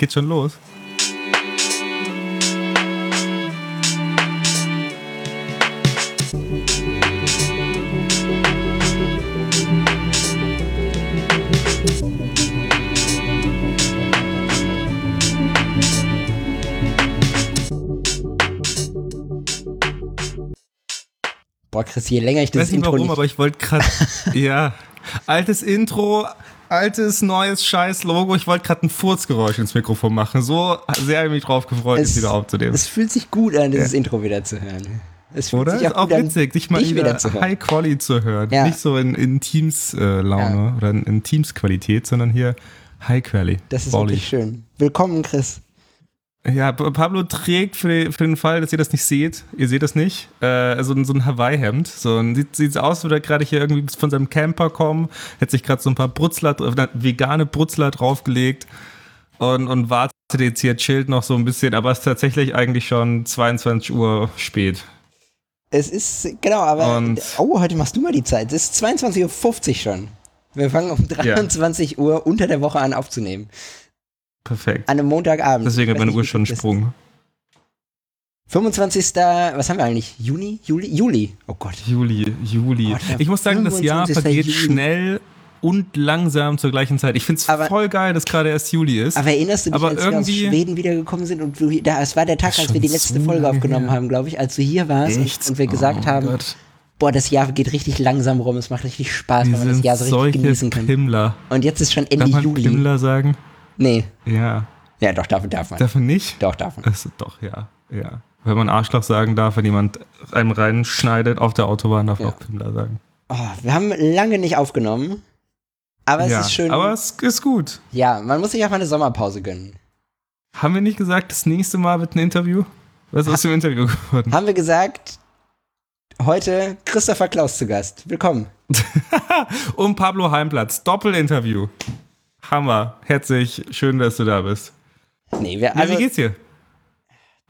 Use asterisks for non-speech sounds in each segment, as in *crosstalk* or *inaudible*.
Geht schon los. Boah, Chris, je länger ich das Weiß nicht Intro warum, nicht... aber ich wollte gerade. *laughs* ja. Altes Intro, altes, neues Scheiß-Logo. Ich wollte gerade ein Furzgeräusch ins Mikrofon machen. So sehr habe ich mich drauf gefreut, es wieder aufzunehmen. Es fühlt sich gut an, dieses Intro wieder zu hören. Es fühlt Oder? sich Ist auch gut an, witzig, dich mal wieder, wieder. High Quality zu hören. Ja. Nicht so in, in Teams-Laune Ja. oder in, in Teams-Qualität, sondern hier High Quality. Das ist Quality. wirklich schön. Willkommen, Chris. Ja, Pa- Pablo trägt für den, Fall, dass ihr das nicht seht, ihr seht das nicht, äh, so, ein- so ein Hawaii-Hemd. So ein, sieht, sieht so aus, als würde er gerade hier irgendwie von seinem Camper kommen, hat sich gerade so ein paar Brutzler, vegane Brutzler draufgelegt und, und wartet jetzt hier, chillt noch so ein bisschen, aber es ist tatsächlich eigentlich schon 22 Uhr spät. Es ist, genau, aber... Und- oh, heute machst du mal die Zeit. Es ist 22.50 Uhr schon. Wir fangen um 23 Uhr unter der Woche an aufzunehmen. Perfekt. An einem Montagabend. Deswegen hat meine Uhr schon ist. Sprung. 25. Was haben wir eigentlich? Juni? Juli? Juli. Oh Gott. Juli, Juli. Der ich muss sagen, das Jahr 25. vergeht Juli. schnell und langsam zur gleichen Zeit. Ich finde es voll geil, dass gerade erst Juli ist. Aber erinnerst du dich, Aber als wir aus Schweden wiedergekommen sind und du, da, es war der Tag, als wir die letzte so Folge aufgenommen her. haben, glaube ich, als du hier warst und, Echt? und wir gesagt Oh haben, Gott. boah, das Jahr geht richtig langsam rum, es macht richtig Spaß, Die wenn man das Jahr so richtig genießen kann. Pimmler. Und jetzt ist schon Darf Ende man Juli. Pimmler sagen? Nee. Ja. Ja, doch, darf, darf man. Darf man nicht? Doch, darf man. Also, doch, ja. ja. Wenn man Arschloch sagen darf, wenn jemand einem reinschneidet auf der Autobahn, darf man Ja. auch Pimmler sagen. Oh, wir haben lange nicht aufgenommen, aber es ja, ist schön. aber es ist gut. ja, man muss sich auch mal eine Sommerpause gönnen. Haben wir nicht gesagt, das nächste Mal wird ein Interview? Was ist aus dem Interview geworden? Haben wir gesagt, heute Christopher Klaus zu Gast. Willkommen. *laughs* Und Pablo Heimplatz. Doppelinterview. Hammer. Herzlich. Schön, dass du da bist. Nee, wir, Ja, also, wie geht's dir?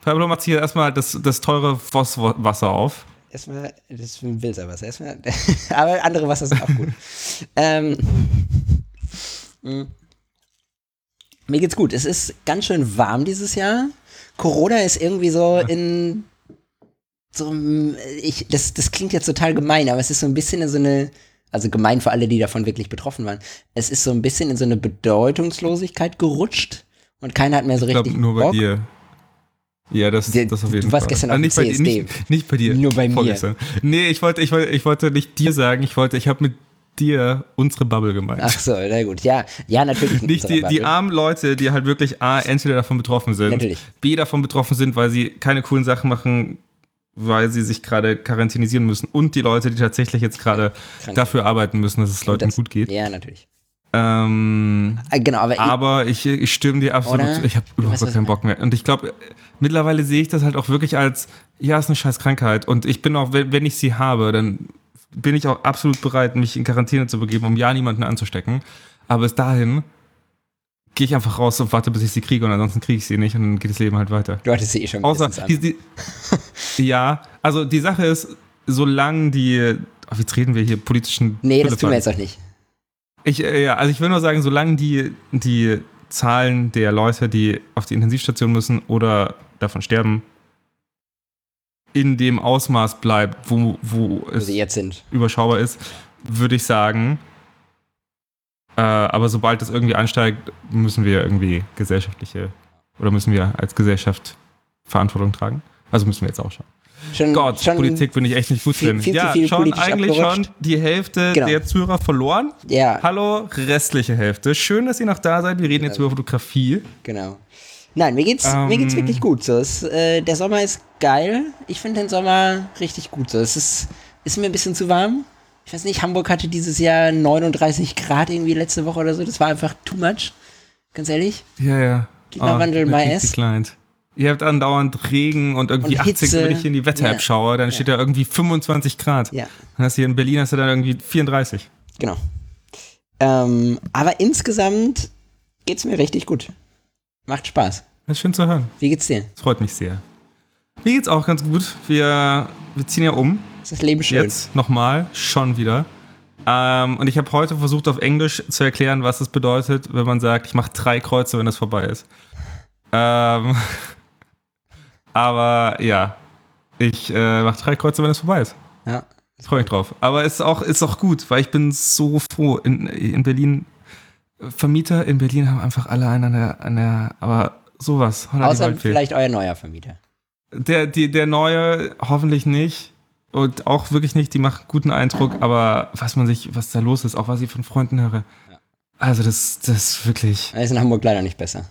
Pablo macht hier erstmal das, das teure Vosswasser auf. Erstmal, das ist ein Wilserwasser. Erstmal, *laughs* aber andere Wasser sind auch gut. *laughs* ähm, mh. mir geht's gut. Es ist ganz schön warm dieses Jahr. Corona ist irgendwie so in so einem- ich das das klingt jetzt total gemein, aber es ist so ein bisschen in so eine also gemein für alle, die davon wirklich betroffen waren. Es ist so ein bisschen in so eine Bedeutungslosigkeit gerutscht und keiner hat mehr so Ich richtig glaube, nur bei Bock. dir. Ja, das, Der- das auf jeden du warst Fall. gestern auf dem nicht, bei, dir- nicht, nicht bei dir. Nur bei mir. Vorgestern. Nee, ich wollte, ich, wollte, ich wollte nicht dir sagen, ich wollte, ich habe mit dir unsere Bubble gemeint. Ach so, na gut. Ja, ja, natürlich. *laughs* nicht die, die armen Leute, die halt wirklich A, entweder davon betroffen sind, Natürlich. B, davon betroffen sind, weil sie keine coolen Sachen machen, weil sie sich gerade quarantänisieren müssen und die Leute, die tatsächlich jetzt gerade dafür arbeiten müssen, dass es Leuten Das- gut geht. Ja, natürlich. Ähm, Äh, Genau, aber, aber ich, ich stimme dir absolut zu. Ich habe überhaupt weißt, keinen ich Bock mehr. Und ich glaube, mittlerweile sehe ich das halt auch wirklich als, ja, ist eine scheiß Krankheit. Und ich bin auch, wenn, wenn ich sie habe, dann bin ich auch absolut bereit, mich in Quarantäne zu begeben, um ja niemanden anzustecken. Aber bis dahin gehe ich einfach raus und warte, bis ich sie kriege und ansonsten kriege ich sie nicht und dann geht das Leben halt weiter. du hattest sie eh schon Außer, die, die, *laughs* ja, also die Sache ist, solange die, oh, jetzt reden wir hier politischen Nee, das tun wir jetzt auch nicht. Ich, äh, ja, also ich will nur sagen, solange die, die Zahlen der Leute, die auf die Intensivstation müssen oder davon sterben, in dem Ausmaß bleibt, wo, wo Wo es sie jetzt sind. überschaubar ist, würde ich sagen. Äh, aber sobald das irgendwie ansteigt, müssen wir irgendwie gesellschaftliche oder müssen wir als Gesellschaft Verantwortung tragen. Also müssen wir jetzt auch schauen. Schon, Gott, schon, Politik bin ich echt nicht gut viel- drin. viel ja, schon eigentlich schon abgerutscht. die Hälfte Genau. der Zuhörer verloren. Ja, Hallo, restliche Hälfte. Schön, dass ihr noch da seid. Wir reden jetzt über Fotografie. genau. Nein, mir geht's, mir geht's Ähm. wirklich gut. So, es, äh, der Sommer ist geil. Ich finde den Sommer richtig gut. So, es ist, ist mir ein bisschen zu warm. Ich weiß nicht, Hamburg hatte dieses Jahr 39 Grad irgendwie letzte Woche oder so. Das war einfach too much. Ganz ehrlich. Ja, ja. Klimawandel, Ah, my wirklich ass. declined. Ihr habt andauernd Regen und irgendwie Und 80, Hitze. wenn ich in die Wetter-App Ja. schaue, dann steht da irgendwie 25 Grad. Ja. Dann hast du hier in Berlin hast du dann irgendwie 34. Genau. Ähm, aber insgesamt geht's mir richtig gut. Macht Spaß. Das ist schön zu hören. Wie geht's dir? Das freut mich sehr. Mir geht's auch ganz gut. Wir, wir ziehen ja um. Ist das Leben schön? Jetzt nochmal, schon wieder. Ähm, und ich habe heute versucht, auf Englisch zu erklären, was es bedeutet, wenn man sagt, ich mache drei Kreuze, wenn das vorbei ist. Ähm, *laughs* aber ja, ich äh, mache drei Kreuze, wenn es vorbei ist. Ja. Freue mich drauf. Aber ist auch, ist auch gut, weil ich bin so froh. In, in Berlin, Vermieter in Berlin haben einfach alle einen an der, an der aber sowas. Außer vielleicht euer neuer Vermieter. Der, die, der neue, hoffentlich nicht. Und auch wirklich nicht, die machen guten Eindruck, *laughs* aber was man sich, was da los ist, auch was ich von Freunden höre. Also das, das ist wirklich. Das ist in Hamburg leider nicht besser.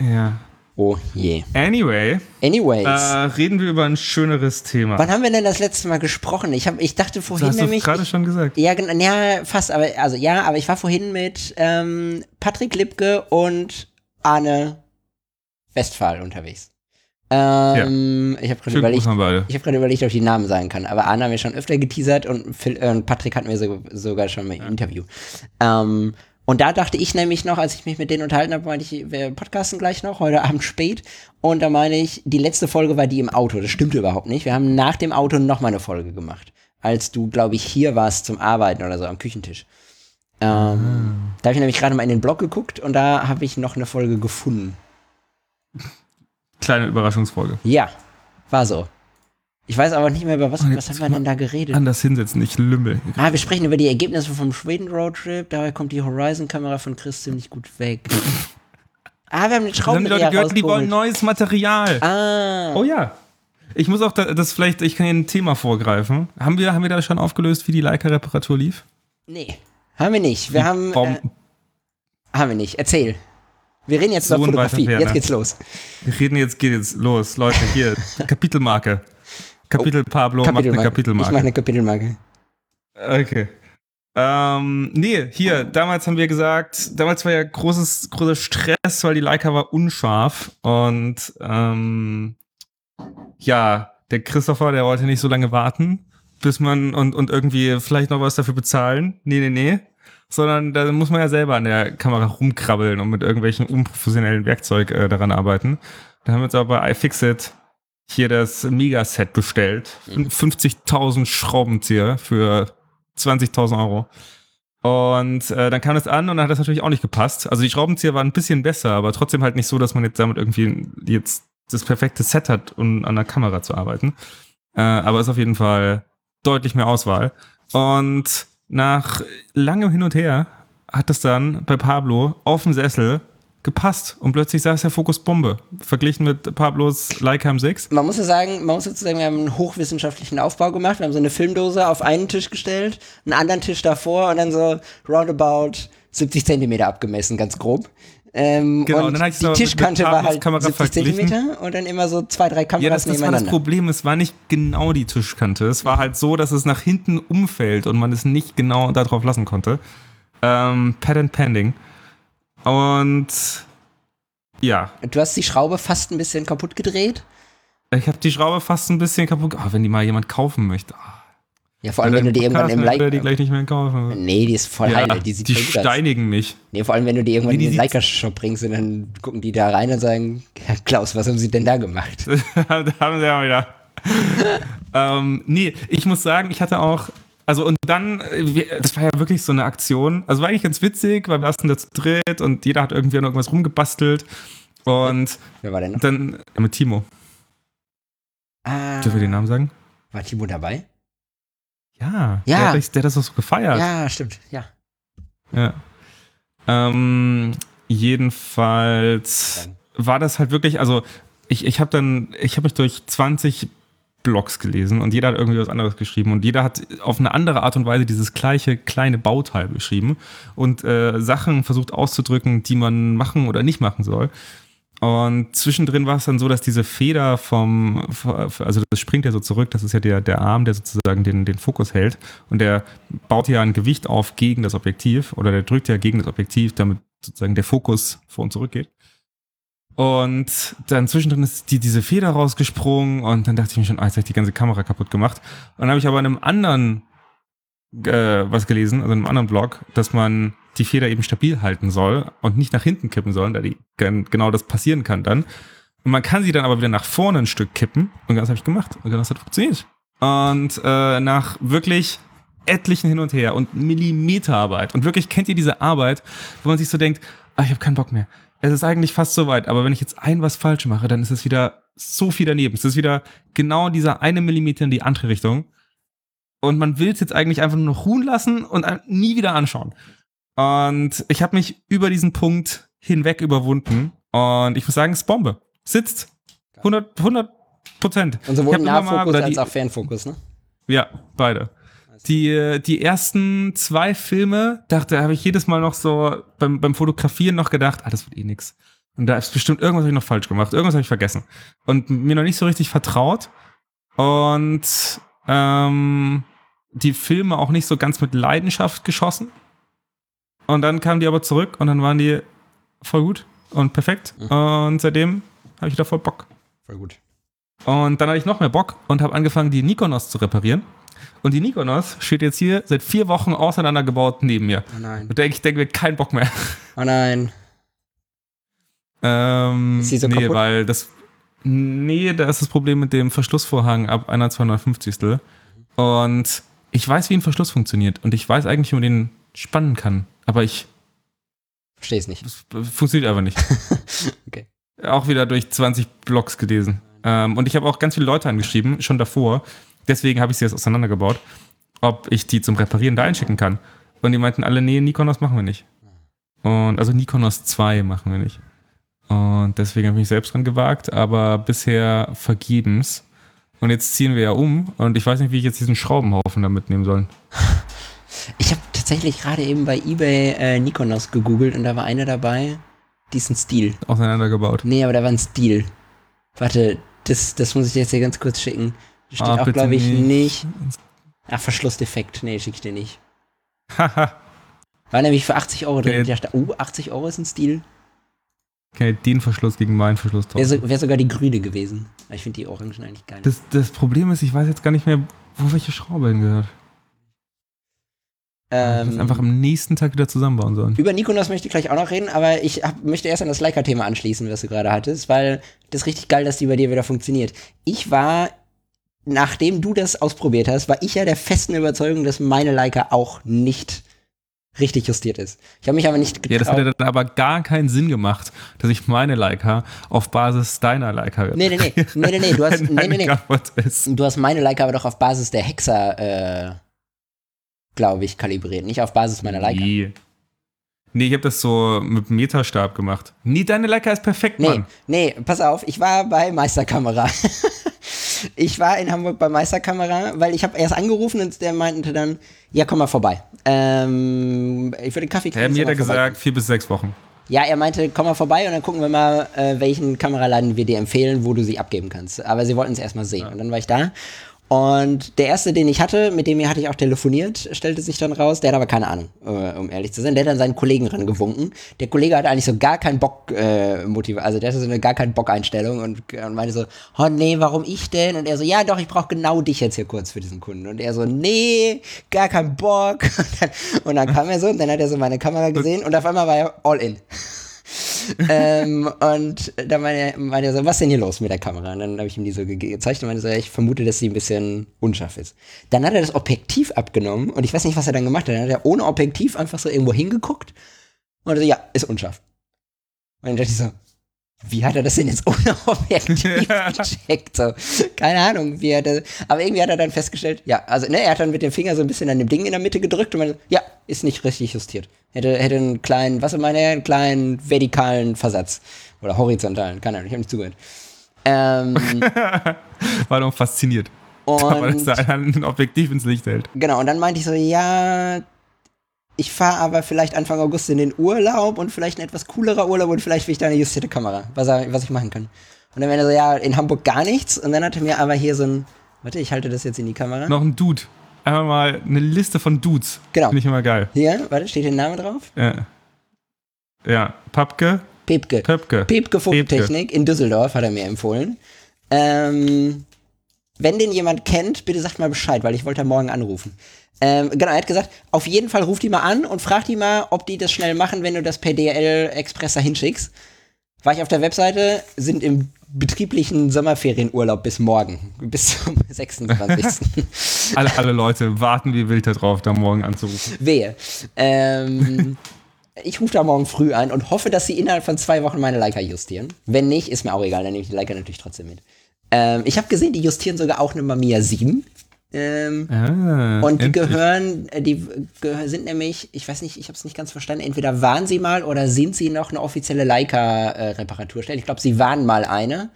Ja. Oh je. Anyway. Anyways. Äh, reden wir über ein schöneres Thema. Wann haben wir denn das letzte Mal gesprochen? Ich, hab, ich dachte vorhin das hast nämlich. du gerade schon gesagt. Ja, ja, fast, aber also ja, aber ich war vorhin mit ähm, Patrick Lipke und Arne Westphal unterwegs. Ähm, ja. Ich habe gerade überlegt, ich hab überlegt, ob ich die Namen sagen kann. Aber Arne hat mir schon öfter geteasert und, Phil, äh, Patrick hat mir so, sogar schon mal ein ja. Interview. Ähm, und da dachte ich nämlich noch, als ich mich mit denen unterhalten habe, meinte ich, wir podcasten gleich noch, heute Abend spät. Und da meine ich, die letzte Folge war die im Auto. Das stimmte überhaupt nicht. Wir haben nach dem Auto noch mal eine Folge gemacht. Als du, glaube ich, hier warst zum Arbeiten oder so am Küchentisch. Ähm, ah. Da habe ich nämlich gerade mal in den Blog geguckt und da habe ich noch eine Folge gefunden. Kleine Überraschungsfolge. Ja, war so. Ich weiß aber nicht mehr, über was, was haben wir denn da geredet? Anders hinsetzen, ich lümmel. Ah, wir sprechen über die Ergebnisse vom Schweden-Roadtrip. Dabei kommt die Horizon-Kamera von Chris ziemlich gut weg. *laughs* ah, wir haben den Schrauben Die Leute gehört, die wollen neues Material. Ah. Oh ja. Ich muss auch da, das vielleicht, ich kann hier ein Thema vorgreifen. Haben wir, haben wir da schon aufgelöst, wie die Leica-Reparatur lief? Nee, haben wir nicht. Wir haben. Äh, haben wir nicht. Erzähl. Wir reden jetzt so über Fotografie. Jetzt geht's los. Wir reden jetzt, geht jetzt los. Leute, hier, *laughs* Kapitelmarke. Kapitel oh, Pablo Kapitelmarke. macht eine Kapitelmarke. Ich mache eine Kapitelmarke. Okay. Ähm, nee, hier, damals haben wir gesagt, damals war ja großes, großer Stress, weil die Leica war unscharf und ähm, ja, der Christopher, der wollte nicht so lange warten, bis man und, und irgendwie vielleicht noch was dafür bezahlen. Nee, nee, nee. Sondern da muss man ja selber an der Kamera rumkrabbeln und mit irgendwelchen unprofessionellen Werkzeug äh, daran arbeiten. Da haben wir uns aber bei iFixit hier das Megaset bestellt. 50.000 mhm. Schraubenzieher für 20.000 Euro. Und äh, dann kam es an und dann hat das natürlich auch nicht gepasst. Also die Schraubenzieher waren ein bisschen besser, aber trotzdem halt nicht so, dass man jetzt damit irgendwie jetzt das perfekte Set hat, um an der Kamera zu arbeiten. Äh, aber ist auf jeden Fall deutlich mehr Auswahl. Und nach langem Hin und Her hat es dann bei Pablo auf dem Sessel gepasst und plötzlich saß der Fokus Bombe, verglichen mit Pablos Leica M6. Man muss ja sagen, man muss dazu sagen, wir haben einen hochwissenschaftlichen Aufbau gemacht. Wir haben so eine Filmdose auf einen Tisch gestellt, einen anderen Tisch davor und dann so roundabout 70 Zentimeter abgemessen, ganz grob. Ähm, genau, und, dann die Tischkante war halt Kamera 70 Zentimeter und dann immer so zwei, drei Kameras ja, das, das nebeneinander. war das Problem, es war nicht genau die Tischkante. Es war halt so, dass es nach hinten umfällt und man es nicht genau darauf lassen konnte. Ähm, Patent Pending. Und ja. Du hast die Schraube fast ein bisschen kaputt gedreht? Ich habe die Schraube fast ein bisschen kaputt. Oh, wenn die mal jemand kaufen möchte. Oh. Ja, vor allem, wenn du die irgendwann im Leica. die gleich nicht mehr kaufen. Nee, die ist voll ja, heil. Die, sieht die steinigen mich. Nee, vor allem, wenn du die irgendwann nee, in den Leica-Shop bringst und dann gucken die da rein und sagen: Herr Klaus, was haben Sie denn da gemacht? *laughs* da haben sie ja wieder. *laughs* ähm, nee, ich muss sagen, ich hatte auch also und dann, äh, das war ja wirklich so eine Aktion. Also war eigentlich ganz witzig, weil wir saßen da zu dritt und jeder hat irgendwie an irgendwas rumgebastelt. Und Wer war denn noch? dann ja, mit Timo. Ah, Dürfen wir den Namen sagen? War Timo dabei? Ja. Ja. Der, der hat das auch so gefeiert. Ja, stimmt, ja. Ja. Ähm, jedenfalls war das halt wirklich, also ich, ich habe dann, ich habe mich durch 20 Blogs gelesen und jeder hat irgendwie was anderes geschrieben und jeder hat auf eine andere Art und Weise dieses gleiche kleine Bauteil beschrieben und äh, Sachen versucht auszudrücken, die man machen oder nicht machen soll. Und zwischendrin war es dann so, dass diese Feder vom, also das springt ja so zurück, das ist ja der, der Arm, der sozusagen den, den Fokus hält und der baut ja ein Gewicht auf gegen das Objektiv oder der drückt ja gegen das Objektiv, damit sozusagen der Fokus vor und zurück geht. Und dann zwischendrin ist die, diese Feder rausgesprungen und dann dachte ich mir schon, ah, jetzt habe ich die ganze Kamera kaputt gemacht. Und dann habe ich aber in einem anderen äh, was gelesen, also in einem anderen Blog, dass man die Feder eben stabil halten soll und nicht nach hinten kippen soll, da die, genau das passieren kann dann. Und man kann sie dann aber wieder nach vorne ein Stück kippen und das habe ich gemacht und das hat funktioniert. Und äh, nach wirklich etlichen hin und her und Millimeterarbeit und wirklich kennt ihr diese Arbeit, wo man sich so denkt, ach, ich habe keinen Bock mehr. Es ist eigentlich fast so weit, aber wenn ich jetzt ein was falsch mache, dann ist es wieder so viel daneben. Es ist wieder genau dieser eine Millimeter in die andere Richtung. Und man will es jetzt eigentlich einfach nur noch ruhen lassen und nie wieder anschauen. Und ich habe mich über diesen Punkt hinweg überwunden. Und ich muss sagen, es ist Bombe. Sitzt. 100, 100 Prozent. Und sowohl Nahfokus als auch Fernfokus, ne? Ja, beide. Die, die ersten zwei Filme, dachte, habe ich jedes Mal noch so beim, beim Fotografieren noch gedacht, ah, das wird eh nix. Und da ist bestimmt irgendwas habe ich noch falsch gemacht, irgendwas habe ich vergessen. Und mir noch nicht so richtig vertraut. Und ähm, die Filme auch nicht so ganz mit Leidenschaft geschossen. Und dann kamen die aber zurück und dann waren die voll gut und perfekt. Mhm. Und seitdem habe ich da voll Bock. Voll gut. Und dann hatte ich noch mehr Bock und habe angefangen, die Nikonos zu reparieren. Und die Nikonos steht jetzt hier seit vier Wochen auseinandergebaut neben mir. Oh nein. Und ich denke mir, kein Bock mehr. Oh nein. Ähm, ist sie so nee, kaputt? weil das. Nee, da ist das Problem mit dem Verschlussvorhang ab einer 250. Und ich weiß, wie ein Verschluss funktioniert. Und ich weiß eigentlich, wie man den spannen kann. Aber ich. Verstehe es nicht. Das funktioniert aber nicht. *laughs* okay. Auch wieder durch 20 Blogs gelesen. Ähm, und ich habe auch ganz viele Leute angeschrieben, schon davor. Deswegen habe ich sie jetzt auseinandergebaut, ob ich die zum Reparieren da einschicken kann. Und die meinten alle, nee, Nikonos machen wir nicht. Und also Nikonos 2 machen wir nicht. Und deswegen habe ich mich selbst dran gewagt, aber bisher vergebens. Und jetzt ziehen wir ja um und ich weiß nicht, wie ich jetzt diesen Schraubenhaufen da mitnehmen soll. *laughs* Ich habe tatsächlich gerade eben bei eBay äh, Nikonos gegoogelt und da war einer dabei, diesen Stil. Auseinandergebaut. Nee, aber da war ein Stil. Warte, das, das muss ich jetzt hier ganz kurz schicken. Steht ah, auch, glaube ich, nicht. Ach, Verschlussdefekt. Nee, schicke ich dir nicht. Haha. *laughs* war nämlich für 80 Euro drin. Okay. Ich dachte, oh, 80 Euro ist ein Stil. Okay, den Verschluss gegen meinen Verschluss tauschen. Wäre so, wär sogar die grüne gewesen. Ich finde die Orangen eigentlich geil. Das, das Problem ist, ich weiß jetzt gar nicht mehr, wo welche Schraube hingehört. Ähm, das einfach am nächsten Tag wieder zusammenbauen sollen. Über Nikonos möchte ich gleich auch noch reden, aber ich hab, möchte erst an das Leica-Thema anschließen, was du gerade hattest, weil das ist richtig geil, dass die bei dir wieder funktioniert. Ich war, nachdem du das ausprobiert hast, war ich ja der festen Überzeugung, dass meine Leica auch nicht richtig justiert ist. Ich habe mich aber nicht getraut. Ja, das hätte dann aber gar keinen Sinn gemacht, dass ich meine Leica auf Basis deiner Leica Nee, nee, nee, nee, nee, nee, du hast, *laughs* nee, nee, nee. Du hast meine Leica aber doch auf Basis der Hexer, äh, glaube ich, kalibriert, nicht auf Basis meiner Leica. Nee. Nee, ich habe das so mit Meterstab gemacht. Nee, deine Leica ist perfekt, Mann. Nee, nee, pass auf, ich war bei Meisterkamera. *laughs* ich war in Hamburg bei Meisterkamera, weil ich habe erst angerufen und der meinte dann, ja, komm mal vorbei. Ähm, ich würde Kaffee kriegen. Er hat mir da gesagt, vier bis sechs Wochen. Ja, er meinte, komm mal vorbei und dann gucken wir mal, äh, welchen Kameraladen wir dir empfehlen, wo du sie abgeben kannst. Aber sie wollten es erstmal sehen. Ja. Und dann war ich da und der erste, den ich hatte, mit dem hatte ich auch telefoniert, stellte sich dann raus, der hat aber keine Ahnung, äh, um ehrlich zu sein. Der hat dann seinen Kollegen rangewunken. Der Kollege hatte eigentlich so gar keinen Bock äh, motiv also der hatte so eine gar keinen Bock-Einstellung und, und meinte so, oh nee, warum ich denn? Und er so, ja doch, ich brauche genau dich jetzt hier kurz für diesen Kunden. Und er so, nee, gar keinen Bock. *laughs* Und dann, und dann kam er so und dann hat er so meine Kamera gesehen und auf einmal war er all in *laughs* ähm, und da meine, meine er so, was ist denn hier los mit der Kamera? Und dann habe ich ihm die so gezeigt und meinte so, ja, ich vermute, dass sie ein bisschen unscharf ist. Dann hat er das Objektiv abgenommen und ich weiß nicht, was er dann gemacht hat. Dann hat er ohne Objektiv einfach so irgendwo hingeguckt und so, ja, ist unscharf. Und dann dachte ich so, wie hat er das denn jetzt *laughs* ohne Objektiv *laughs* gecheckt? So, keine Ahnung, wie er das, aber irgendwie hat er dann festgestellt, ja, also ne, er hat dann mit dem Finger so ein bisschen an dem Ding in der Mitte gedrückt und man, ja, ist nicht richtig justiert. Hätte, hätte einen kleinen, was meine, einen kleinen vertikalen Versatz oder horizontalen, keine Ahnung, ich habe nicht zugehört. Ähm, *laughs* War doch fasziniert. *laughs* Und, aber dass er ein Objektiv ins Licht hält. Genau, und dann meinte ich so, ja, ich fahre aber vielleicht Anfang August in den Urlaub und vielleicht ein etwas coolerer Urlaub und vielleicht will ich da eine justierte Kamera, was, was ich machen kann. Und dann wäre er so, ja, in Hamburg gar nichts. Und dann hat er mir aber hier so ein, warte, ich halte das jetzt in die Kamera. Noch ein Dude. Einfach mal eine Liste von Dudes. Genau. Finde ich immer geil. Hier, warte, steht der Name drauf? Ja. Ja, Papke. Pepke. Pepke. Pepke Fototechnik in Düsseldorf hat er mir empfohlen. Ähm, wenn den jemand kennt, bitte sagt mal Bescheid, weil ich wollte morgen anrufen. Ähm, genau, er hat gesagt, auf jeden Fall ruf die mal an und frag die mal, ob die das schnell machen, wenn du das per DL Express dahin schickst. War ich auf der Webseite, sind im betrieblichen Sommerferienurlaub bis morgen, bis zum *laughs* 26. *laughs* alle, alle Leute warten wie wild darauf, da morgen anzurufen. Wehe. Ähm, *laughs* Ich rufe da morgen früh an und hoffe, dass sie innerhalb von zwei Wochen meine Leica justieren. Wenn nicht, ist mir auch egal, dann nehme ich die Leica natürlich trotzdem mit. Ähm, ich habe gesehen, die justieren sogar auch eine Mamiya 7. Ähm, Ah, und die endlich. gehören, äh, die sind nämlich, ich weiß nicht, ich habe es nicht ganz verstanden, entweder waren sie mal oder sind sie noch eine offizielle Leica-Reparaturstelle. ich glaube, sie waren mal eine.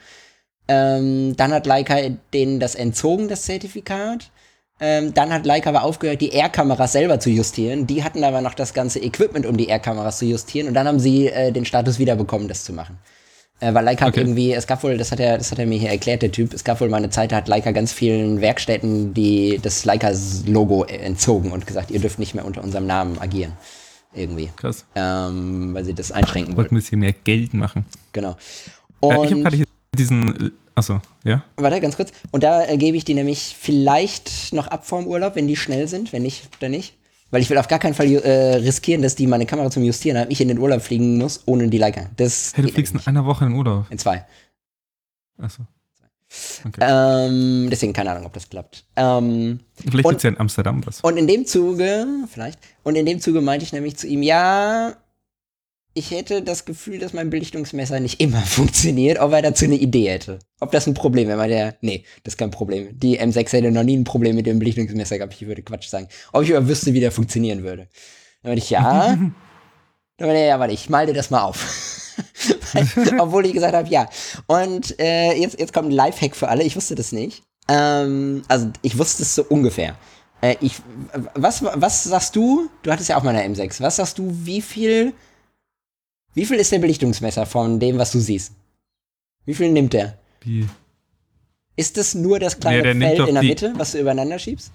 Ähm, dann hat Leica denen das entzogen, das Zertifikat. Ähm, dann hat Leica aber aufgehört, die R-Kameras selber zu justieren. Die hatten aber noch das ganze Equipment, um die R-Kameras zu justieren. Und dann haben sie äh, den Status wiederbekommen, das zu machen. Äh, weil Leica hat Okay. irgendwie, es gab wohl, das hat er, das hat er mir hier erklärt, der Typ, es gab wohl mal eine Zeit, da hat Leica ganz vielen Werkstätten die das Leica-Logo entzogen und gesagt, ihr dürft nicht mehr unter unserem Namen agieren. Irgendwie. Krass. Ähm, weil sie das einschränken Wollte wollten. ein bisschen mehr Geld machen. Genau. Äh, Und ich habe gerade hier diesen. Achso, ja? Warte, ganz kurz. Und da äh, gebe ich die nämlich vielleicht noch ab vorm Urlaub, wenn die schnell sind. Wenn nicht, dann nicht. Weil ich will auf gar keinen Fall äh, riskieren, dass die meine Kamera zum Justieren haben, ich in den Urlaub fliegen muss, ohne die Leica. Das Hey, du fliegst in einer Woche in den Urlaub. in zwei. Achso. Okay. Ähm, deswegen keine Ahnung, ob das klappt. Ähm, Vielleicht und- gibt's ja in Amsterdam was. und in dem Zuge, vielleicht, und in dem Zuge meinte ich nämlich zu ihm, ja, ich hätte das Gefühl, dass mein Belichtungsmesser nicht immer *laughs* funktioniert, ob er dazu eine Idee hätte. Ob das ein Problem wäre. Meinte er, nee, das ist kein Problem. Die M6 hätte noch nie ein Problem mit dem Belichtungsmesser gehabt. Ich würde Quatsch sagen. Ob ich aber wüsste, wie der funktionieren würde. Dann meinte ich, ja. *laughs* Dann meinte er, ja, warte, ich mal dir das mal auf. *laughs* Weil- Obwohl ich gesagt habe, ja. Und äh, jetzt, jetzt kommt ein Lifehack für alle. Ich wusste das nicht. Ähm, also ich wusste es so ungefähr. Äh, ich, was, was sagst du? Du hattest ja auch mal eine M6. Was sagst du, wie viel, wie viel ist der Belichtungsmesser von dem, was du siehst? Wie viel nimmt der? Wie? Ist das nur das kleine Nee, der Feld in der Mitte, was du übereinander schiebst?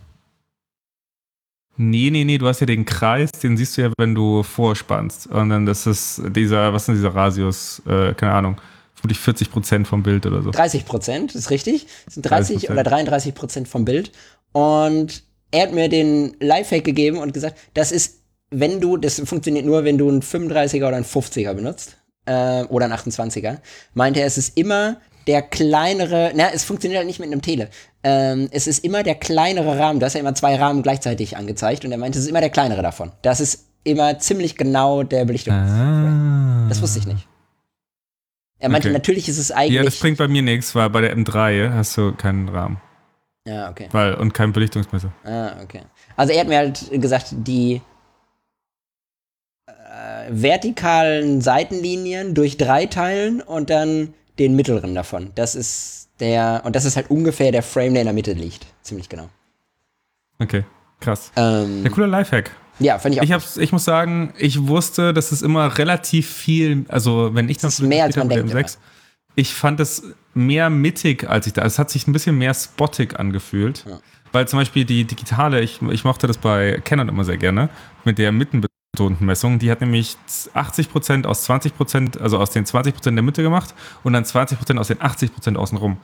Nee, nee, nee, du hast ja den Kreis, den siehst du ja, wenn du vorspannst. Und dann das ist dieser, was ist dieser Radius? Äh, keine Ahnung. Vermutlich 40 Prozent vom Bild oder so. 30 Prozent, ist richtig. Das sind 30 30%. oder 33 Prozent vom Bild. Und er hat mir den Lifehack gegeben und gesagt, das ist, wenn du, das funktioniert nur, wenn du einen 35er oder einen 50er benutzt. Äh, oder einen 28er. Meinte er, es ist immer der kleinere, na, es funktioniert halt nicht mit einem Tele. Ähm, es ist immer der kleinere Rahmen. Du hast ja immer zwei Rahmen gleichzeitig angezeigt und er meinte, es ist immer der kleinere davon. Das ist immer ziemlich genau der Belichtung. Ah. Das wusste ich nicht. Er meinte, Okay. natürlich ist es eigentlich. Ja, das bringt bei mir nichts, weil bei der M3 hast du keinen Rahmen. ja, okay. Weil, und kein Belichtungsmesser. Ah, okay. Also er hat mir halt gesagt, die vertikalen Seitenlinien durch drei teilen und dann den mittleren davon. Das ist der, und das ist halt ungefähr der Frame, der in der Mitte liegt. Ziemlich genau. Okay, krass. Ähm, Ja, cooler Lifehack. ja, fand ich auch. Ich, hab's, ich muss sagen, ich wusste, dass es immer relativ viel, also wenn ich dann ist mehr, als man denkt M6, ich fand es mehr mittig, als ich da. Es hat sich ein bisschen mehr spottig angefühlt. Ja. Weil zum Beispiel die digitale, ich, ich mochte das bei Canon immer sehr gerne, mit der mittenbetonten Messung. Die hat nämlich 80% aus 20%, also aus den 20% der Mitte gemacht und dann 20% aus den 80% außenrum.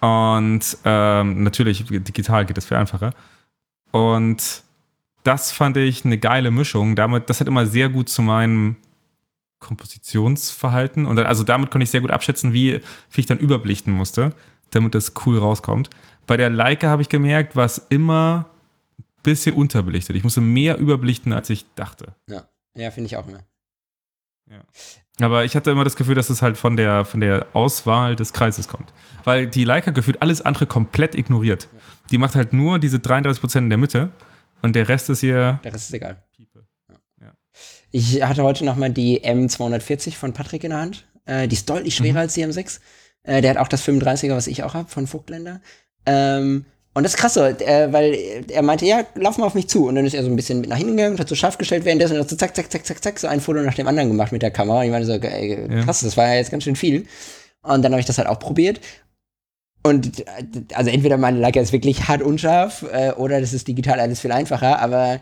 Und ähm, natürlich, digital geht das viel einfacher. Und das fand ich eine geile Mischung. Damit, das hat immer sehr gut zu meinem Kompositionsverhalten und dann, also damit konnte ich sehr gut abschätzen, wie viel ich dann überblichten musste, damit das cool rauskommt. Bei der Leica habe ich gemerkt, war es immer bisschen unterbelichtet. Ich musste mehr überblichten, als ich dachte. ja, ja finde ich auch mehr. Aber ich hatte immer das Gefühl, dass es halt von der, von der Auswahl des Kreises kommt. Weil die Leica gefühlt alles andere komplett ignoriert. Die macht halt nur diese 33% in der Mitte und der Rest ist ihr Der Rest ist egal. Piepe. Ich hatte heute noch mal die M240 von Patrick in der Hand. Äh, die ist deutlich schwerer Mhm. als die M6. Äh, der hat auch das 35er, was ich auch habe, von Vogtländer. Ähm, und das ist krass so, äh, weil er meinte, ja, lauf mal auf mich zu. Und dann ist er so ein bisschen mit nach hinten gegangen und hat so scharf gestellt, währenddessen hat er so zack, zack, zack, zack, zack, so ein Foto nach dem anderen gemacht mit der Kamera. Und ich meinte so, ey, Ja. krass, das war ja jetzt ganz schön viel. Und dann habe ich das halt auch probiert. Und also entweder meine Leica ist wirklich hart unscharf äh, oder das ist digital alles viel einfacher, aber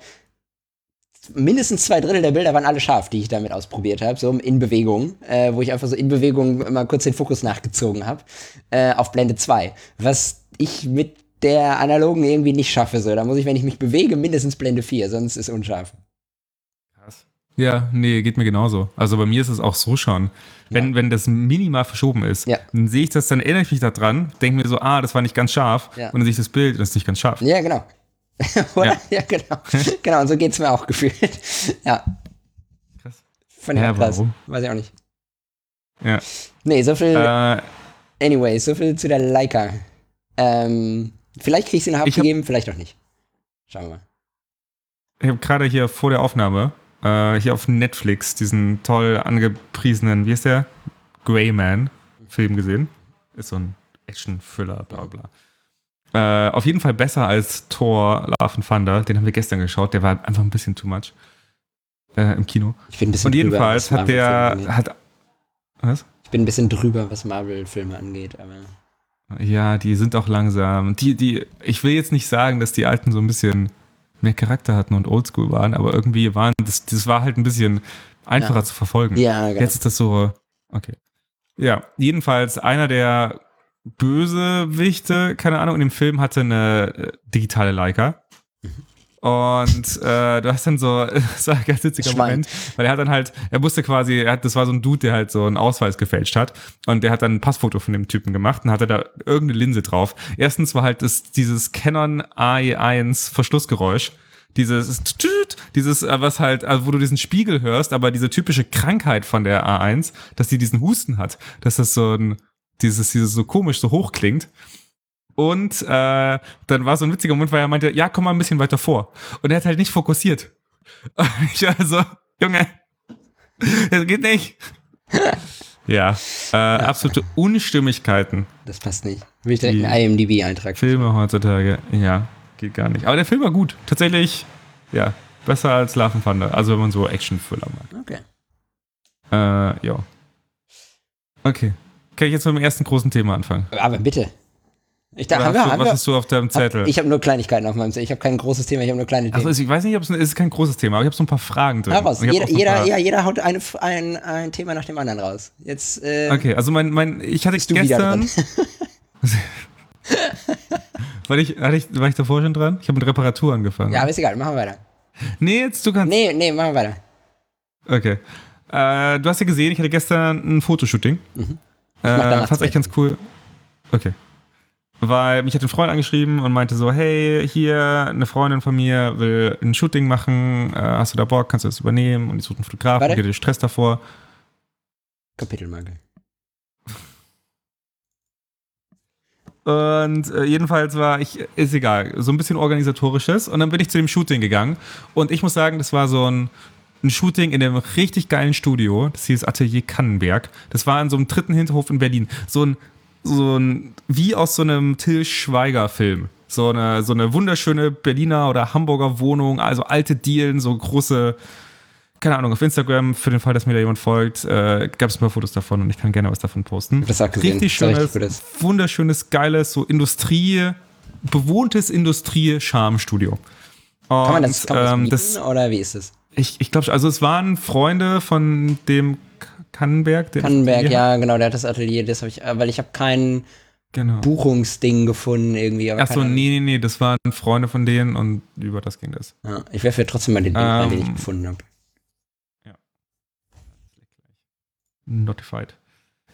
mindestens zwei Drittel der Bilder waren alle scharf, die ich damit ausprobiert habe, so in Bewegung, äh, wo ich einfach so in Bewegung mal kurz den Fokus nachgezogen habe, äh, auf Blende 2. Was ich mit der analogen irgendwie nicht schaffe. So. Da muss ich, wenn ich mich bewege, mindestens Blende 4, sonst ist unscharf. Krass. Ja, nee, geht mir genauso. Also bei mir ist es auch so schon. Wenn, wenn das minimal verschoben ist, Ja. dann sehe ich das, dann erinnere ich mich daran, denke mir so, ah, das war nicht ganz scharf. Ja. Und dann sehe ich das Bild und das ist nicht ganz scharf. Ja, genau. *laughs* Oder? Ja. Ja, genau. genau, und so geht's mir auch gefühlt. ja. Krass. Ich Ja, krass. warum? Weiß ich auch nicht. Ja. Nee, so viel. Äh, Anyway, so viel zu der Leica. Ähm, vielleicht krieg ich sie noch Ich hab- abgegeben, vielleicht auch nicht. Schauen wir mal. ich habe gerade hier vor der Aufnahme äh, hier auf Netflix diesen toll angepriesenen, wie ist der? Greyman Film gesehen. Ist so ein Action-Thriller, bla bla. Äh, auf jeden Fall besser als Thor Love and Thunder. Den haben wir gestern geschaut. Der war einfach ein bisschen too much äh, im Kino. Ich bin ein bisschen Und drüber, jedenfalls was hat der, hat, was? Ich bin ein bisschen drüber, was Marvel-Filme angeht, aber. Ja, die sind auch langsam. Die, die, ich will jetzt nicht sagen, dass die alten so ein bisschen mehr Charakter hatten und oldschool waren, aber irgendwie waren, das, das war halt ein bisschen einfacher Ja. zu verfolgen. Ja, genau. Jetzt ist das so, okay. Ja, jedenfalls einer der Bösewichte, keine Ahnung, in dem Film hatte eine äh, digitale Leica. Und äh, du hast dann so, *laughs* das war ein ganz witziger Schwein. Moment, weil er hat dann halt, er musste quasi, er hat, das war so ein Dude, der halt so einen Ausweis gefälscht hat und der hat dann ein Passfoto von dem Typen gemacht und hatte da irgendeine Linse drauf. Erstens war halt das, dieses Canon AE1 Verschlussgeräusch, dieses, dieses, äh, was halt, also wo du diesen Spiegel hörst, aber diese typische Krankheit von der A1, dass die diesen Husten hat, dass das so ein, dieses, dieses so komisch so hoch klingt. Und äh, dann war so ein witziger Moment, weil er meinte, ja, komm mal ein bisschen weiter vor. Und er hat halt nicht fokussiert. Und *laughs* ich war so, Junge, das geht nicht. *laughs* ja, äh, absolute Unstimmigkeiten. Das passt nicht. Will ich direkt einen IMDb-Eintrag. Filme heutzutage, ja, geht gar nicht. Aber der Film war gut. Tatsächlich, ja, besser als Love and. Also wenn man so Action-Thriller mag. Okay. Äh, ja. Okay. Kann ich jetzt mit dem ersten großen Thema anfangen? Aber bitte. Ich da, Oder haben wir, du, haben was wir, hast du auf deinem Zettel? hab, ich habe nur Kleinigkeiten auf meinem Zettel. Ich habe kein großes Thema, ich habe nur kleine also Themen. ich weiß nicht, ob es ist kein großes Thema, aber ich habe so ein paar Fragen drin. Ich hab Jeder, jeder, paar- ja, jeder haut eine, ein, ein Thema nach dem anderen raus. Jetzt, äh, Okay, also mein, mein, ich hatte gestern, *laughs* war ich, hatte ich, war ich davor schon dran? Ich habe mit Reparatur angefangen. Ja, aber ist egal, machen wir weiter. Nee, jetzt du kannst. Nee, nee, machen wir weiter. Okay. Äh, du hast ja gesehen, ich hatte gestern ein Fotoshooting. Mhm. mach Äh, fand's echt ganz cool. Okay. Weil mich hat ein Freund angeschrieben und meinte so, hey, hier, eine Freundin von mir will ein Shooting machen, äh, hast du da Bock, kannst du das übernehmen? Und ich suche einen Fotografen, und dir Stress davor. Kapitelmarke. Und äh, jedenfalls war ich, ist egal, so ein bisschen organisatorisches. Und dann bin ich zu dem Shooting gegangen. Und ich muss sagen, das war so ein, ein Shooting in einem richtig geilen Studio. Das hieß Atelier Kannenberg. Das war in so einem dritten Hinterhof in Berlin. So ein, so ein, wie aus so einem Till Schweiger-Film. So eine, so eine wunderschöne Berliner oder Hamburger Wohnung, also alte Dielen, so große, keine Ahnung, auf Instagram, für den Fall, dass mir da jemand folgt, äh, gab es ein paar Fotos davon und ich kann gerne was davon posten. das auch gesehen. Richtig richtig schönes, gutes. wunderschönes, geiles, so Industrie, bewohntes Industrie-Charme-Studio. Kann man das, kann man das, ähm, das oder wie ist das? ich, ich glaube, also es waren Freunde von dem Kannenberg. der Kannenberg, ja, genau, der hat das Atelier, das habe ich, äh, weil ich habe kein Genau. Buchungsding gefunden irgendwie. aber Achso, nee, nee, nee, das waren Freunde von denen und über das ging das. Ja, ich werfe ja trotzdem mal den Link rein, den ich Ähm, gefunden habe. Notified.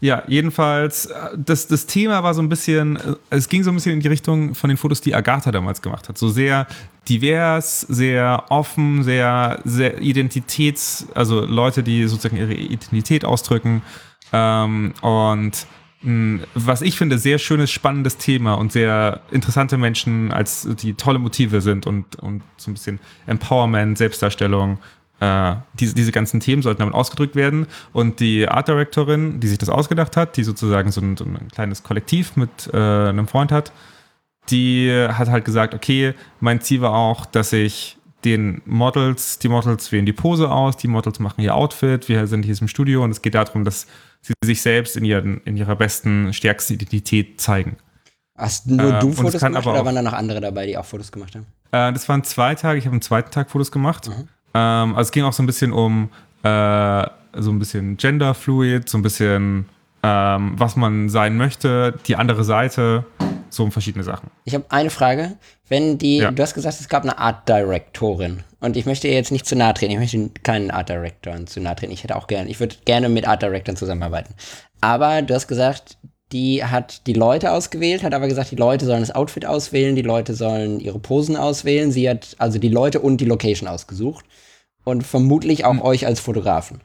Ja, jedenfalls, äh, das, das Thema war so ein bisschen, äh, es ging so ein bisschen in die Richtung von den Fotos, die Agatha damals gemacht hat. So sehr divers, sehr offen, sehr, sehr Identitäts-, also Leute, die sozusagen ihre Identität ausdrücken. Ähm, und mh, was ich finde, sehr schönes, spannendes Thema und sehr interessante Menschen, als die tolle Motive sind und, und so ein bisschen Empowerment, Selbstdarstellung. Äh, diese, diese ganzen Themen sollten damit ausgedrückt werden. Und die Art Directorin, die sich das ausgedacht hat, die sozusagen so ein, so ein kleines Kollektiv mit äh, einem Freund hat, die hat halt gesagt, okay, mein Ziel war auch, dass ich den Models, die Models wählen die Pose aus, die Models machen ihr Outfit, wir sind hier im Studio und es geht darum, dass sie sich selbst in, ihren, in ihrer besten, stärksten Identität zeigen. Hast nur äh, du es Fotos gemacht oder waren da noch andere dabei, die auch Fotos gemacht haben? Äh, das waren zwei Tage, ich habe am zweiten Tag Fotos gemacht. Mhm. Ähm, also es ging auch so ein bisschen um äh, so ein bisschen genderfluid, so ein bisschen ähm, was man sein möchte, die andere Seite, so um verschiedene Sachen. Ich habe eine Frage. Wenn die, Ja. du hast gesagt, es gab eine Art Directorin. Und ich möchte ihr jetzt nicht zu nahe treten. Ich möchte keinen Art Directoren zu nahe treten. Ich hätte auch gerne, ich würde gerne mit Art Directoren zusammenarbeiten. Aber du hast gesagt, die hat die Leute ausgewählt, hat aber gesagt, die Leute sollen das Outfit auswählen, die Leute sollen ihre Posen auswählen. Sie hat also die Leute und die Location ausgesucht. Und vermutlich Hm. auch euch als Fotografen.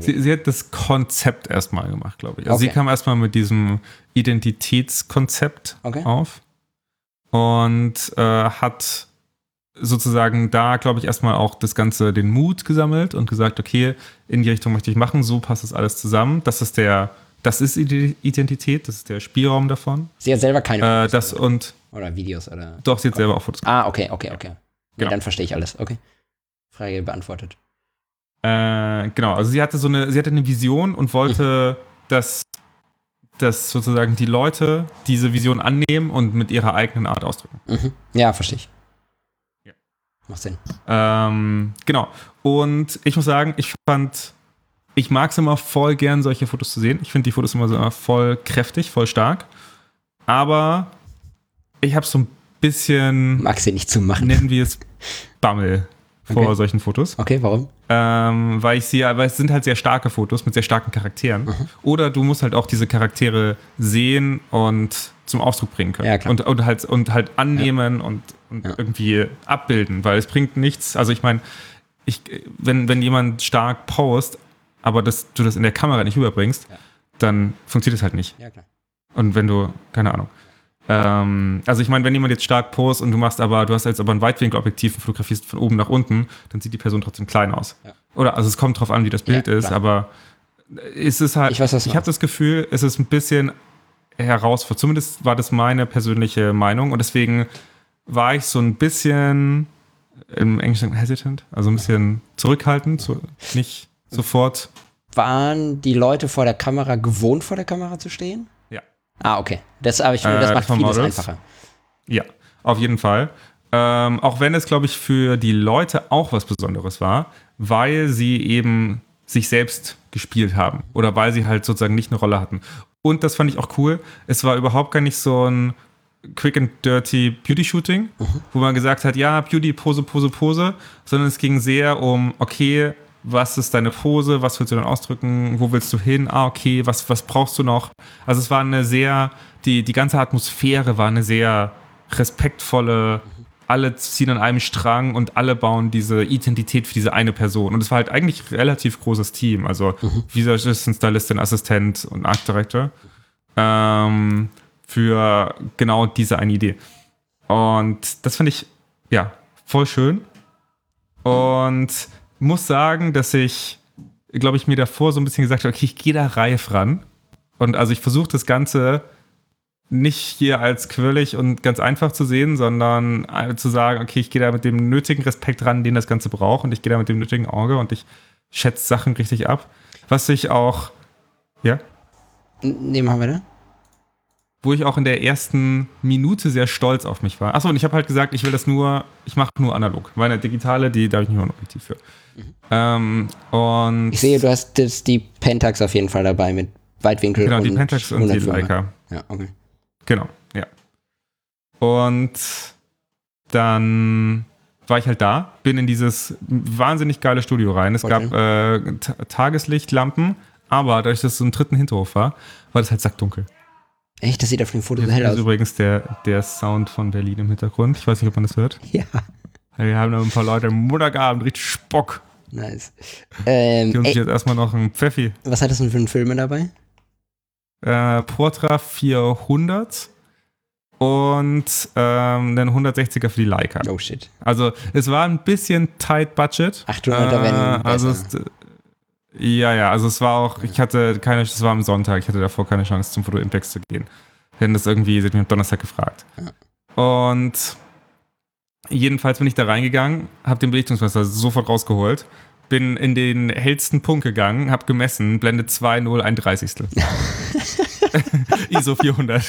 Sie, sie hat das Konzept erstmal gemacht, glaube ich. Also Okay. sie kam erstmal mit diesem Identitätskonzept Okay. auf und äh, hat sozusagen da, glaube ich, erstmal auch das Ganze, den Mut gesammelt und gesagt, okay, in die Richtung möchte ich machen, so passt das alles zusammen. Das ist der, das ist Ide- Identität, das ist der Spielraum davon. Sie hat selber keine Äh, Fotos das und oder Videos oder. doch, sie hat selber auch Fotos. Ah, okay, okay, okay. Ja, Genau. dann verstehe ich alles. Okay. Frage beantwortet. Äh, genau, also sie hatte so eine, sie hatte eine Vision und wollte, *laughs* dass, dass sozusagen die Leute diese Vision annehmen und mit ihrer eigenen Art ausdrücken. Mhm. Ja, verstehe ich. Ja. Macht Sinn. Ähm, genau. Und ich muss sagen, ich fand, ich mag es immer voll gern, solche Fotos zu sehen. Ich finde die Fotos immer so voll kräftig, voll stark. Aber ich habe so ein bisschen, Mag sie nicht zu machen. nennen wir es Bammel vor Okay. solchen Fotos. Okay, warum? Ähm, weil ich sie, weil es sind halt sehr starke Fotos mit sehr starken Charakteren. Mhm. Oder du musst halt auch diese Charaktere sehen und zum Ausdruck bringen können. Ja, klar. Und, und halt, und halt annehmen und, und Ja. irgendwie abbilden, weil es bringt nichts. Also ich meine, ich, wenn, wenn jemand stark post, aber das, du das in der Kamera nicht überbringst, Ja. dann funktioniert es halt nicht. Ja, klar. Und wenn du, keine Ahnung. Ähm, also ich meine, wenn jemand jetzt stark post und du machst aber, du hast jetzt aber ein Weitwinkelobjektiv und fotografierst von oben nach unten, dann sieht die Person trotzdem klein aus. Ja. Oder also es kommt drauf an, wie das Bild Ja, ist, aber es ist halt, Ich weiß, ich habe das Gefühl, es ist ein bisschen herausfordernd. Zumindest war das meine persönliche Meinung und deswegen war ich so ein bisschen im Englischen hesitant, also ein bisschen zurückhaltend, so, nicht sofort. Waren die Leute vor der Kamera gewohnt, vor der Kamera zu stehen? Ja. Ah, okay. Das, aber ich finde, das Äh, macht vieles Models? einfacher. Ja, auf jeden Fall. Ähm, auch wenn es, glaube ich, für die Leute auch was Besonderes war, weil sie eben sich selbst gespielt haben oder weil sie halt sozusagen nicht eine Rolle hatten. Und das fand ich auch cool. Es war überhaupt gar nicht so ein quick and dirty Beauty Shooting, wo man gesagt hat, ja, Beauty, Pose, Pose, Pose, sondern es ging sehr um, okay, was ist deine Pose, was willst du dann ausdrücken, wo willst du hin, ah, okay, was, was brauchst du noch? Also es war eine sehr, die, die ganze Atmosphäre war eine sehr respektvolle, alle ziehen an einem Strang und alle bauen diese Identität für diese eine Person. Und es war halt eigentlich ein relativ großes Team, also Visagistin, Stylistin, Assistent und Art Director ähm, für genau diese eine Idee. Und das finde ich, ja, voll schön. Und muss sagen, dass ich, glaube ich, mir davor so ein bisschen gesagt habe, okay, ich gehe da reif ran. Und also ich versuche das Ganze nicht hier als quirlig und ganz einfach zu sehen, sondern äh, zu sagen, okay, ich gehe da mit dem nötigen Respekt ran, den das Ganze braucht und ich gehe da mit dem nötigen Auge und ich schätze Sachen richtig ab. Was ich auch, ja, N- Nee, machen wir da? wo ich auch in der ersten Minute sehr stolz auf mich war. Achso, und ich habe halt gesagt, ich will das nur, ich mache nur analog. Meine digitale, die da habe ich nicht mal ein Objektiv für. Ähm, und Ich sehe, du hast das, die Pentax auf jeden Fall dabei mit Weitwinkel genau, die und Pentax und die 105er. Leica. Ja, okay. Genau, ja. Und dann war ich halt da, bin in dieses wahnsinnig geile Studio rein. Es Voll gab äh, Ta- Tageslichtlampen, aber dadurch, dass es so ein dritten Hinterhof war, war das halt sackdunkel. Echt, das sieht auf dem Foto so Das hell ist aus. übrigens der, der Sound von Berlin im Hintergrund. Ich weiß nicht, ob man das hört. *laughs* Ja, Wir haben noch ein paar Leute im Montagabend richtig Spock. nice. Die Ähm, uns ey, jetzt erstmal noch einen Pfeffi. was hat das denn für einen Film dabei? Äh, Portra 400 und ähm, einen 160er für die Leica. Oh shit. Also es war ein bisschen tight Budget. 800er wären also besser. es, Ja, ja, also es war auch, ich hatte keine, es war am Sonntag, ich hatte davor keine Chance zum Foto Impex zu gehen. Hätten das irgendwie, sie hat mich am Donnerstag gefragt. Und jedenfalls bin ich da reingegangen, habe den Belichtungsmesser sofort rausgeholt, bin in den hellsten Punkt gegangen, habe gemessen, Blende 2, 0, ein Dreißigstel. *laughs* ISO 400.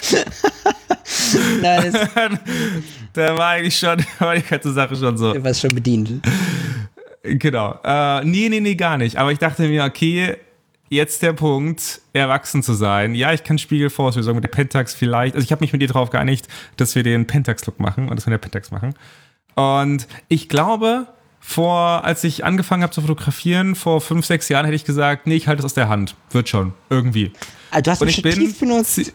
Nice. *laughs* da war eigentlich schon, *laughs* war die ganze Sache schon so. Du warst schon bedient. Genau. Äh, nee, nee, nee, gar nicht. Aber ich dachte mir, okay, jetzt der Punkt, erwachsen zu sein. Ja, ich kann Spiegelvorauslösung mit der Pentax vielleicht. Also ich habe mich mit ihr darauf geeinigt, dass wir den Pentax-Look machen und dass wir den Pentax machen. Und ich glaube, vor, als ich angefangen habe zu fotografieren, vor fünf, sechs Jahren hätte ich gesagt, nee, ich halte es aus der Hand. Wird schon. Irgendwie. Ah, du hast Und ein ich bin, Stativ benutzt?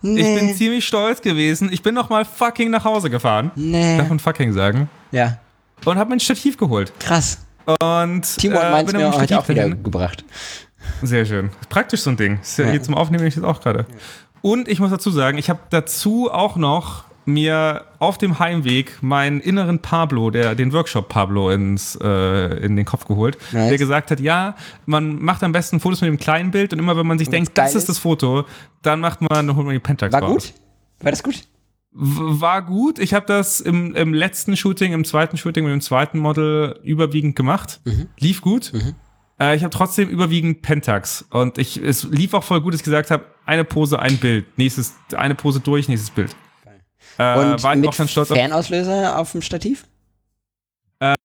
Nee. ich bin ziemlich stolz gewesen. Ich bin noch mal fucking nach Hause gefahren. nee. Darf man fucking sagen? Ja, Und habe mein Stativ geholt. krass. Und Timo äh, meins bin mir Stativ auch wieder dahin. gebracht. Sehr schön. Praktisch so ein Ding. Ist ja Ja. Hier zum Aufnehmen ich das auch gerade. Und ich muss dazu sagen, ich habe dazu auch noch mir auf dem Heimweg meinen inneren Pablo, der den Workshop Pablo ins äh, in den Kopf geholt, Nice. der gesagt hat, ja, man macht am besten Fotos mit dem kleinen Bild und immer wenn man sich denkt, geil das ist das Foto, dann macht man holt man die Pentax War raus. gut? War das gut? War gut. Ich habe das im, im letzten Shooting, im zweiten Shooting mit dem zweiten Model überwiegend gemacht. Mhm. Lief gut. Äh, ich habe trotzdem überwiegend Pentax. Und ich, es lief auch voll gut, dass ich gesagt habe, eine Pose, ein Bild. Nächstes, eine Pose durch, nächstes Bild. Äh, Und war ich mit auch ganz stolz auf. Fernauslöser auf dem Stativ?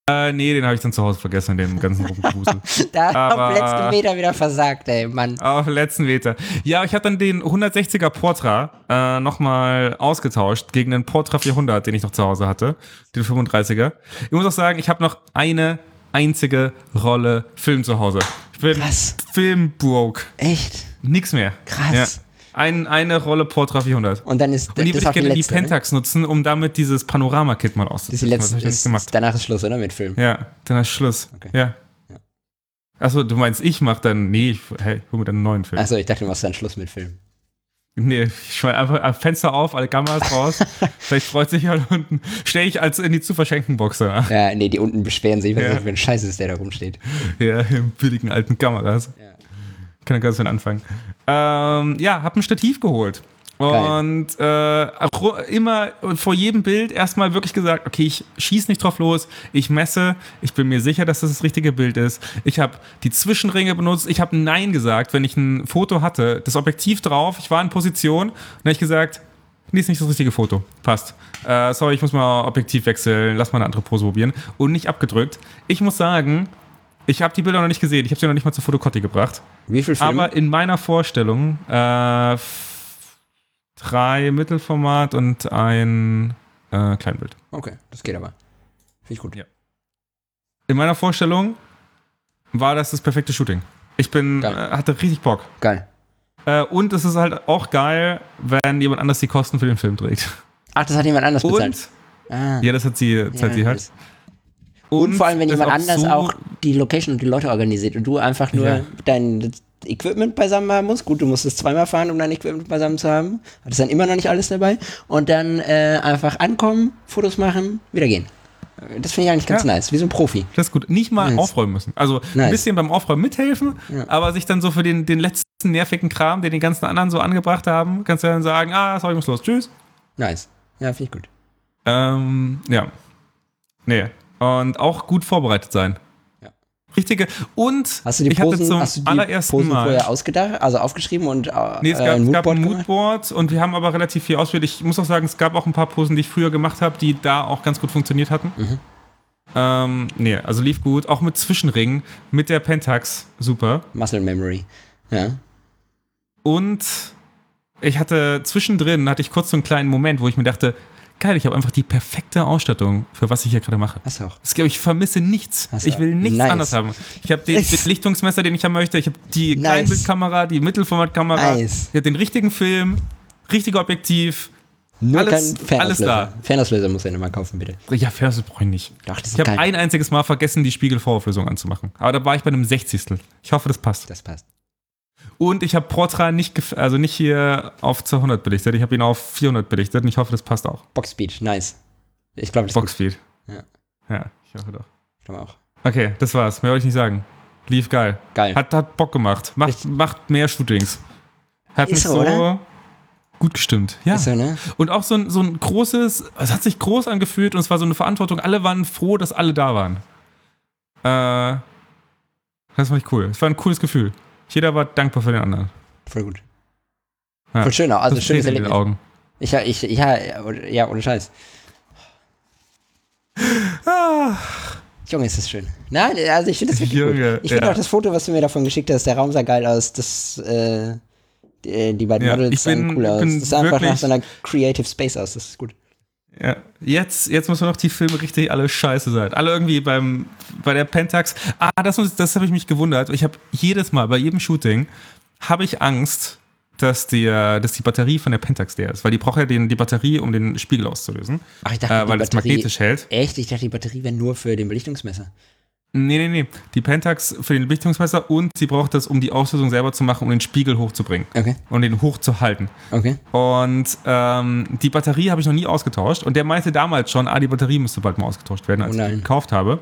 Äh, nee, den habe ich dann zu Hause vergessen, den ganzen Rumgewusel. *laughs* Da Aber- auf letzten Meter wieder versagt, ey, Mann. Auf den letzten Meter. Ja, ich habe dann den 160er Portra äh, nochmal ausgetauscht gegen den Portra 400, den ich noch zu Hause hatte. Den 35er. Ich muss auch sagen, ich habe noch eine einzige Rolle Film zu Hause. Ich bin Krass. Film-broke. Echt? Nix mehr. Krass. Ja. Ein, eine Rolle Portra 400. Und dann ist Und die das würde ich gerne die ne? Pentax nutzen, um damit dieses Panorama-Kit mal Das ist die letzte. Ist, gemacht. danach ist Schluss, oder? Mit Film. Ja, dann ist Schluss. Okay. Ja. Achso, du meinst, ich mach dann, nee, ich hey, hol mir dann einen neuen Film. Achso, ich dachte, du machst dann Schluss mit Film. Nee, ich schmeiß einfach Fenster auf, alle Kameras raus. *laughs* Vielleicht freut sich jemand unten. Stell ich als in die zu verschenken Boxer. Ja, nee, die unten beschweren sich, was Ja. für ein Scheiß ist, der da rumsteht. Ja, im billigen alten Kameras. Ja. Kann ganz schön anfangen. Ähm, ja, hab ein Stativ geholt. Geil. Und äh, immer vor jedem Bild erstmal wirklich gesagt, okay, ich schieß nicht drauf los, ich messe, ich bin mir sicher, dass das das richtige Bild ist. Ich habe die Zwischenringe benutzt, ich habe Nein gesagt, wenn ich ein Foto hatte, das Objektiv drauf, ich war in Position und habe ich gesagt, nee, ist nicht das richtige Foto, passt. Äh, sorry, ich muss mal Objektiv wechseln, lass mal eine andere Pose probieren und nicht abgedrückt. Ich muss sagen, ich habe die Bilder noch nicht gesehen, ich habe sie noch nicht mal zur Fotokotti gebracht. Wie viel Film? Aber in meiner Vorstellung äh, drei Mittelformat und ein äh, Kleinbild. okay, das geht aber. Finde ich gut. Ja. In meiner Vorstellung war das das perfekte Shooting. Ich bin, äh, hatte richtig Bock. Geil. Äh, und es ist halt auch geil, wenn jemand anders die Kosten für den Film trägt. Ach, das hat jemand anders bezahlt. Und, Ah. ja, das hat sie, das hat sie halt. Das- Und, vor allem, wenn jemand anders auch die Location und die Leute organisiert und du einfach nur Ja. dein Equipment beisammen haben musst. Gut, du musst es zweimal fahren, um dein Equipment beisammen zu haben. Hattest dann immer noch nicht alles dabei. Und dann äh, einfach ankommen, Fotos machen, wieder gehen. Das finde ich eigentlich ganz Ja. nice, wie so ein Profi. Das ist gut. Nicht mal Nice. aufräumen müssen. Also Nice. ein bisschen beim Aufräumen mithelfen, Ja. aber sich dann so für den, den letzten nervigen Kram, den die ganzen anderen so angebracht haben, kannst du dann sagen, ah, sorry, ich muss los, tschüss. Nice. Ja, finde ich gut. Ähm, ja. Nee. Und auch gut vorbereitet sein. Ja. Richtige. Und Hast du die ich hatte Posen, zum hast du die allerersten Posen Mal. vorher ausgedacht, also aufgeschrieben und äh, Nee, es äh, gab, ein es gab ein Moodboard? Moodboard und wir haben aber relativ viel ausgewählt. Ich muss auch sagen, es gab auch ein paar Posen, die ich früher gemacht habe, die da auch ganz gut funktioniert hatten. Mhm. Ähm, nee, also lief gut. Auch mit Zwischenringen, mit der Pentax, super. Muscle Memory. Ja. Und ich hatte zwischendrin, hatte ich kurz so einen kleinen Moment, wo ich mir dachte, geil, ich habe einfach die perfekte Ausstattung, für was ich hier gerade mache. Hast du auch. Es, ich vermisse nichts. Hast Ich will nichts Nice. anderes haben. Ich habe den, Lichtungsmesser, den ich haben möchte. Ich habe die Nice. Kleinbildkamera, die Mittelformatkamera. Nice. Ich habe den richtigen Film, richtige Objektiv. Nur Alles- kein Fernauslöser. alles Fernauslöser muss er nicht mal kaufen, bitte. Ja, Ferse brauche ich nicht. Doch, das Ich habe ein einziges Mal vergessen, die Spiegelvorauflösung anzumachen. Aber da war ich bei einem Sechzigstel. Ich hoffe, das passt. Das passt. Und ich habe Portra nicht, also nicht hier auf 200 belichtet. Ich habe ihn auf 400 belichtet und ich hoffe, das passt auch. Boxspeed, nice. Ich glaube, das ist gut. Boxspeed. Ja. Ja, ich hoffe doch. Ich glaube auch. Okay, das war's. Mehr wollte ich nicht sagen. Lief geil. Geil. Hat, hat Bock gemacht. Macht, macht mehr Shootings. Hat Ist mich so, so gut gestimmt. Ja. Ist so, ne? Und auch so ein, so ein großes, es hat sich groß angefühlt und es war so eine Verantwortung. Alle waren froh, dass alle da waren. Äh, das fand ich cool. Es war ein cooles Gefühl. Jeder war dankbar für den anderen. Voll gut. Ja. Voll schön auch. Also Das schönes steht in den Erlebnis. Augen. Ich, ich, ich, ja, ja, ohne Scheiß. Ah, Junge, ist das schön. Nein, also ich finde das wirklich Junge, gut. Ich finde ja. auch das Foto, was du mir davon geschickt hast, der Raum sah geil aus. Das, äh, die, die beiden Ja, Models bin- sahen cool aus. Das sah einfach nach so einer Creative Space aus. Das ist gut. Ja, jetzt, jetzt muss man noch die Filme richtig alle scheiße sein. Alle irgendwie beim, bei der Pentax. Ah, das, muss- das habe ich mich gewundert. Ich habe jedes Mal, bei jedem Shooting, habe ich Angst, dass die, dass die Batterie von der Pentax leer ist. Weil die braucht ja den, die Batterie, um den Spiegel auszulösen. Ach, ich dachte, Äh, weil das magnetisch hält. Echt? Ich dachte, die Batterie wäre nur für den Belichtungsmesser. Nee, nee, nee. Die Pentax für den Belichtungsmesser und sie braucht das, um die Auslösung selber zu machen, um den Spiegel hochzubringen. Okay. Und den hochzuhalten. Okay. Und ähm, die Batterie habe ich noch nie ausgetauscht. Und der meinte damals schon, ah, die Batterie müsste bald mal ausgetauscht werden, als Oh ich die gekauft habe.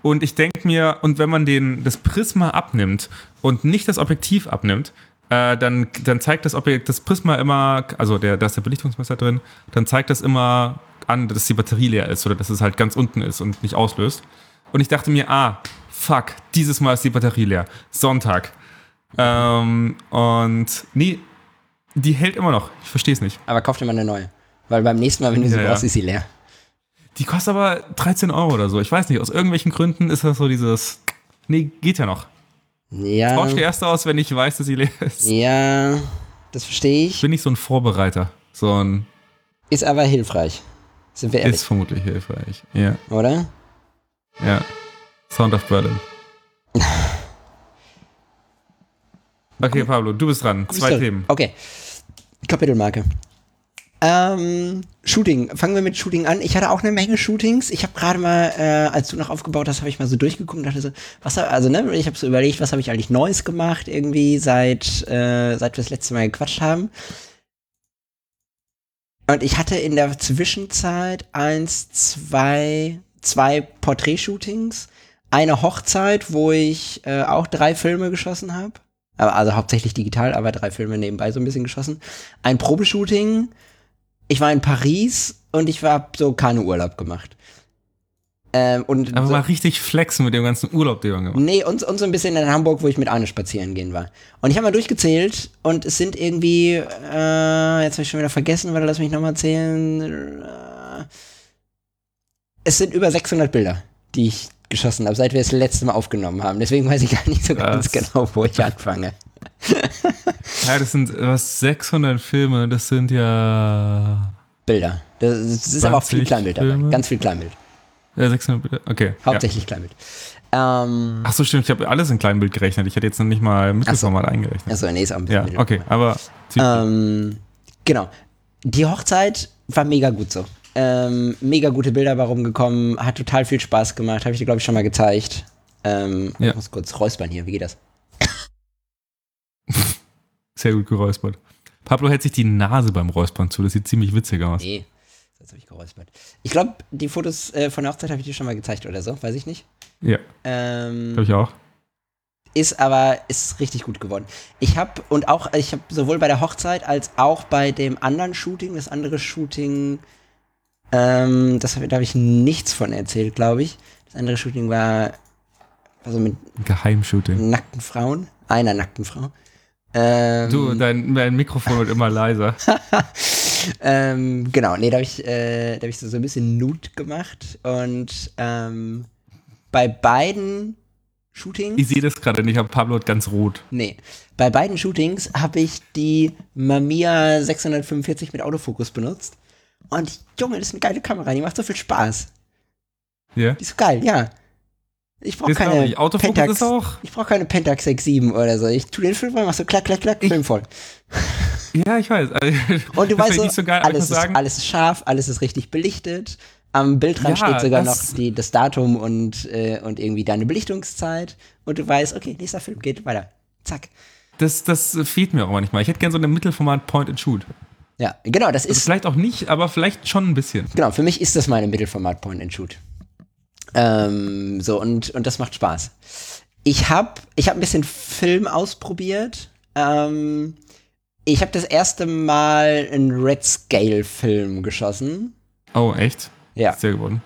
Und ich denke mir, und wenn man den, das Prisma abnimmt und nicht das Objektiv abnimmt, äh, dann, dann zeigt das Objekt, das Prisma immer, also der, da ist der Belichtungsmesser drin, dann zeigt das immer an, dass die Batterie leer ist oder dass es halt ganz unten ist und nicht auslöst. Und ich dachte mir, ah, fuck, dieses Mal ist die Batterie leer. Sonntag. Ähm, und nee, die hält immer noch. Ich verstehe es nicht. Aber kauf dir mal eine neue. Weil beim nächsten Mal, wenn du sie Ja, ja. brauchst, ist sie leer. Die kostet aber 13 Euro oder so. Ich weiß nicht, aus irgendwelchen Gründen ist das so dieses. Nee, geht ja noch. Ja. Tausch die erste aus, wenn ich weiß, dass sie leer ist. Ja, das verstehe ich. Bin ich so ein Vorbereiter. So ein. Ist aber hilfreich. Sind wir ehrlich, Ist vermutlich hilfreich. Ja, oder? Ja. Sound of Berlin. *laughs* Okay, Pablo, du bist dran. Zwei Story. Themen. Okay. Kapitelmarke. Ähm, Shooting. Fangen wir mit Shooting an. Ich hatte auch eine Menge Shootings. Ich habe gerade mal, äh, als du noch aufgebaut hast, habe ich mal so durchgeguckt und dachte so, was, also ne, ich habe so überlegt, was habe ich eigentlich Neues gemacht irgendwie seit, äh, seit wir das letzte Mal gequatscht haben. Und ich hatte in der Zwischenzeit eins, zwei, zwei Porträtshootings, eine Hochzeit, wo ich äh, auch drei Filme geschossen habe. Also hauptsächlich digital, aber drei Filme nebenbei so ein bisschen geschossen. Ein Probeshooting. Ich war in Paris und ich war so keine Urlaub gemacht. Ähm, und Aber so, mal richtig flexen mit dem ganzen Urlaub, den wir gemacht Nee, und, und so ein bisschen in Hamburg, wo ich mit Arne spazieren gehen war. Und ich habe mal durchgezählt und es sind irgendwie, äh, jetzt habe ich schon wieder vergessen, warte, lass mich nochmal zählen. Äh, es sind über 600 Bilder, die ich geschossen habe, seit wir das letzte Mal aufgenommen haben. Deswegen weiß ich gar nicht so ganz Krass. genau, wo ich anfange. Ja, das sind was 600 Filme, das sind ja. Bilder. Das, das ist aber auch viel 20 Kleinbild dabei. Ganz viel Kleinbild. ja 600 Bilder. Okay. Ja. Hauptsächlich Kleinbild. Ähm, Ach so, stimmt. Ich habe alles in Kleinbild gerechnet. Ich hätte jetzt noch nicht mal Mittelformat eingerechnet. achso, nee, ist auch ein bisschen Ja, okay. Aber Ähm, genau. Die Hochzeit war mega gut so. Ähm, mega gute Bilder bei rumgekommen, hat total viel Spaß gemacht, habe ich dir, glaube ich, schon mal gezeigt. Ähm, Ja. Ich muss kurz räuspern hier, wie geht das? *laughs* sehr gut geräuspert. Pablo hält sich die Nase beim Räuspern zu. Das sieht ziemlich witzig aus. Nee, jetzt habe ich geräuspert. Ich glaube, die Fotos äh, von der Hochzeit habe ich dir schon mal gezeigt oder so, weiß ich nicht. Ja, Ähm, glaube ich auch. ist aber ist richtig gut geworden. Ich habe und auch ich habe sowohl bei der Hochzeit als auch bei dem anderen Shooting, das andere Shooting, ähm, das hab, da habe ich nichts von erzählt, glaube ich. Das andere Shooting war also mit Geheimshooting. nackten Frauen, einer nackten Frau. Ähm, Du, dein, dein Mikrofon wird immer leiser. *laughs* ähm, genau, nee, da habe ich, äh, da hab ich so, so ein bisschen Nude gemacht und ähm, bei beiden Shootings. Ich sehe das gerade nicht, aber Pablo hat ganz rot. Nee. Bei beiden Shootings habe ich die Mamiya 645 mit Autofokus benutzt. Und Junge, das ist eine geile Kamera, die macht so viel Spaß. Ja? Die ist so geil, ja. Ich brauche keine ich. Pentax. ist auch. Ich brauche keine Pentax 67 oder so. Ich tu den Film voll, mach so klack, klack, klack, Film voll. Ja, ich weiß. Also, Und du weißt ich so, so geil, ich alles, ist, alles ist scharf, alles ist richtig belichtet. Am Bildrand Ja, steht sogar noch die, das Datum und, äh, und irgendwie deine Belichtungszeit. Und du weißt, okay, nächster Film geht weiter. Zack. das, das fehlt mir auch manchmal. Ich hätte gerne so eine Mittelformat Point-and-Shoot. Ja, genau, das Also ist vielleicht auch nicht, aber vielleicht schon ein bisschen. Genau, für mich ist das meine Mittelformat Point and Shoot. Ähm, so, und, und das macht Spaß. Ich habe ich hab ein bisschen Film ausprobiert. Ähm, ich habe das erste Mal einen Red Scale-Film geschossen. Oh, echt? Ja, Sehr geworden.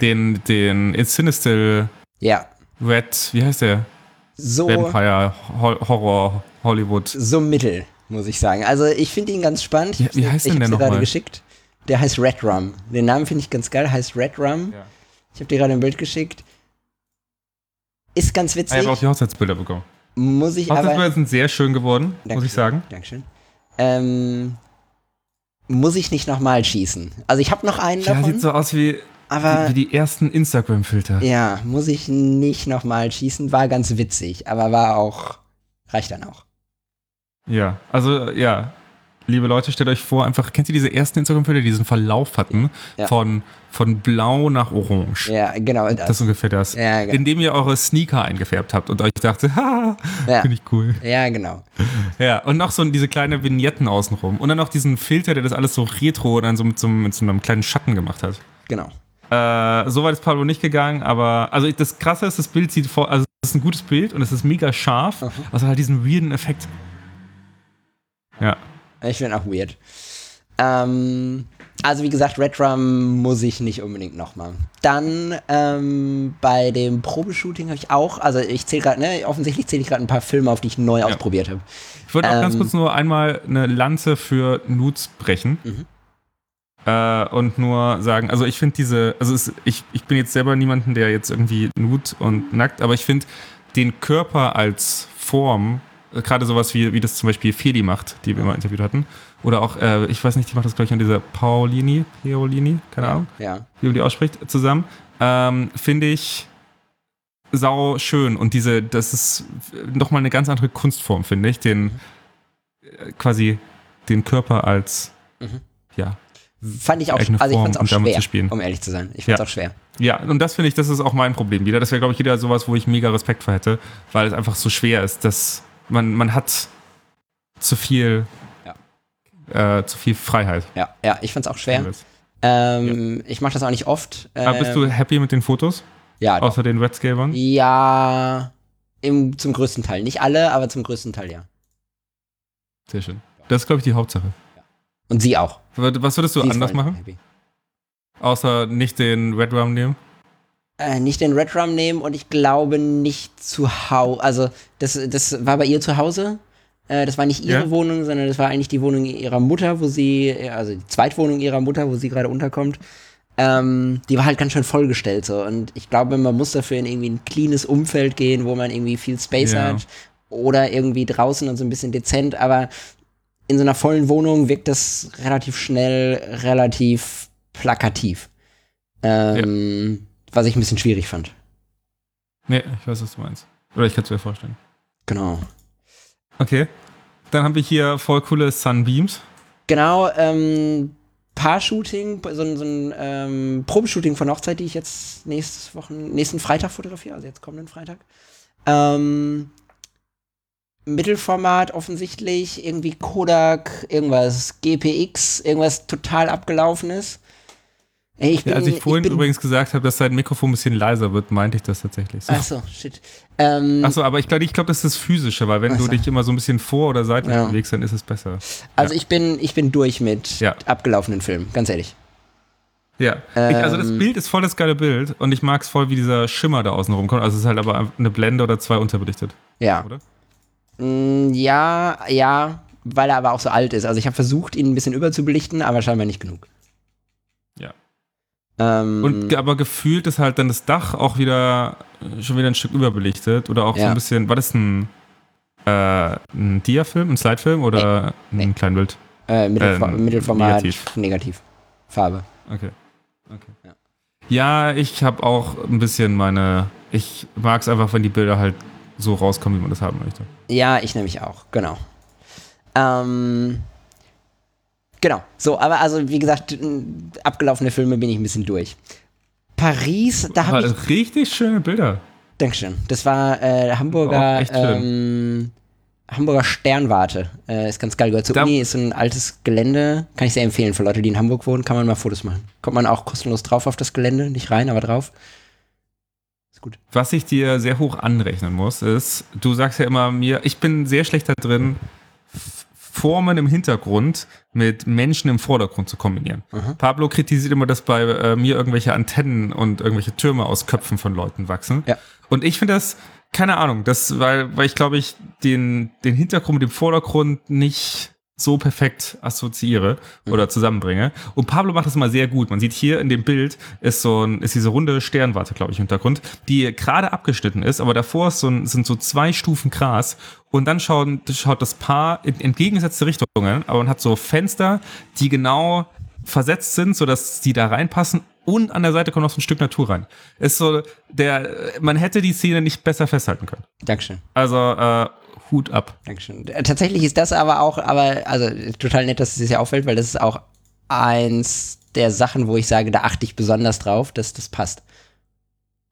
Den, den It's Sinister ja. Red, wie heißt der? So, Vampire, Ho Horror, Hollywood. so mittel, muss ich sagen. Also, ich finde ihn ganz spannend. Ich Wie- heißt ich denn der dir gerade nochmal? geschickt. Der heißt Red Rum. Den Namen finde ich ganz geil, heißt Red Rum. Ja. Ich habe dir gerade ein Bild geschickt. Ist ganz Ah, Ich witzig. habe auch die Hochzeitsbilder bekommen. muss ich aber. Hochzeitsbilder sind sehr schön geworden, muss Dankeschön. ich sagen. Dankeschön. Ähm, muss ich nicht nochmal schießen? Also ich habe noch einen Ja, davon, sieht so aus wie, aber wie die ersten Instagram-Filter. ja, muss ich nicht nochmal schießen. War ganz witzig, aber war auch, reicht dann auch. Ja, also ja. liebe Leute, stellt euch vor, einfach, kennt ihr diese ersten Instagram-Bilder, die diesen Verlauf hatten? Ja. Von, von blau nach orange. Ja, genau. Das. Das ist ungefähr das. Ja, genau. Indem ihr eure Sneaker eingefärbt habt und euch dachte, *laughs* ha, Ja. finde ich cool. ja, genau. *laughs* Ja, und noch so diese kleine Vignetten außenrum. Und dann noch diesen Filter, der das alles so retro und dann so mit so, einem- mit so einem kleinen Schatten gemacht hat. Genau. Äh, so weit ist Pablo nicht gegangen, aber also das Krasse ist, das Bild sieht vor, also es ist ein gutes Bild und es ist mega scharf, es hat halt diesen weirden Effekt. Ja. Ich finde auch weird. Ähm, also wie gesagt, Red Rum muss ich nicht unbedingt nochmal. Dann ähm, bei dem Probeshooting habe ich auch, also ich zähle gerade, ne, offensichtlich zähle ich gerade ein paar Filme auf, die ich neu ausprobiert habe. Ich wollte auch ganz Ähm. kurz nur einmal eine Lanze für Nudes brechen. Mhm. Äh, und nur sagen, also ich finde diese, also es, ich, ich bin jetzt selber niemanden, der jetzt irgendwie nude und nackt, aber ich finde den Körper als Form, gerade sowas wie, wie das zum Beispiel Feli macht, die wir mal interviewt hatten, oder auch, äh, ich weiß nicht, die macht das glaube ich an dieser Paolini, Paolini, keine Ahnung, Ja. wie man die ausspricht, zusammen, ähm, finde ich sau schön und diese, das ist nochmal eine ganz andere Kunstform, finde ich, den äh, quasi den Körper als Mhm. ja, Fand ich auch, also ich Form fand es auch damit schwer, zu spielen. um ehrlich zu sein. Ich fand es Ja. auch schwer. Ja, und das finde ich, das ist auch mein Problem wieder. Das wäre, glaube ich, wieder sowas, wo ich mega Respekt vor hätte, weil es einfach so schwer ist, dass man, man hat zu viel, äh, zu viel Freiheit. Ja, ja, ich fand es auch schwer. Ähm, Ich mache das auch nicht oft. Aber bist du Ähm, happy mit den Fotos? ja, doch. Außer den Red Scale ja, im, zum größten Teil. Nicht alle, aber zum größten Teil ja. Sehr schön. Das ist, glaube ich, die Hauptsache. Und sie auch. Was würdest du Sie anders machen? happy. Außer nicht den Red Rum nehmen? Äh, nicht den Red Rum nehmen und ich glaube nicht zu Hause. Also, das, das war bei ihr zu Hause. Äh, das war nicht ihre Ja. Wohnung, sondern das war eigentlich die Wohnung ihrer Mutter, wo sie, also die Zweitwohnung ihrer Mutter, wo sie gerade unterkommt. Ähm, die war halt ganz schön vollgestellt so. Und ich glaube, man muss dafür in irgendwie ein cleanes Umfeld gehen, wo man irgendwie viel Space Ja. hat. Oder irgendwie draußen und so ein bisschen dezent. Aber in so einer vollen Wohnung wirkt das relativ schnell, relativ plakativ. Ähm, Was ich ein bisschen schwierig fand. Nee, ich weiß, was du meinst. Oder ich kann es mir vorstellen. Genau. Okay. Dann haben wir hier voll coole Sunbeams. Genau, ähm, Paar-Shooting, so, ein- so ein ähm, Probeshooting von Hochzeit, die ich jetzt nächstes Wochen, nächsten Freitag fotografiere, also jetzt kommenden Freitag. Ähm, Mittelformat offensichtlich, irgendwie Kodak, irgendwas GPX, irgendwas total abgelaufenes. Ey, ich bin, Ja, als ich vorhin bin, übrigens gesagt habe, dass sein Mikrofon ein bisschen leiser wird, meinte ich das tatsächlich. So. Achso, shit. Ähm, Achso, aber ich glaube, ich glaub, das ist das Physische, weil wenn Ach du dich immer so ein bisschen vor- oder seitlich Ja. bewegst, dann ist es besser. also ich bin, ich bin durch mit Ja. abgelaufenen Filmen, ganz ehrlich. Ja. ich, also das Ähm. Bild ist voll das geile Bild und ich mag es voll, wie dieser Schimmer da außen rumkommt. Also es ist halt aber eine Blende oder zwei unterbelichtet, Ja. oder? Mm, Ja, ja, weil er aber auch so alt ist. Also ich habe versucht, ihn ein bisschen überzubelichten, aber scheinbar nicht genug. Ähm, Und aber gefühlt ist halt dann das Dach auch wieder äh, schon wieder ein Stück überbelichtet oder auch so Ja. ein bisschen, war das ein, äh, ein Dia-Film, ein Slide-Film oder Nee. ein Kleinbild? äh, Mittelfor ähm, Mittelformat, negativ. negativ. Farbe. Okay. okay. Ja. Ja, ich habe auch ein bisschen meine, ich mag es einfach, wenn die Bilder halt so rauskommen, wie man das haben möchte. Ja, ich nämlich auch, genau. Ähm, genau, so, aber also wie gesagt, n- abgelaufene Filme bin ich ein bisschen durch. Paris, da habe ich richtig schöne Bilder. Dankeschön. Das war äh, Hamburger, schön. ähm, Hamburger Sternwarte. Äh, ist ganz geil. Gehört zur Da- Uni, ist ein altes Gelände. Kann ich sehr empfehlen für Leute, die in Hamburg wohnen. Kann man mal Fotos machen. Kommt man auch kostenlos drauf auf das Gelände. Nicht rein, aber drauf. Ist gut. Was ich dir sehr hoch anrechnen muss, ist, du sagst ja immer mir, ich bin sehr schlecht da drin, F- Formen im Hintergrund mit Menschen im Vordergrund zu kombinieren. Mhm. Pablo kritisiert immer, dass bei äh, mir irgendwelche Antennen und irgendwelche Türme aus Köpfen von Leuten wachsen. Ja. Und ich finde das, keine Ahnung, das, weil, weil ich glaube ich den, den Hintergrund mit dem Vordergrund nicht so perfekt assoziiere oder zusammenbringe. Und Pablo macht das immer sehr gut. Man sieht hier in dem Bild ist so ein, ist diese runde Sternwarte, glaube ich, im Hintergrund, die gerade abgeschnitten ist, aber davor ist so ein, sind so zwei Stufen Gras und dann schauen, schaut das Paar in entgegengesetzte Richtungen, aber man hat so Fenster, die genau versetzt sind, sodass die da reinpassen und an der Seite kommt noch so ein Stück Natur rein. Ist so, der, man hätte die Szene nicht besser festhalten können. Dankeschön. Also, äh, Hut ab. Dankeschön. Äh, Tatsächlich ist das aber auch, aber, also total nett, dass es dir auffällt, weil das ist auch eins der Sachen, wo ich sage, da achte ich besonders drauf, dass das passt.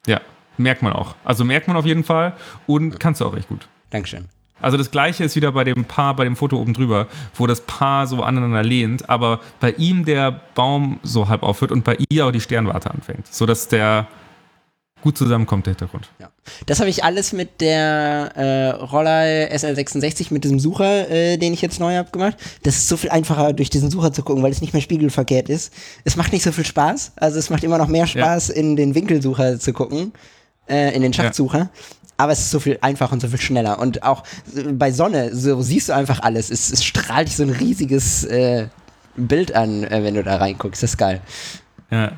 Ja, merkt man auch. Also merkt man auf jeden Fall und kannst du auch echt gut. Dankeschön. Also das gleiche ist wieder bei dem Paar, bei dem Foto oben drüber, wo das Paar so aneinander lehnt, aber bei ihm der Baum so halb aufhört und bei ihr auch die Sternwarte anfängt, sodass der gut zusammenkommt, der Hintergrund. Ja. Das habe ich alles mit der äh, Roller SL66, mit diesem Sucher, äh, den ich jetzt neu habe gemacht. Das ist so viel einfacher, durch diesen Sucher zu gucken, weil es nicht mehr spiegelverkehrt ist. Es macht nicht so viel Spaß. Also es macht immer noch mehr Spaß, in den Winkelsucher zu gucken, äh, in den Schachtsucher. Aber es ist so viel einfacher und so viel schneller. Und auch äh, bei Sonne, so siehst du einfach alles. Es, es strahlt dich so ein riesiges äh, Bild an, äh, wenn du da reinguckst. Das ist geil. Ja.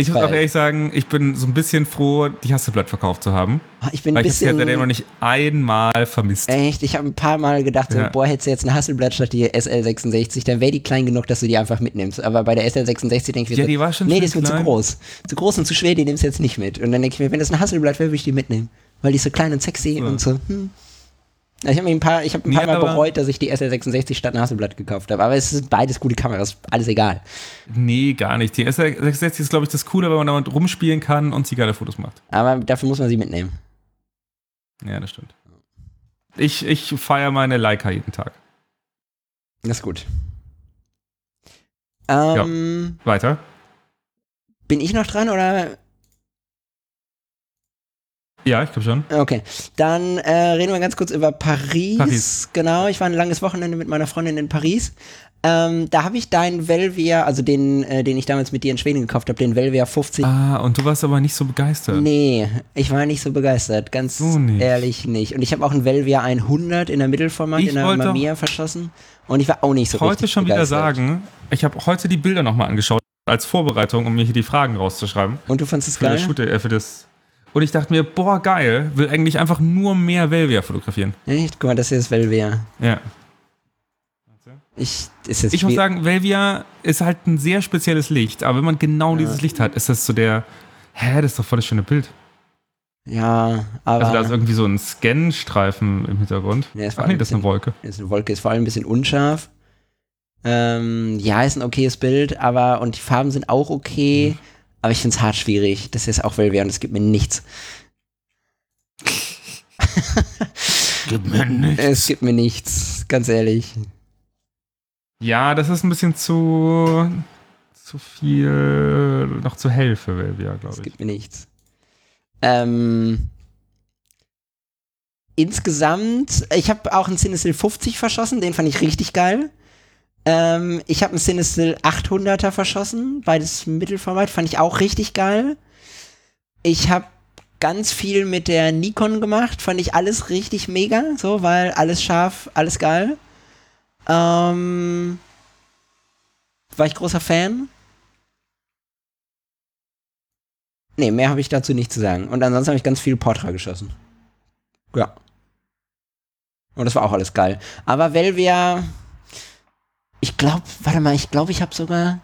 Ich muss auch ehrlich sagen, ich bin so ein bisschen froh, die Hasselblatt verkauft zu haben. Ah, Ich bin ein Weil ich bisschen. seitdem noch nicht einmal vermisst. Echt, ich habe ein paar Mal gedacht, so, Ja. boah, hättest du jetzt eine Hasselblatt statt die SL66, dann wäre die klein genug, dass du die einfach mitnimmst. Aber bei der SL66 denke ich Ja, mir, die war schon nee, die ist mir zu groß. Zu groß und zu schwer, die nimmst du jetzt nicht mit. Und dann denke ich mir, wenn das eine Hasselblatt wäre, würde ich die mitnehmen. Weil die ist so klein und sexy und so, hm. Ja, Ich habe ein paar, ich hab ein Nee, paar Mal aber- bereut, dass ich die SL66 statt Hasselblatt gekauft habe. Aber es sind beides gute Kameras, alles egal. Nee, gar nicht. Die S66 ist, glaube ich, das Coole, weil man damit rumspielen kann und sie geile Fotos macht. Aber dafür muss man sie mitnehmen. Ja, das stimmt. Ich, ich feiere meine Leica jeden Tag. Das ist gut. Ähm, Weiter. bin ich noch dran oder Ja, ich glaube schon. Okay, dann äh, reden wir ganz kurz über Paris. Paris. Genau, ich war ein langes Wochenende mit meiner Freundin in Paris. Ähm, da habe ich deinen Velvia, also den, äh, den ich damals mit dir in Schweden gekauft habe, den Velvia 50. Ah, und du warst aber nicht so begeistert. Nee, ich war nicht so begeistert, ganz So nicht. ehrlich nicht. Und ich habe auch einen Velvia 100 in der Mittelformat Ich in der Mamiya verschossen. Und ich war auch nicht so heute richtig schon wieder begeistert. sagen, ich habe heute die Bilder nochmal angeschaut, als Vorbereitung, um mir hier die Fragen rauszuschreiben. Und du fandest es geil? Shoot, äh, für das. Und ich dachte mir, boah, geil, will eigentlich einfach nur mehr Velvia fotografieren. Echt? Guck mal, das hier ist Velvia. Ja. Ich, Ich muss sagen, Velvia ist halt ein sehr spezielles Licht, aber wenn man genau dieses Licht hat, ist das so der, hä, das ist doch voll das schöne Bild. ja, aber. Also da ist irgendwie so ein Scan-Streifen im Hintergrund. Ja, Ach nee, das ist eine Wolke. ist eine Wolke, ist vor allem ein bisschen unscharf. Ähm, ja, ist ein okayes Bild, aber und die Farben sind auch okay, Mhm. Aber ich finde es hart schwierig. Das ist auch Velvia und es gibt mir nichts. Gib mir nichts. Es gibt mir nichts, ganz ehrlich. Ja, das ist ein bisschen zu, zu viel, noch zu hell für Velvia, Es glaube ich. gibt mir nichts. Ähm, insgesamt, ich habe auch einen Cinestill 50 verschossen, den fand ich richtig geil. Ähm, ich habe einen Cinestill 800er verschossen, beides Mittelformat, fand ich auch richtig geil. Ich habe ganz viel mit der Nikon gemacht, fand ich alles richtig mega, so, weil alles scharf, alles geil. Ähm, war ich großer Fan. Nee, mehr habe ich dazu nicht zu sagen. Und ansonsten habe ich ganz viel Portra geschossen. Ja. Und das war auch alles geil. Aber Velvia, ich glaube, warte mal, ich glaube, ich habe sogar,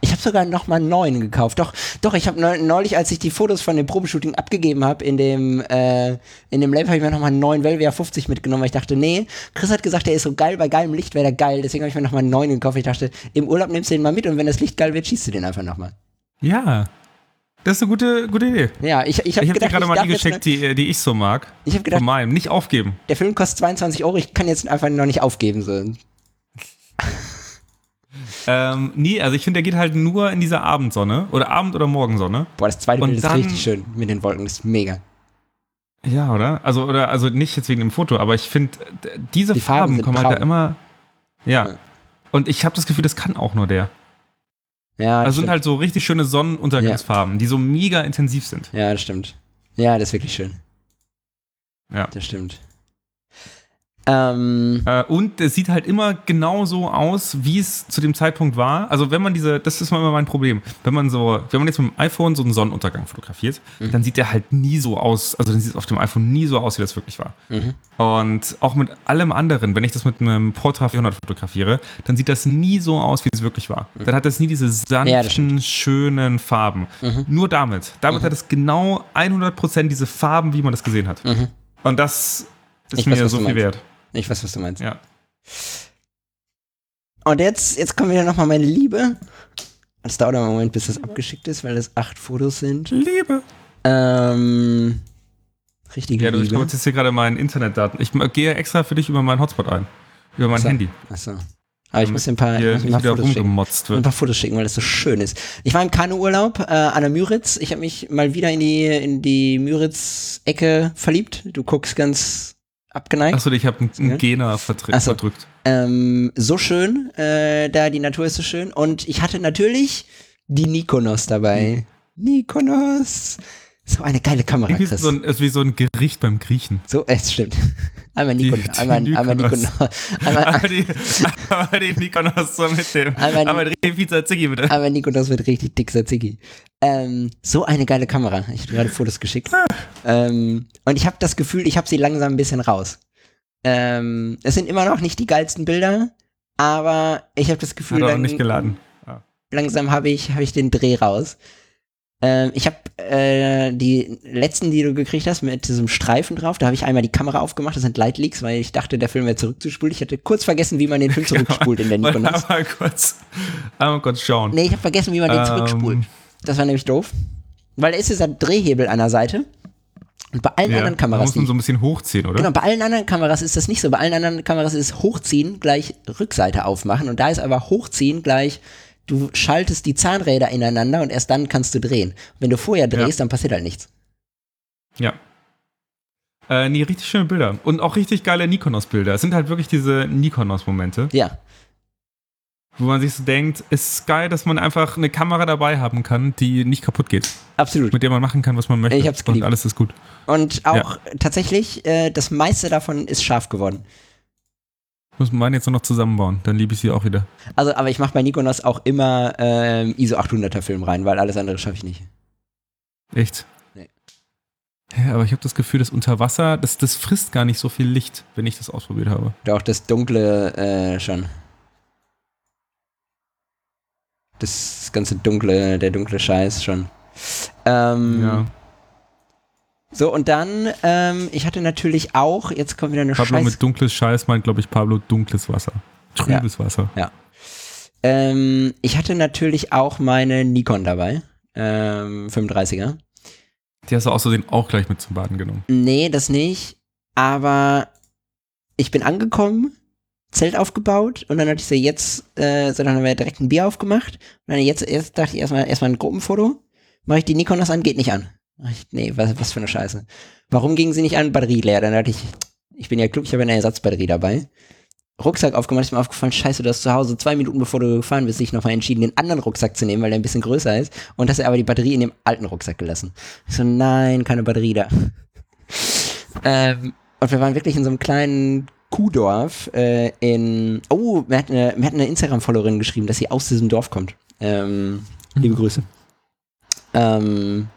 ich habe sogar noch mal einen neuen gekauft. Doch, doch, ich habe neulich, als ich die Fotos von dem Probeshooting abgegeben habe in dem, äh, in dem Lab, habe ich mir noch mal einen neuen Velvia 50 mitgenommen, weil ich dachte, nee, Chris hat gesagt, der ist so geil, bei geilem Licht wäre der geil. Deswegen habe ich mir noch mal einen neuen gekauft. Ich dachte, im Urlaub nimmst du den mal mit und wenn das Licht geil wird, schießt du den einfach noch mal. Ja, das ist eine gute, gute Idee. Ja, ich, ich habe habe dir gerade mal die geschickt, die, die ich so mag. Ich habe gedacht, Von meinem. Nicht aufgeben. der Film kostet 22 Euro, ich kann jetzt einfach noch nicht aufgeben. So. Ähm, nee, also ich finde, der geht halt nur in dieser Abendsonne oder Abend- oder Morgensonne. Boah, das zweite Und Bild ist dann- richtig schön mit den Wolken, das ist mega. Ja, oder? Also, oder, also nicht jetzt wegen dem Foto, aber ich finde, diese Die Farben Farben, kommen halt da immer. Ja. Ja. Und ich habe das Gefühl, das kann auch nur der. Ja, das Also sind stimmt. halt so richtig schöne Sonnenuntergangsfarben, die so mega intensiv sind. ja, das stimmt. Ja, das ist wirklich schön. Ja. Das stimmt. Ähm, Äh, und es sieht halt immer genau so aus, wie es zu dem Zeitpunkt war. Also wenn man diese, das ist immer mein Problem, wenn man so, wenn man jetzt mit dem iPhone so einen Sonnenuntergang fotografiert, Mhm. dann sieht der halt nie so aus, also dann sieht es auf dem iPhone nie so aus, wie das wirklich war. mhm. Und auch mit allem anderen, wenn ich das mit einem Portra 400 fotografiere, dann sieht das nie so aus, wie es wirklich war. Dann hat das nie diese Ja, sanften, schönen Farben. Mhm. Nur damit. Damit hat es genau 100% diese Farben, wie man das gesehen hat. Mhm. Und das ist Ich mir weiß, so viel meinst. wert. Ich weiß, was du meinst. Ja. Und jetzt, jetzt kommt wieder nochmal meine Liebe. Es dauert einen Moment, bis das abgeschickt ist, weil das acht Fotos sind. Liebe. Ähm, richtige Ja, du, ich Liebe. nutze jetzt hier gerade meine Internetdaten. Ich gehe extra für dich über meinen Hotspot ein. Über mein So. Handy. Achso. Aber ich muss dir ein paar, ich Hier muss ein paar Fotos schicken. ein paar Fotos schicken, weil das so schön ist. Ich war im Kanuurlaub äh, an der Müritz. Ich habe mich mal wieder in die, in die Müritz-Ecke verliebt. Du guckst ganz abgeneigt. Achso, ich habe einen, Gena Ach so. verdrückt. Ähm, so schön, äh, da die Natur ist so schön. Und ich hatte natürlich die Nikonos dabei. Nikonos. So eine geile Kamera, Chris. so ein, ist wie so ein Gericht beim Griechen. So, es stimmt. *laughs* Einmal Nikonos. Die- die einmal, einmal Mykonos. Nikonos. *laughs* Einmal, die, aber die Mykonos so mit dem. Einmal- dreh Pizza Ziggy bitte. einmal Nikonos wird richtig dick, Tzatziki. Ähm, so eine geile Kamera. Ich habe gerade Fotos geschickt. ähm, und ich habe das Gefühl, ich habe sie langsam ein bisschen raus. Ähm, es sind immer noch nicht die geilsten Bilder, aber ich habe das Gefühl, Hat lang- nicht geladen. Ah. langsam habe ich, hab ich den Dreh raus. Ähm, ich habe äh, die letzten, die du gekriegt hast, mit diesem Streifen drauf, da habe ich einmal die Kamera aufgemacht, das sind Light Leaks, weil ich dachte, der Film wäre zurückzuspult. Ich hatte kurz vergessen, wie man den Film *laughs* zurückspult in der Nikonos. Einmal kurz, einmal kurz schauen. Nee, ich habe vergessen, wie man den Ähm. zurückspult. Das war nämlich doof. Weil da ist dieser Drehhebel an der Seite. Und bei allen Ja, anderen da Kameras, muss man so ein bisschen hochziehen, oder? genau, bei allen anderen Kameras ist das nicht so. Bei allen anderen Kameras ist hochziehen gleich Rückseite aufmachen. Und da ist aber hochziehen gleich, du schaltest die Zahnräder ineinander und erst dann kannst du drehen. Wenn du vorher drehst, dann passiert halt nichts. Ja. Äh, nee, richtig schöne Bilder. Und auch richtig geile Nikonos-Bilder. Es sind halt wirklich diese Nikonos-Momente, Ja, wo man sich so denkt, es ist geil, dass man einfach eine Kamera dabei haben kann, die nicht kaputt geht. absolut. Mit der man machen kann, was man möchte. Ich hab's geliebt. Und alles ist gut. Und auch tatsächlich, äh, das meiste davon ist scharf geworden. Muss man jetzt nur noch zusammenbauen, dann liebe ich sie auch wieder. Also, aber ich mache bei Nikonos auch immer ähm, ISO 800er Film rein, weil alles andere schaffe ich nicht. Echt? Nee. Ja, aber ich habe das Gefühl, das Unterwasser, das, das frisst gar nicht so viel Licht, wenn ich das ausprobiert habe. Auch das Dunkle äh, schon. Das ganze Dunkle, der dunkle Scheiß schon. Ähm, Ja. So, und dann, ähm, ich hatte natürlich auch, jetzt kommt wieder eine Pablo Scheiß. mit dunkles Scheiß meint, glaube ich, Pablo dunkles Wasser. Trübes Wasser. Ähm, ich hatte natürlich auch meine Nikon dabei. Ähm, 35er. Die hast du außerdem auch gleich mit zum Baden genommen. Nee, das nicht. Aber ich bin angekommen, Zelt aufgebaut und dann hatte ich so jetzt, äh, so dann haben wir direkt ein Bier aufgemacht. Und dann jetzt erst dachte ich erstmal erstmal ein Gruppenfoto. Mache ich die Nikon das an, geht nicht an. Ich, nee, was, was für eine Scheiße. Warum ging sie nicht an? Batterie leer. Dann dachte ich, ich bin ja klug, ich habe eine Ersatzbatterie dabei. Rucksack aufgemacht, ist mir aufgefallen, scheiße, du hast zu Hause zwei Minuten bevor du gefahren bist, dich nochmal entschieden, den anderen Rucksack zu nehmen, weil der ein bisschen größer ist. Und hast er aber die Batterie in dem alten Rucksack gelassen. Ich so, nein, keine Batterie da. *laughs* ähm, und wir waren wirklich in so einem kleinen Kuhdorf äh, in. Oh, mir hat eine, mir hat eine Instagram-Followerin geschrieben, dass sie aus diesem Dorf kommt. Ähm, liebe Grüße. Ähm,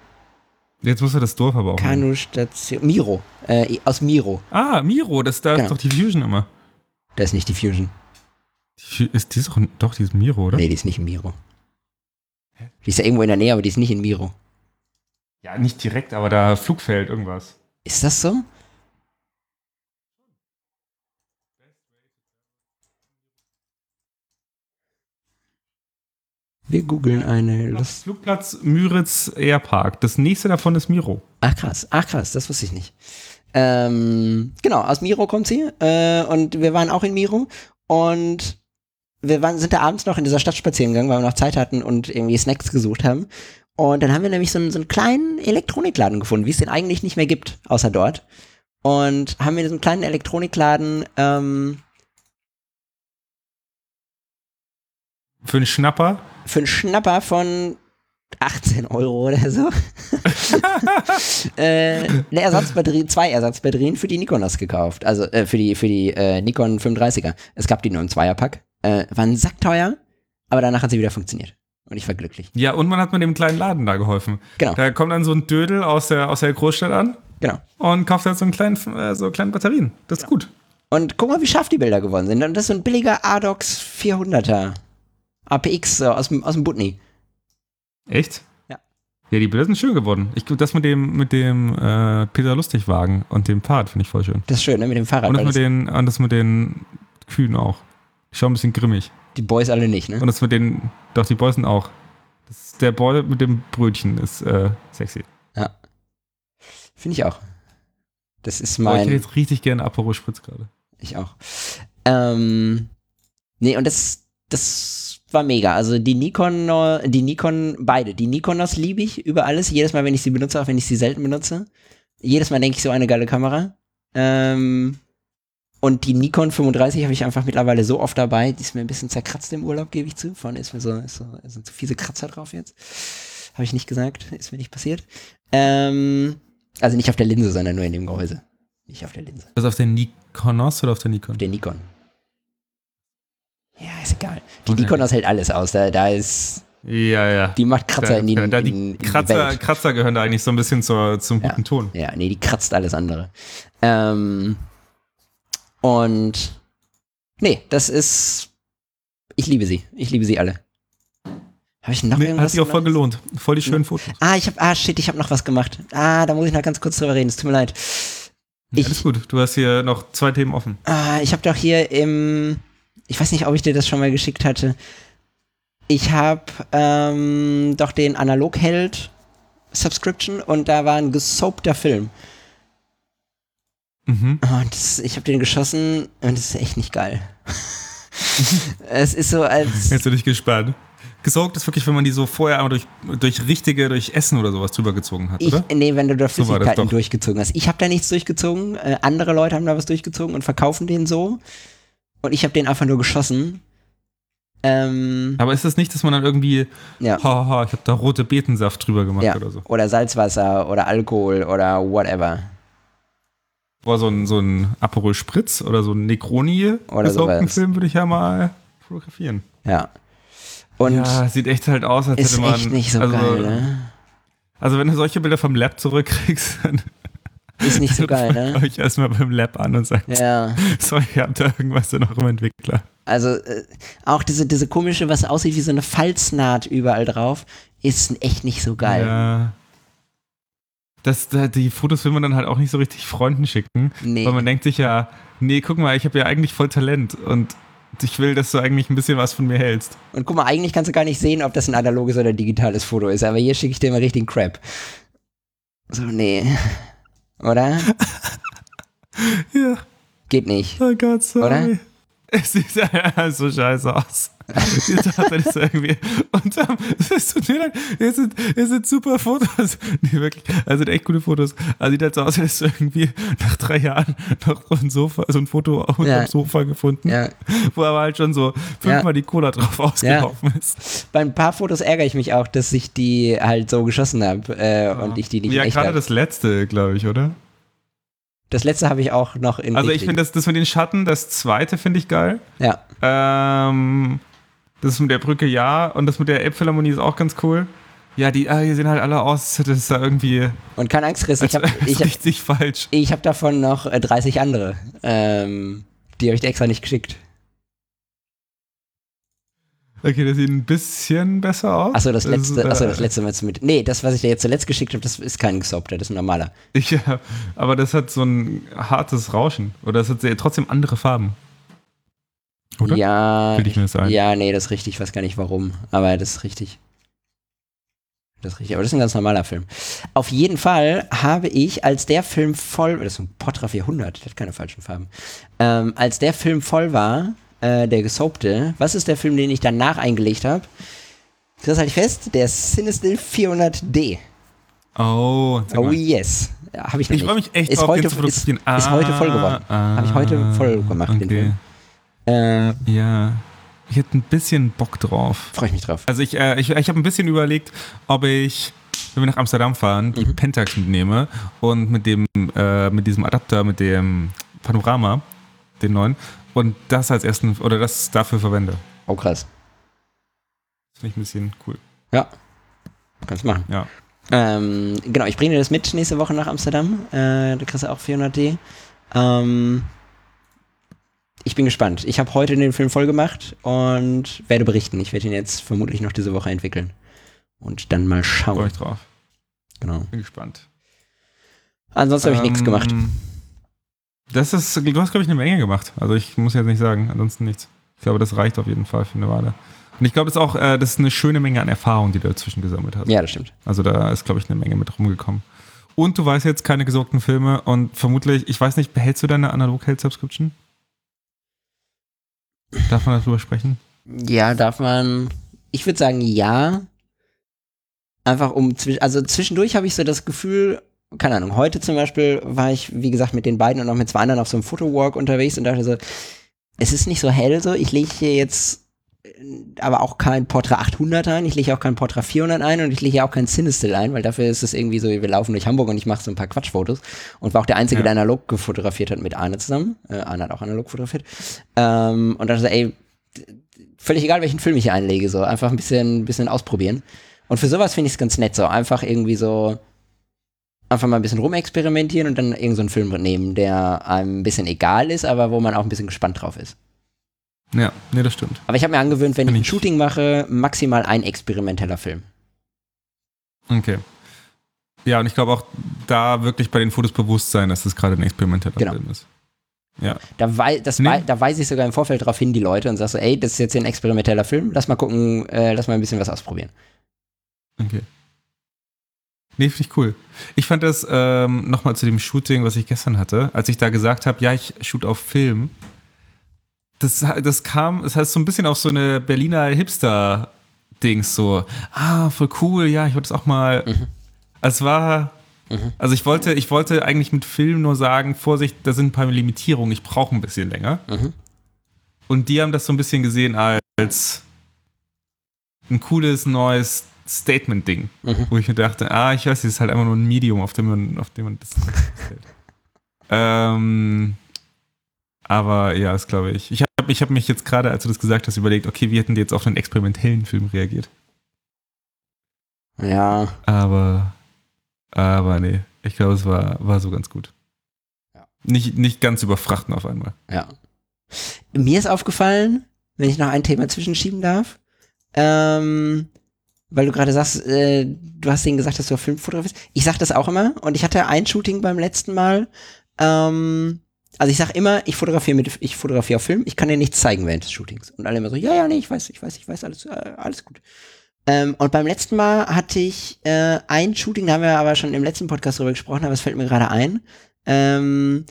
Jetzt muss er das Dorf aber auch. Kanustation. Miro. Äh, aus Miro. Ah, Miro, das da Genau. ist doch die Fusion immer. Das ist nicht die Fusion. Die, ist die ist doch, doch, die ist Miro, oder? Nee, die ist nicht in Miro. Die ist ja irgendwo in der Nähe, aber die ist nicht in Miro. Ja, nicht direkt, aber da Flugfeld, irgendwas. Ist das so? Wir googeln eine Lust. Flugplatz Müritz Airpark. Das nächste davon ist Miro. Ach krass, ach krass, das wusste ich nicht. Ähm, genau, aus Miro kommt sie äh, und wir waren auch in Miro und wir waren, sind da abends noch in dieser Stadt spazieren gegangen, weil wir noch Zeit hatten und irgendwie Snacks gesucht haben. Und dann haben wir nämlich so einen, so einen kleinen Elektronikladen gefunden, wie es den eigentlich nicht mehr gibt, außer dort. Und haben in diesem kleinen Elektronikladen ähm, Für einen Schnapper. Für einen Schnapper von 18 Euro oder so *laughs* äh, eine Ersatzbatterie, zwei Ersatzbatterien für die Nikonas gekauft. Also äh, für die, für die äh, Nikon 35er. Es gab die nur im Zweierpack. Äh, waren sackteuer, aber danach hat sie wieder funktioniert. Und ich war glücklich. Ja, und man hat mir dem kleinen Laden da geholfen. Genau. Da kommt dann so ein Dödel aus der, aus der Großstadt an Genau. und kauft halt so, einen kleinen, äh, so kleine Batterien. Das ist gut. Und guck mal, wie scharf die Bilder geworden sind. Und das ist so ein billiger Adox 400er. APX so aus, dem- aus dem Butni. Echt? Ja. Ja, die Bilder sind schön geworden. Ich glaube, das mit dem, mit dem äh, Peter Lustig-Wagen und dem Pfad finde ich voll schön. Das ist schön, ne? Mit dem Fahrrad. Und das mit, den, und das mit den Kühen auch. Ich schaue ein bisschen grimmig. die Boys alle nicht, ne? Und das mit den, doch, die Boys sind auch. Das, der Boy mit dem Brötchen ist äh, sexy. Ja. Finde ich auch. Das ist Aber ich hätte mein. jetzt richtig gerne Aperol Spritz gerade. Ich auch. Ähm, nee, und das, das war mega. Also die Nikon, die Nikon, beide. Die Nikonos liebe ich über alles. Jedes Mal, wenn ich sie benutze, auch wenn ich sie selten benutze. Jedes Mal denke ich so eine geile Kamera. Ähm, und die Nikon 35 habe ich einfach mittlerweile so oft dabei. Die ist mir ein bisschen zerkratzt im Urlaub, gebe ich zu. Vorne ist mir so, ist so sind so fiese Kratzer drauf jetzt. Habe ich nicht gesagt, ist mir nicht passiert. Ähm, also nicht auf der Linse, sondern nur in dem Gehäuse. Nicht auf der Linse. Was auf der Nikonos oder auf der Nikon? Der Nikon. Ja, ist egal. Die Okay. Nikon, das hält alles aus. Da, da ist, Ja, ja. die macht Kratzer in die, da, in, die in die Kratzer, Welt. Kratzer gehören da eigentlich so ein bisschen zur, zum Ja. guten Ton. Ja, nee, die kratzt alles andere. Ähm, und nee, das ist, ich liebe sie. Ich liebe sie alle. Habe ich noch Nee, irgendwas hat sich auch voll gelohnt. Voll die schönen Fotos. Ah, ich habe, ah, shit, ich habe noch was gemacht. Ah, da muss ich noch ganz kurz drüber reden. Es tut mir leid. Ich- Alles gut. Du hast hier noch zwei Themen offen. Ah, ich habe doch hier im, ich weiß nicht, ob ich dir das schon mal geschickt hatte. Ich habe ähm, doch den Analogheld Subscription und da war ein gesoapter Film. Mhm. Und das, ich habe den geschossen und es ist echt nicht geil. *laughs* es ist so als Jetzt bin ich gespannt. Gesaugt ist wirklich, wenn man die so vorher einmal durch, durch richtige, durch Essen oder sowas drüber gezogen hat, ich, oder? nee, wenn du da So Flüssigkeiten doch. durchgezogen hast. Ich habe da nichts durchgezogen. Äh, andere Leute haben da was durchgezogen und verkaufen den so. Und ich habe den einfach nur geschossen. Ähm, Aber ist das nicht, dass man dann irgendwie, ja. haha, ich habe da rote Betensaft drüber gemacht Ja. oder so? Oder Salzwasser oder Alkohol oder whatever. Boah, so ein, so ein Aperol Spritz oder so ein Negroni Oder sowas. Film würde ich ja mal fotografieren. Ja. Und ja, sieht echt halt aus, als ist hätte man. echt nicht so also, geil, ne? Also, wenn du solche Bilder vom Lab zurückkriegst, *laughs* dann Ist nicht so geil, ne? euch erstmal beim Lab an und sagt, Ja. *laughs* sorry, ihr habt da irgendwas in eurem Entwickler. Also äh, auch diese, diese komische, was aussieht wie so eine Falznaht überall drauf, ist echt nicht so geil. Ja. Das, da, die Fotos will man dann halt auch nicht so richtig Freunden schicken, Nee. weil man denkt sich ja, nee, guck mal, ich habe ja eigentlich voll Talent und ich will, dass du eigentlich ein bisschen was von mir hältst. Und guck mal, eigentlich kannst du gar nicht sehen, ob das ein analoges oder digitales Foto ist, aber hier schicke ich dir mal richtigen Crap. So, nee. Oder? *laughs* Ja, Geht nicht. oh Gott, sorry. Oder? *laughs* Es sieht ja *laughs* so scheiße aus. *laughs* Die Tatsache ist irgendwie. Und ähm, es tut mir leid, es sind, es sind super Fotos. Nee, wirklich. Also sind echt gute Fotos. Also sieht halt so aus, als hättest du irgendwie nach drei Jahren noch so ein Sofa, so ein Foto auf Ja. dem Sofa gefunden, Ja. wo aber halt schon so fünfmal die Cola drauf ausgelaufen ist. Bei ein paar Fotos ärgere ich mich auch, dass ich die halt so geschossen habe äh, und ich die nicht Ja, gerade das letzte, glaube ich, oder? Das letzte habe ich auch noch in Also ich richtig. finde das, das mit den Schatten, das zweite finde ich geil. Ja. Ähm, das mit der Brücke ja und das mit der Elbphilharmonie ist auch ganz cool. Ja, die, ah, die sehen halt alle aus, hätte es da irgendwie Und kein Angst, Chris, ich habe es hab, richtig falsch. ich hab davon noch äh, 30 andere. Ähm, die habe ich dir extra nicht geschickt. Okay, das sieht ein bisschen besser aus. Achso, das letzte, ist, äh, achso, das letzte du mit. Nee, das, was ich dir jetzt zuletzt geschickt habe, das ist kein gesoapter, das ist ein normaler. Ja, aber das hat so ein hartes Rauschen. Oder es hat sehr, trotzdem andere Farben. Oder? Ja. Bilde ich mir das ein? Ja, nee, das ist richtig, ich weiß gar nicht warum, aber das ist richtig. Das ist richtig, aber das ist ein ganz normaler Film. Auf jeden Fall habe ich, als der Film voll, das ist ein Portra 400, der hat keine falschen Farben, ähm, als der Film voll war, äh, der gesoapte, was ist der Film, den ich danach eingelegt habe? Chris, halt fest, der Cinestill 400D. Oh, Oh yes. Ja, habe ich noch ich freue mich echt ist drauf, heute, den zu ist, fotografieren. ist heute voll geworden. Ah, Habe ich heute voll gemacht, den okay. Film. Äh, Ja, ich hätte ein bisschen Bock drauf. freue ich mich drauf. Also ich, äh, ich, ich habe ein bisschen überlegt, ob ich, wenn wir nach Amsterdam fahren, die Mhm. Pentax mitnehme und mit dem, äh, mit diesem Adapter, mit dem Panorama, den neuen, und das als ersten, oder das dafür verwende. Oh krass. Das finde ich ein bisschen cool. Ja. Kannst machen. Ja. Ähm, genau, ich bringe dir das mit nächste Woche nach Amsterdam. Äh, da kriegst du auch 400D. Ähm, ich bin gespannt. Ich habe heute den Film voll gemacht und werde berichten. Ich werde ihn jetzt vermutlich noch diese Woche entwickeln. Und dann mal Freue schauen. mich drauf. Genau. Bin gespannt. Ansonsten habe ich nichts Ähm, gemacht. Das ist, du hast, glaube ich, eine Menge gemacht. Also ich muss jetzt nicht sagen, ansonsten nichts. Ich glaube, das reicht auf jeden Fall für eine Weile. Und ich glaube, das ist auch, äh, das ist eine schöne Menge an Erfahrung, die du dazwischen gesammelt hast. Ja, das stimmt. Also da ist, glaube ich, eine Menge mit rumgekommen. Und du weißt jetzt keine gesorgten Filme und vermutlich, ich weiß nicht, behältst du deine Analog-Held-Subscription? Darf man darüber sprechen? Ja, darf man. Ich würde sagen, ja. Einfach um, also zwischendurch habe ich so das Gefühl, keine Ahnung, heute zum Beispiel war ich, wie gesagt, mit den beiden und auch mit zwei anderen auf so einem Fotowalk unterwegs und dachte so, es ist nicht so hell so, ich lege hier jetzt äh, aber auch kein Portra 800 ein, ich lege auch kein Portra 400 ein und ich lege hier auch kein Cinestill ein, weil dafür ist es irgendwie so, wir laufen durch Hamburg und ich mache so ein paar Quatschfotos und war auch der Einzige, Ja. der analog gefotografiert hat mit Arne zusammen. Äh, Arne hat auch analog fotografiert. Ähm, und dachte so, ey, völlig egal, welchen Film ich hier einlege, so einfach ein bisschen, bisschen ausprobieren. Und für sowas finde ich es ganz nett, so einfach irgendwie so einfach mal ein bisschen rumexperimentieren und dann irgendeinen so einen Film nehmen, der einem ein bisschen egal ist, aber wo man auch ein bisschen gespannt drauf ist. Ja, nee, das stimmt. Aber ich habe mir angewöhnt, wenn ich ein Shooting mache, maximal ein experimenteller Film. Okay. Ja, und ich glaube auch da wirklich bei den Fotos bewusst sein, dass das gerade ein experimenteller Genau. Film ist. Ja. Da, wei Nee. wei da weise ich sogar im Vorfeld darauf hin, die Leute, und sag so, ey, das ist jetzt hier ein experimenteller Film, lass mal gucken, äh, lass mal ein bisschen was ausprobieren. Okay. Nee, finde ich cool. Ich fand das ähm, nochmal zu dem Shooting, was ich gestern hatte, als ich da gesagt habe, ja, ich shoot auf Film. Das, das kam, es heißt so ein bisschen auf so eine Berliner Hipster-Dings so, ah, voll cool, ja, ich wollte es auch mal. Es war, also ich wollte, ich wollte eigentlich mit Film nur sagen, Vorsicht, da sind ein paar Limitierungen, ich brauche ein bisschen länger. Mhm. Und die haben das so ein bisschen gesehen als ein cooles neues Statement-Ding, Mhm. wo ich mir dachte, ah, ich weiß, das ist halt einfach nur ein Medium, auf dem man, auf dem man das stellt. *laughs* ähm, aber ja, das glaube ich. Ich habe ich hab mich jetzt gerade, als du das gesagt hast, überlegt, okay, wie hätten die jetzt auf einen experimentellen Film reagiert? Ja, Aber, aber nee, ich glaube, es war, war so ganz gut. Ja. Nicht, nicht ganz überfrachten auf einmal. ja. Mir ist aufgefallen, wenn ich noch ein Thema zwischenschieben darf, ähm, weil du gerade sagst, äh, du hast denen gesagt, dass du auf Film fotografierst. Ich sag das auch immer und ich hatte ein Shooting beim letzten Mal. Ähm, also ich sag immer, ich fotografiere mit, ich fotografiere auf Film, ich kann dir nichts zeigen während des Shootings. Und alle immer so, ja, ja, nee, ich weiß, ich weiß, ich weiß, alles, äh, alles gut. Ähm, und beim letzten Mal hatte ich äh, ein Shooting, da haben wir aber schon im letzten Podcast drüber gesprochen, aber es fällt mir gerade ein. Ähm,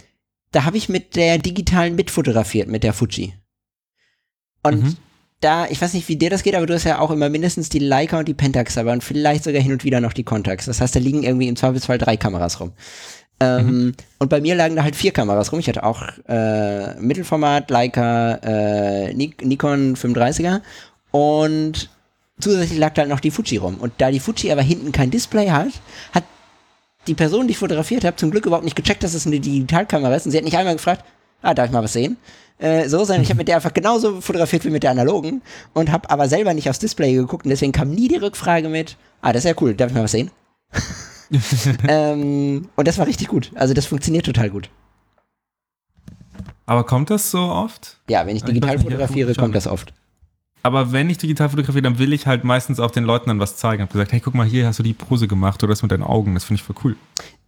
da habe ich mit der digitalen Bit fotografiert, mit der Fuji. Und Mhm. Da, ich weiß nicht, wie dir das geht, aber du hast ja auch immer mindestens die Leica und die Pentax dabei und vielleicht sogar hin und wieder noch die Contax. Das heißt, da liegen irgendwie im Zweifelsfall drei Kameras rum. Ähm, Und bei mir lagen da halt vier Kameras rum. Ich hatte auch äh, Mittelformat, Leica, äh, Nik Nikon 35er und zusätzlich lag da halt noch die Fuji rum. Und da die Fuji aber hinten kein Display hat, hat die Person, die ich fotografiert habe, zum Glück überhaupt nicht gecheckt, dass es eine Digitalkamera ist. Und sie hat nicht einmal gefragt, ah, darf ich mal was sehen? Äh, so, sondern ich habe mit der einfach genauso fotografiert wie mit der analogen und habe aber selber nicht aufs Display geguckt und deswegen kam nie die Rückfrage mit, ah, das ist ja cool, darf ich mal was sehen? *laughs* ähm, und das war richtig gut. Also das funktioniert total gut. Aber kommt das so oft? Ja, wenn ich Ich digital ja, fotografiere, kommt das oft. Aber wenn ich digital fotografiere, dann will ich halt meistens auch den Leuten dann was zeigen. Hab gesagt, hey, guck mal, hier hast du die Pose gemacht oder das mit deinen Augen. Das finde ich voll cool.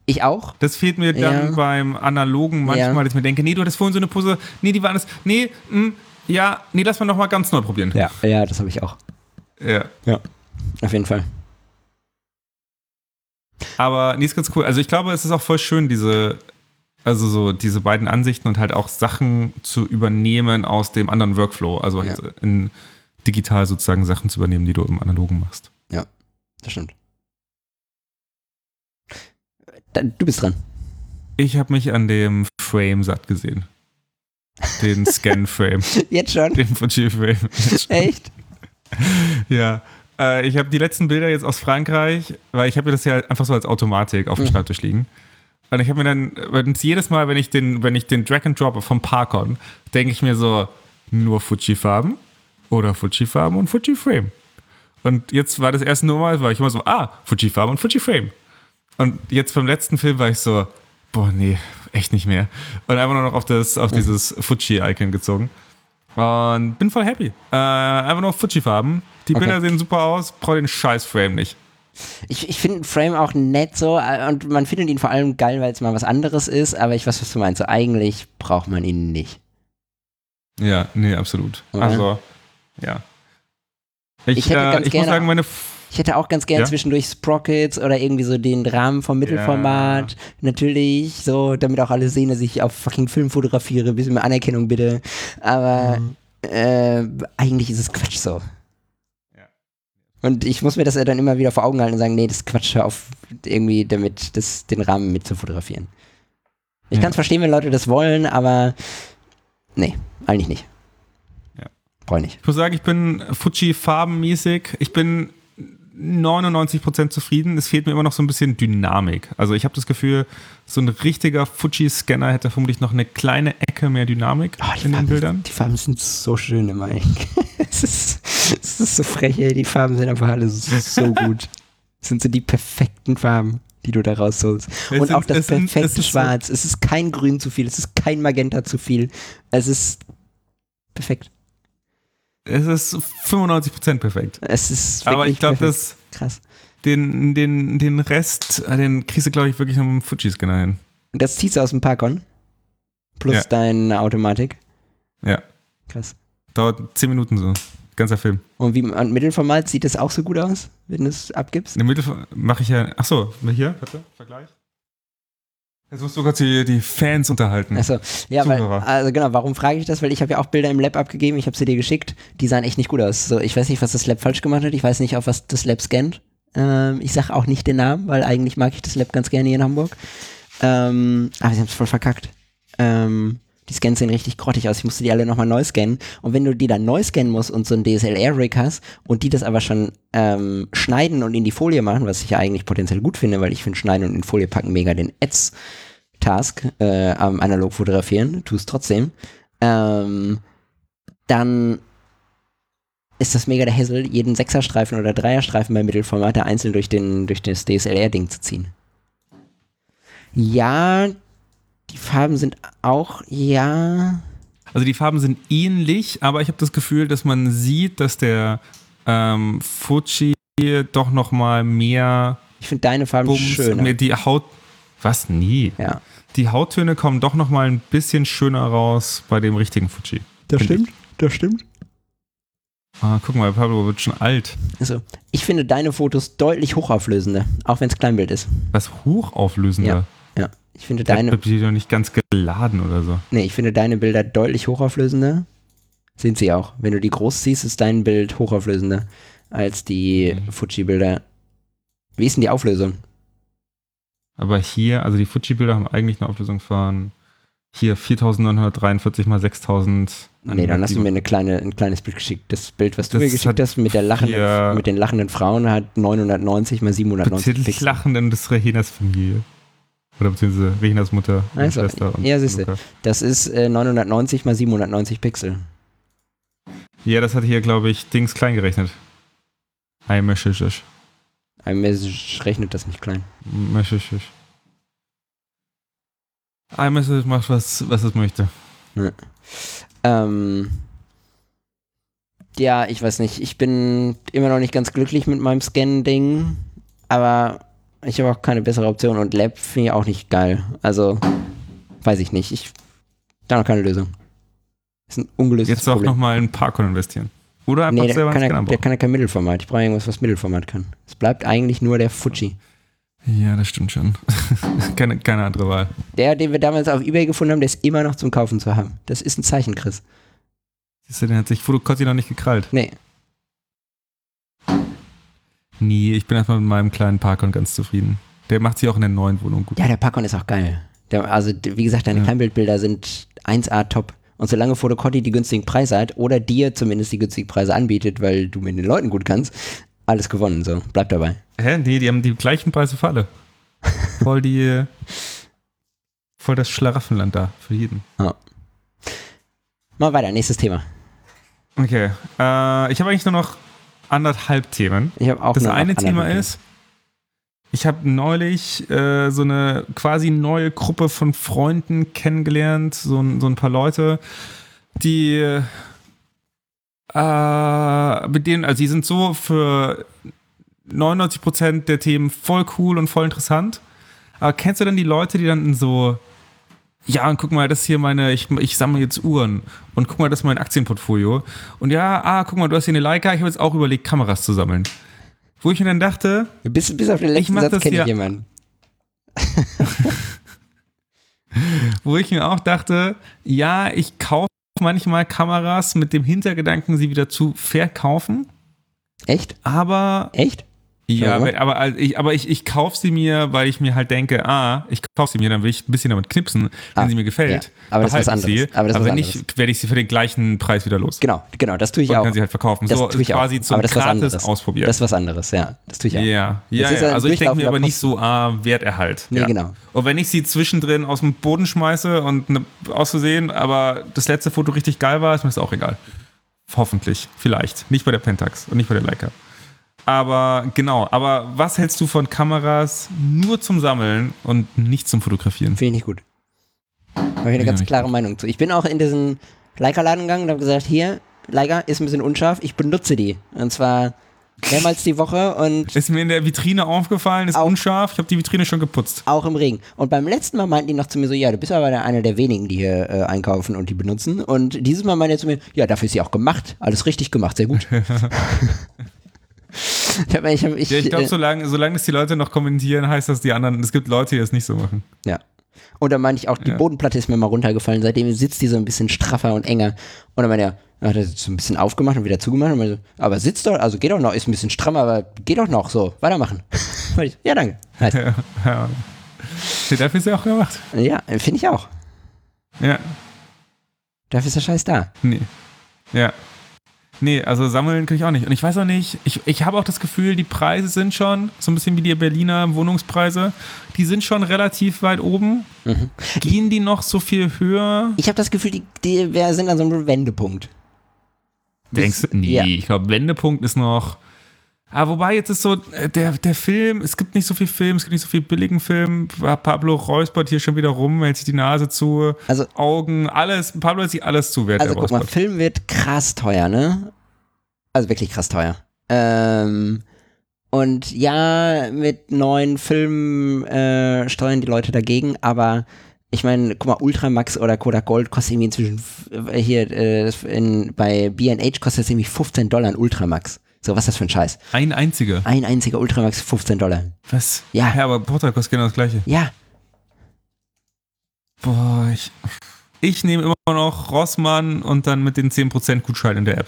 Ich auch. Das fehlt mir dann Ja. beim Analogen manchmal, Ja. dass ich mir denke, nee, du hattest vorhin so eine Pose, nee, die war anders, nee, mh, ja, nee, lass mal nochmal ganz neu probieren. Ja, ja, das habe ich auch. ja. Auf jeden Fall. Aber nee, ist ganz cool. Also ich glaube, es ist auch voll schön, diese, also so diese beiden Ansichten und halt auch Sachen zu übernehmen aus dem anderen Workflow. Also Ja. halt in digital sozusagen Sachen zu übernehmen, die du im Analogen machst. Das stimmt. Du bist dran. Ich habe mich an dem Frame satt gesehen. Den *laughs* Scan-Frame, Jetzt schon? den Fuji-Frame. Echt? *laughs* Ja. Äh, ich habe die letzten Bilder jetzt aus Frankreich, weil ich habe mir das ja einfach so als Automatik auf dem Mhm. Schreibtisch liegen. Und ich habe mir dann, jedes Mal, wenn ich den, wenn ich den Drag and Drop vom Parkon, denke ich mir so, nur Fuji-Farben oder Fuji-Farben und Fuji-Frame. Und jetzt war das erste Mal, war ich immer so, ah, Fuji-Farben und Fuji-Frame. Und jetzt beim letzten Film war ich so, boah, nee, echt nicht mehr. Und einfach nur noch auf, das, auf dieses Fuji-Icon gezogen. Und bin voll happy. Äh, einfach nur Fuji-Farben. Die Okay. Bilder sehen super aus, brauche den scheiß Frame nicht. Ich, ich finde Frame auch nett so äh, und man findet ihn vor allem geil, weil es mal was anderes ist, aber ich weiß, was du meinst. So eigentlich braucht man ihn nicht. Ja, nee, absolut. Oder? Also, ja. Ich, Ich äh, ich muss sagen, meine. Ich hätte auch ganz gern Ja? zwischendurch Sprockets oder irgendwie so den Rahmen vom Mittelformat. Natürlich, so, damit auch alle sehen, dass ich auf fucking Film fotografiere. Bisschen mehr Anerkennung bitte. Aber äh, eigentlich ist es Quatsch so. Ja. Und ich muss mir das ja dann immer wieder vor Augen halten und sagen, nee, das ist Quatsch, hör auf, irgendwie damit das, den Rahmen mit zu fotografieren. Ich Ja. kann es verstehen, wenn Leute das wollen, aber nee, eigentlich nicht. Ja. Brauche ich nicht. Ich muss sagen, ich bin Fuji farbenmäßig. Ich bin 99% zufrieden. Es fehlt mir immer noch so ein bisschen Dynamik. Also ich habe das Gefühl, so ein richtiger Fuji-Scanner hätte vermutlich noch eine kleine Ecke mehr Dynamik Oh, in den Farben, Bildern. Die Farben sind so schön immer. *laughs* es, ist, es ist so frech, ey. Die Farben sind einfach alle so, so gut. Es sind so die perfekten Farben, die du da rausholst. Es Und sind- auch das es sind- perfekte es ist so- Schwarz. Es ist kein Grün zu viel, es ist kein Magenta zu viel. Es ist perfekt. Es ist 95% perfekt. Es ist Aber ich glaube, dass krass. den, den, den Rest, äh, den kriegst du, glaube ich, wirklich noch mit dem Fuji-Scanner hin. Und das ziehst du aus dem Parkon. Plus Ja. deine Automatik. Ja. Krass. Dauert 10 Minuten so. Ganzer Film. Und wie und Mittelformat sieht das auch so gut aus, wenn du es abgibst? In der Mitte mache ich ja. Achso, hier, warte, Vergleich. Jetzt musst du kurz die, die Fans unterhalten. Achso, ja, weil, also genau, warum frage ich das? Weil ich habe ja auch Bilder im Lab abgegeben, ich habe sie dir geschickt, die sahen echt nicht gut aus. So, ich weiß nicht, was das Lab falsch gemacht hat, ich weiß nicht, auf was das Lab scannt. Ähm, ich sage auch nicht den Namen, weil eigentlich mag ich das Lab ganz gerne hier in Hamburg. Ähm, aber sie haben es voll verkackt. Ähm, die Scans sehen richtig grottig aus. Ich musste die alle nochmal neu scannen. Und wenn du die dann neu scannen musst und so ein DSLR-Rig hast und die das aber schon ähm, schneiden und in die Folie machen, was ich ja eigentlich potenziell gut finde, weil ich finde Schneiden und in Folie packen mega den Ads-Task äh, am analog fotografieren, tu es trotzdem, ähm, dann ist das mega der Hassel, jeden Sechserstreifen oder Dreierstreifen bei Mittelformat einzeln durch, den, durch das DSLR-Ding zu ziehen. Ja, die Farben sind auch, ja. Also die Farben sind ähnlich, aber ich habe das Gefühl, dass man sieht, dass der ähm, Fuji doch noch mal mehr Ich finde deine Farben Bums, schöner. mehr die Haut. Was? Nie. Ja. Die Hauttöne kommen doch noch mal ein bisschen schöner raus bei dem richtigen Fuji. Das stimmt, das stimmt. Ah, guck mal, Pablo wird schon alt. Also, ich finde deine Fotos deutlich hochauflösender, auch wenn es Kleinbild ist. Was hochauflösender. Ja. Ich finde deine, hat doch nicht ganz geladen oder so. nee, ich finde deine Bilder deutlich hochauflösender. Sind sie auch. Wenn du die groß siehst, ist dein Bild hochauflösender als die Mhm. Fuji-Bilder. Wie ist denn die Auflösung? Aber hier, also die Fuji-Bilder haben eigentlich eine Auflösung von hier 4943 mal 6000. Nee, dann hast du mir eine kleine, ein kleines Bild geschickt. Das Bild, was du Das mir geschickt hast mit, der lachenden, mit den lachenden Frauen, hat 990 mal 790 Betitelt Pixel. Lachenden des Rehinas Familie. Oder beziehungsweise Rehinas Mutter und Also, Schwester. Und ja, siehste. Das ist äh, 990 mal 790 Pixel. Ja, das hat hier, glaube ich, Dings klein gerechnet. Ein Meschisch. Ein Mensch rechnet das nicht klein. Meschisch. Meschisch macht, was, was es möchte. Ähm, ja, ich weiß nicht. Ich bin immer noch nicht ganz glücklich mit meinem Scan-Ding, aber ich habe auch keine bessere Option und Lab finde ich auch nicht geil. Also, weiß ich nicht. Ich da noch keine Lösung. Ist ein ungelöstes Jetzt auch nochmal ein Parkon investieren. Oder einfach Nee, der selber kann, Scanner der kann ja kein Mittelformat. Ich brauche irgendwas, was Mittelformat kann. Es bleibt eigentlich nur der Fuji. Ja, das stimmt schon. *laughs* keine, keine andere Wahl. Der, den wir damals auf Ebay gefunden haben, der ist immer noch zum Kaufen zu haben. Das ist ein Zeichen, Chris. Siehst du, den hat sich Fotokotti noch nicht gekrallt. Nee, Nee, ich bin erstmal mit meinem kleinen Parkon ganz zufrieden. Der macht sich auch in der neuen Wohnung gut. Ja, der Packon ist auch geil. Der, also, wie gesagt, deine Ja. Kleinbildbilder sind 1A top. Und solange Fotocotti die günstigen Preise hat oder dir zumindest die günstigen Preise anbietet, weil du mit den Leuten gut kannst, alles gewonnen. So, bleib dabei. Hä? Nee, die haben die gleichen Preise für alle. *laughs* Voll die. Voll das Schlaraffenland da, für jeden. Mal weiter, nächstes Thema. Okay. Äh, ich habe eigentlich nur noch anderthalb Themen. Ich habe auch Das eine Thema Themen. ist, ich habe neulich äh, so eine quasi neue Gruppe von Freunden kennengelernt, so, ein- so ein paar Leute, die äh, mit denen, also die sind so für 99% der Themen voll cool und voll interessant. Aber kennst du denn die Leute, die dann so, ja, und guck mal, das ist hier meine, ich, ich sammle jetzt Uhren und guck mal, das ist mein Aktienportfolio. Und ja, ah, guck mal, du hast hier eine Leica, ich habe jetzt auch überlegt, Kameras zu sammeln. Wo ich mir dann dachte, bis, bis auf den letzten Satz kenne ich jemanden. *laughs* wo ich mir auch dachte, ja, ich kaufe manchmal Kameras mit dem Hintergedanken, sie wieder zu verkaufen, Echt? aber Echt? Ja, Ja. weil- aber also ich, aber ich, ich kaufe sie mir, weil ich mir halt denke, ah, ich kaufe sie mir, dann will ich ein bisschen damit knipsen, wenn Ah, sie mir gefällt. ja. Aber das ist was anderes. Sie, Aber das was wenn nicht, werde ich sie für den gleichen Preis wieder los. Genau, genau, das tue ich Und auch. kann sie halt verkaufen. Das so tue ich quasi auch. zum Aber das gratis anderes. ausprobieren. Das ist was anderes, ja. Das tue ich ja, auch. ja, ja. ein Also ich denke mir aber nicht so, ah, Werterhalt. Nee, ja. genau. Und wenn ich sie zwischendrin aus dem Boden schmeiße und ne, aus Versehen, aber das letzte Foto richtig geil war, ist mir das auch egal. Hoffentlich, vielleicht. Nicht bei der Pentax und nicht bei der Leica. Aber genau, aber was hältst du von Kameras nur zum Sammeln und nicht zum Fotografieren? Finde ich nicht gut. Habe ich eine ganz klare Meinung zu. Ich bin auch in diesen Leica-Laden gegangen und habe gesagt, hier, Leica ist ein bisschen unscharf, ich benutze die. Und zwar mehrmals die Woche und Ist mir in der Vitrine aufgefallen, ist Auch. unscharf, ich habe die Vitrine schon geputzt. auch im Regen. Und beim letzten Mal meinten die noch zu mir so, ja, du bist aber einer der wenigen, die hier äh, einkaufen und die benutzen. Und dieses Mal meinte er zu mir, ja, dafür ist sie auch gemacht. Alles richtig gemacht, sehr gut. *laughs* *laughs* ich hab, ich, hab, ich, Ja, ich glaube, äh, solange, solange es die Leute noch kommentieren, heißt das die anderen, es gibt Leute, die es nicht so machen. Ja. Und dann meinte ich auch, die Ja. Bodenplatte ist mir mal runtergefallen. Seitdem sitzt die so ein bisschen straffer und enger. Und dann meinte er, er hat das so ein bisschen aufgemacht und wieder zugemacht. Und so, aber sitzt doch, also geht doch noch, ist ein bisschen strammer, aber geht doch noch so. Weitermachen. *laughs* Ich, ja, danke. Halt. Ja, ja. Dafür ist ja auch gemacht. Ja, finde ich auch. Ja, Dafür ist der Scheiß da. nee. Ja. Nee, also sammeln kann ich auch nicht. Und ich weiß auch nicht, ich, ich habe auch das Gefühl, die Preise sind schon, so ein bisschen wie die Berliner Wohnungspreise, die sind schon relativ weit oben. Mhm. Gehen die noch so viel höher? Ich habe das Gefühl, die, die wir sind an so einem Wendepunkt. Denkst du? Nee, Ja. ich glaube, Wendepunkt ist noch. Ah, wobei jetzt ist so, äh, der, der Film, es gibt nicht so viel Film, es gibt nicht so viel billigen Film. Pablo räuspert hier schon wieder rum, hält sich die Nase zu, Also- Augen, alles. Pablo hält sich alles zu, während Also guck mal. Film wird krass teuer, ne? Also wirklich krass teuer. Ähm, und ja, mit neuen Filmen äh, steuern die Leute dagegen, aber ich meine, guck mal, Ultramax oder Kodak Gold kostet irgendwie inzwischen äh, hier äh, in, bei B&H kostet es irgendwie 15 Dollar ein Ultramax. So, was ist das für ein Scheiß? Ein einziger. Ein einziger Ultramax 15 Dollar. Was? Ja. Ja, aber Portal kostet genau das gleiche. Ja, Boah, ich, ich nehme immer noch Rossmann und dann mit den 10% Gutschein in der App.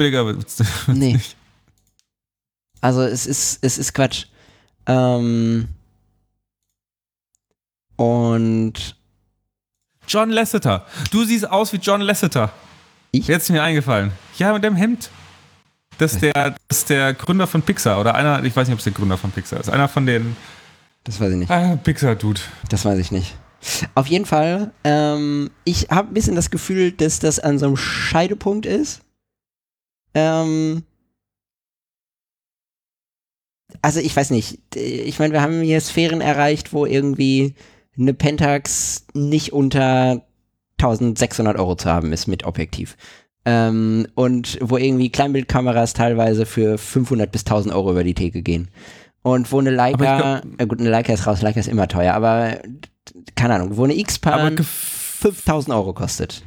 Billiger wird's *laughs* wird's Nee. nicht. Also es ist, es ist Quatsch. Ähm, und John Lasseter. Du siehst aus wie John Lasseter. Ich? Jetzt ist mir eingefallen. Ja, mit dem Hemd. Das ist, der, das ist der Gründer von Pixar oder einer, ich weiß nicht, ob es der Gründer von Pixar ist. Einer von den das weiß ich nicht. ah, Pixar-Dude. Das weiß ich nicht. Auf jeden Fall, ähm, ich habe ein bisschen das Gefühl, dass das an so einem Scheidepunkt ist. Ähm, also ich weiß nicht. Ich meine, wir haben hier Sphären erreicht, wo irgendwie eine Pentax nicht unter 1600 Euro zu haben ist mit Objektiv. Ähm, und wo irgendwie Kleinbildkameras teilweise für 500 bis 1000 Euro über die Theke gehen. Und wo eine Leica, glaub- äh gut, eine Leica ist raus, Leica ist immer teuer, aber keine Ahnung, wo eine X-Pan gef- 5000 Euro kostet.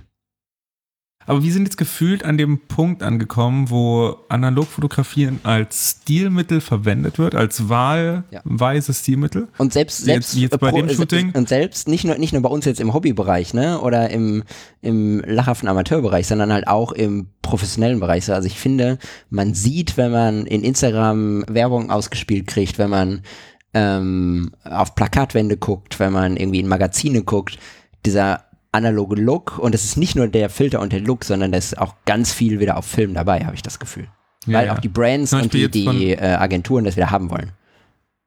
Aber wir sind jetzt gefühlt an dem Punkt angekommen, wo Analogfotografieren als Stilmittel verwendet wird, als wahlweise Stilmittel. Und selbst, Jetzt- selbst, jetzt bei pro- dem Shooting? und selbst nicht nur, nicht nur bei uns jetzt im Hobbybereich, ne, oder im, im lachhaften Amateurbereich, sondern halt auch im professionellen Bereich. So, Also ich finde, man sieht, wenn man in Instagram Werbung ausgespielt kriegt, wenn man ähm, auf Plakatwände guckt, wenn man irgendwie in Magazine guckt, dieser analoge Look und es ist nicht nur der Filter und der Look, sondern da ist auch ganz viel wieder auf Film dabei, habe ich das Gefühl. Ja, Weil ja. auch die Brands Zum und die, die äh, Agenturen das wieder haben wollen.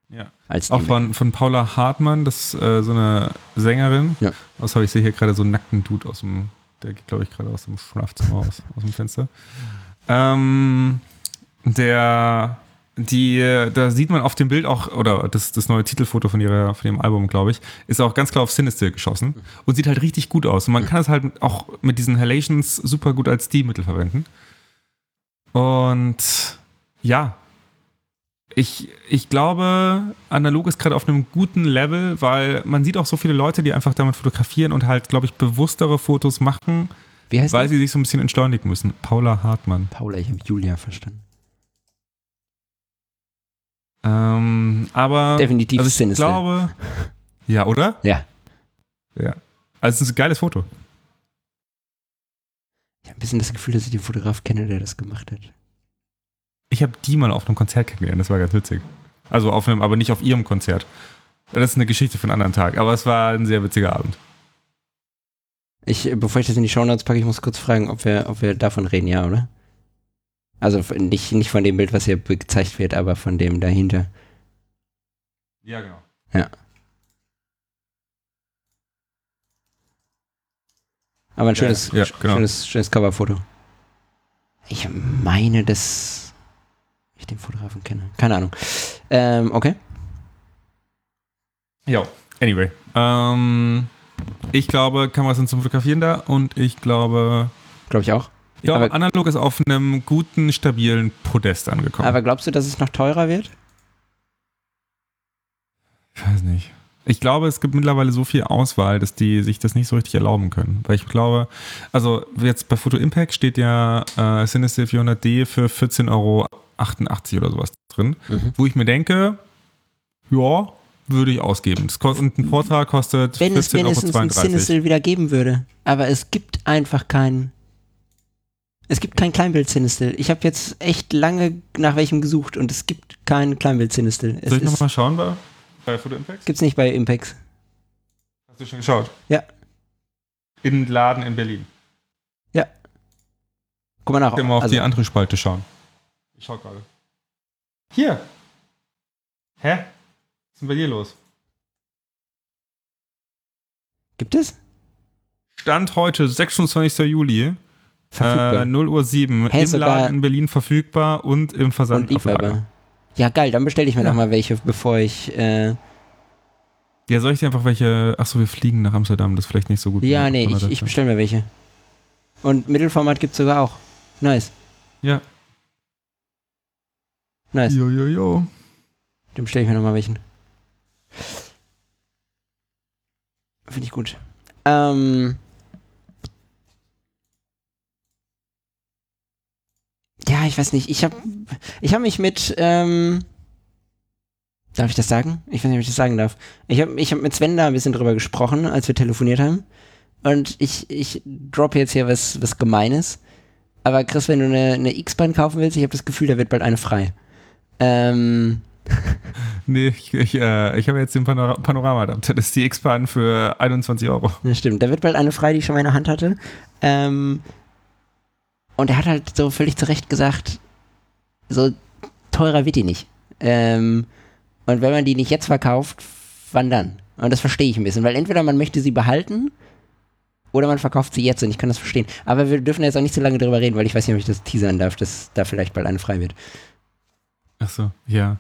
Ja. Auch von, von Paula Hartmann, das ist äh, so eine Sängerin. Ja. Außer ich sehe hier gerade so einen nackten Dude aus dem, der geht, glaube ich, gerade aus dem Schlafzimmer aus, aus dem Fenster. Ähm, der, die, da sieht man auf dem Bild auch, oder das, das neue Titelfoto von ihrer, von ihrem Album, glaube ich, ist auch ganz klar auf Sinister geschossen und sieht halt richtig gut aus. Und man kann es halt auch mit diesen Halations super gut als Stilmittel verwenden. Und ja, ich, ich glaube, analog ist gerade auf einem guten Level, weil man sieht auch so viele Leute, die einfach damit fotografieren und halt, glaube ich, bewusstere Fotos machen, Wie heißt weil die? sie sich so ein bisschen entschleunigen müssen. Paula Hartmann. Paula, ich habe Julia verstanden. Ähm, aber Definitiv also ich Sinister. glaube, ja, oder? Ja. Ja. Also es ist ein geiles Foto. Ich habe ein bisschen das Gefühl, dass ich den Fotograf kenne, der das gemacht hat. Ich habe die mal auf einem Konzert kennengelernt, das war ganz witzig. Also auf einem, aber nicht auf ihrem Konzert. Das ist eine Geschichte für einen anderen Tag, aber es war ein sehr witziger Abend. Ich, äh, bevor ich das in die Shownotes packe, ich muss kurz fragen, ob wir, ob wir davon reden, ja, oder? Also nicht, nicht von dem Bild, was hier gezeigt wird, aber von dem dahinter. Ja, genau. Aber ein schönes, ja, sch- genau. schönes, schönes Coverfoto. Ich meine, dass ich den Fotografen kenne. Keine Ahnung. Ähm, okay. Ja, anyway. Ähm, ich glaube, Kameras sind zum Fotografieren da und ich glaube, Glaube ich auch. Ja, Aber- analog ist auf einem guten, stabilen Podest angekommen. Aber glaubst du, dass es noch teurer wird? ich weiß nicht. Ich glaube, es gibt mittlerweile so viel Auswahl, dass die sich das nicht so richtig erlauben können. Weil ich glaube, also jetzt bei Photo Impact steht ja äh, Cinestill 400D für 14,88 Euro oder sowas drin. Mhm. Wo ich mir denke, ja, würde ich ausgeben. Das kostet, ein Vortrag kostet Wenn es wenigstens ein 14,32 Euro. Wieder geben würde. Aber es gibt einfach keinen. Es gibt kein Kleinbild-Cinestill. Ich habe jetzt echt lange nach welchem gesucht und es gibt kein Kleinbild-Cinestill. Es Soll ich nochmal schauen bei, bei Photo Impact? gibt's nicht bei Impex. Hast du schon geschaut? Ja. In den Laden in Berlin. Guck mal nach. Ich kann mal auf Also, die andere Spalte schauen. Ich schau gerade. Hier. Hä? Was ist denn bei dir los? gibt es? Stand heute, 26. Juli, Verfügbar. äh, 0 Uhr 7, Hä, im Laden in Berlin verfügbar und im Versand und. Ja, geil, dann bestelle ich mir Ja. noch mal welche, bevor ich. Äh, Ja, soll ich dir einfach welche. Achso, wir fliegen nach Amsterdam, das ist vielleicht nicht so gut. ja, nee, ich, ich bestelle mir welche. Und Mittelformat gibt's sogar auch. Nice, Ja. nice. Jo, jo, jo. Dann bestelle ich mir noch mal welchen. Finde ich gut. Ähm. Ja, ich weiß nicht. Ich habe ich hab mich mit. Ähm, darf ich das sagen? Ich weiß nicht, ob ich das sagen darf. Ich habe ich hab mit Sven da ein bisschen drüber gesprochen, als wir telefoniert haben. Und ich, ich droppe jetzt hier was, was Gemeines. Aber Chris, wenn du eine, eine X-Bahn kaufen willst, ich habe das Gefühl, da wird bald eine frei. Ähm. *laughs* Nee, ich, ich, äh, ich habe jetzt den Panora Panorama-Adapter. Das ist die X-Bahn für 21 Euro. Ja, stimmt. Da wird bald eine frei, die ich schon mal in der Hand hatte. Ähm, und er hat halt so völlig zu Recht gesagt, so teurer wird die nicht. Ähm, und wenn man die nicht jetzt verkauft, wann dann? Und das verstehe ich ein bisschen, weil entweder man möchte sie behalten oder man verkauft sie jetzt und ich kann das verstehen. Aber wir dürfen jetzt auch nicht so lange darüber reden, weil ich weiß nicht, ob ich das teasern darf, dass da vielleicht bald eine frei wird. Ach so, ja.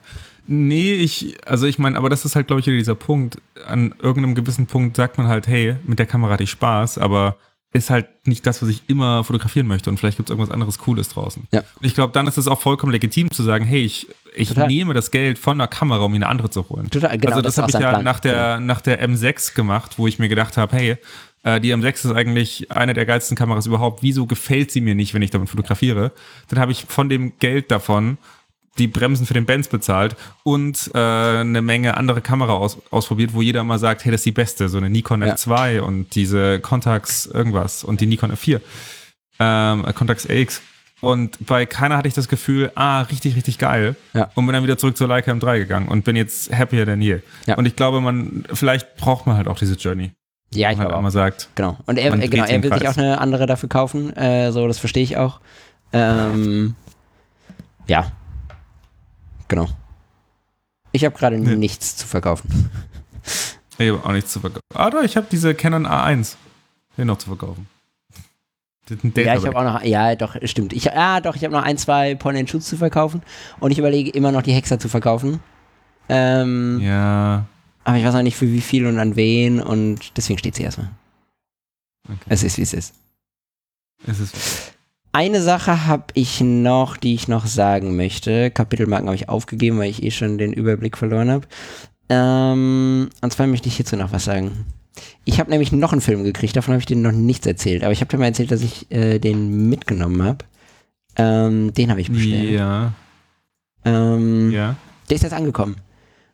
Nee, ich, also ich meine, aber das ist halt, glaube ich, dieser Punkt. An irgendeinem gewissen Punkt sagt man halt, hey, mit der Kamera hatte ich Spaß, aber ist halt nicht das, was ich immer fotografieren möchte und vielleicht gibt es irgendwas anderes Cooles draußen. Ja. Und ich glaube, dann ist es auch vollkommen legitim zu sagen, hey, ich, ich Total. nehme das Geld von der Kamera, um mir eine andere zu holen. Total, genau, also das, auch habe ich ja Plan. nach der, nach der M6 gemacht, wo ich mir gedacht habe, hey, äh, die M6 ist eigentlich eine der geilsten Kameras überhaupt. Wieso gefällt sie mir nicht, wenn ich damit fotografiere? Dann habe ich von dem Geld davon die Bremsen für den Benz bezahlt und äh, eine Menge andere Kamera aus, ausprobiert, wo jeder mal sagt, hey, das ist die beste, so eine Nikon Ja. F2 und diese Contax irgendwas und die Nikon F4, ähm, Contax AX. Und bei keiner hatte ich das Gefühl, ah, richtig, richtig geil. Ja. Und bin dann wieder zurück zur Leica M3 gegangen und bin jetzt happier than je. Ja. Und ich glaube, man, vielleicht braucht man halt auch diese Journey. Ja, ich glaube halt auch. auch mal sagt, Genau. Und er, äh, genau, er will sich auch eine andere dafür kaufen. Äh, so, das verstehe ich auch. Ähm, ja. Genau. Ich habe gerade Nee. nichts zu verkaufen. *laughs* ich habe auch nichts zu verkaufen. Ah, doch, ich habe diese Canon A1. Den noch zu verkaufen. Ja, ich habe auch noch, ja, doch, stimmt. Ich, ja, doch, ich habe noch ein, zwei Point-and-Shoots zu verkaufen und ich überlege immer noch die Hexer zu verkaufen. Ähm, Ja, Aber ich weiß noch nicht für wie viel und an wen und deswegen steht sie erstmal. Okay. Es ist, wie es ist. es ist. Eine Sache habe ich noch, die ich noch sagen möchte. Kapitelmarken habe ich aufgegeben, weil ich eh schon den Überblick verloren habe. Ähm, und zwar möchte ich hierzu noch was sagen. Ich habe nämlich noch einen Film gekriegt, davon habe ich dir noch nichts erzählt. Aber ich habe dir mal erzählt, dass ich äh, den mitgenommen habe. Ähm, den habe ich bestellt. Ja. Ähm, Ja. Der ist jetzt angekommen.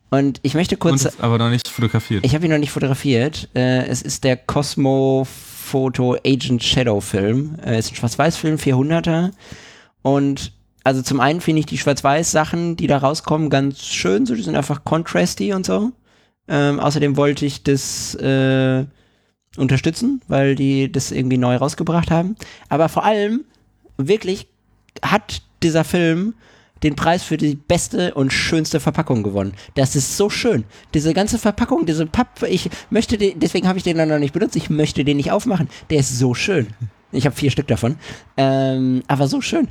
Und ich möchte kurz. Aber noch nicht fotografiert. Ich habe ihn noch nicht fotografiert. Äh, es ist der Cosmo Photo Agent Shadow Film. Äh, ist ein Schwarz-Weiß-Film, 400er. Und also zum einen finde ich die Schwarz-Weiß-Sachen, die da rauskommen, ganz schön. So, die sind einfach contrasty und so. Ähm, außerdem wollte ich das äh, unterstützen, weil die das irgendwie neu rausgebracht haben. Aber vor allem, wirklich, hat dieser Film den Preis für die beste und schönste Verpackung gewonnen. Das ist so schön. Diese ganze Verpackung, diese Papp, ich möchte den, deswegen habe ich den dann noch nicht benutzt, ich möchte den nicht aufmachen. Der ist so schön. Ich habe vier Stück davon. Ähm, aber so schön.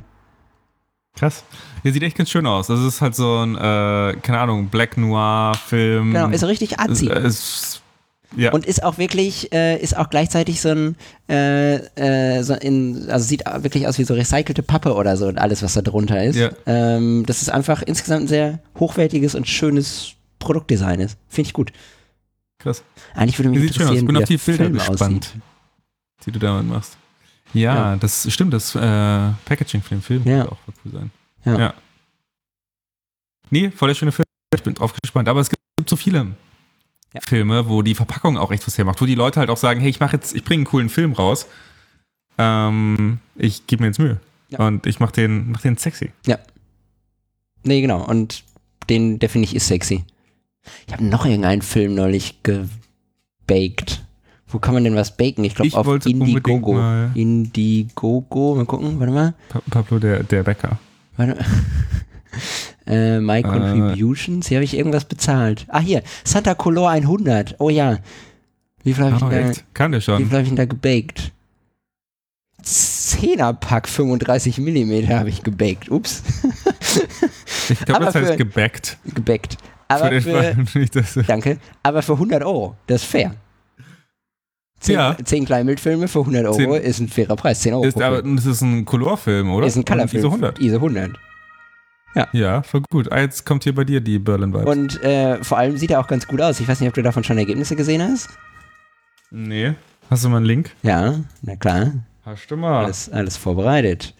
Krass. Der sieht echt ganz schön aus. Das ist halt so ein, äh, keine Ahnung, Black Noir-Film. Genau, ist richtig arzi. Es, es, ja. Und ist auch wirklich, äh, ist auch gleichzeitig so ein, äh, äh, so in, also sieht wirklich aus wie so recycelte Pappe oder so und alles, was da drunter ist. Ja. Ähm, das ist einfach insgesamt ein sehr hochwertiges und schönes Produktdesign ist. Finde ich gut. Krass. Eigentlich würde mich Der sieht schön aus. Ich interessieren, bin wie auf die Bilder Film gespannt, aussieht. die du damit machst. Ja, Ja. das stimmt. Das äh, Packaging für den Film Ja. wird auch cool sein. Ja. Nee, voll der schöne Film. Ich bin drauf gespannt. Aber es gibt so viele Ja. Filme, wo die Verpackung auch echt was hermacht. Wo die Leute halt auch sagen, hey, ich mache jetzt, ich bringe einen coolen Film raus. Ähm, ich gebe mir jetzt Mühe. Ja. Und ich mache den, mach den sexy. Nee, genau. Und den, der finde ich ist sexy. Ich habe noch irgendeinen Film neulich gebaked. Wo kann man denn was baken? Ich glaube auf Indiegogo. mal- Indiegogo. Mal gucken, warte mal. Pa Pablo, der, der Bäcker. Warte. *laughs* äh, my Äh. Contributions. Hier habe ich irgendwas bezahlt. Ah, hier. Santa Color 100. Oh ja. Wie viel habe ich, Oh, da-? Kann der wie schon. viel hab ich denn da gebaked? 10er Pack 35 mm habe ich gebaked. Ups. *laughs* Ich glaube, das heißt für- gebackt. gebackt. Für Aber für, dass du- Danke. Aber für 100 Euro, das ist fair. Zehn, Ja. zehn Kleinbildfilme für 100 Euro Zehn- ist ein fairer Preis. 10 Euro. Ist, aber das ist ein Colorfilm, oder? ist ein Colorfilm. ISO 100. ISO 100. Ja, voll gut. Ah, jetzt kommt hier bei dir die Berlin Vibes. Und äh, vor allem sieht er auch ganz gut aus. Ich weiß nicht, ob du davon schon Ergebnisse gesehen hast. nee. Hast du mal einen Link? Ja, na klar. Hast du mal. Alles, alles vorbereitet.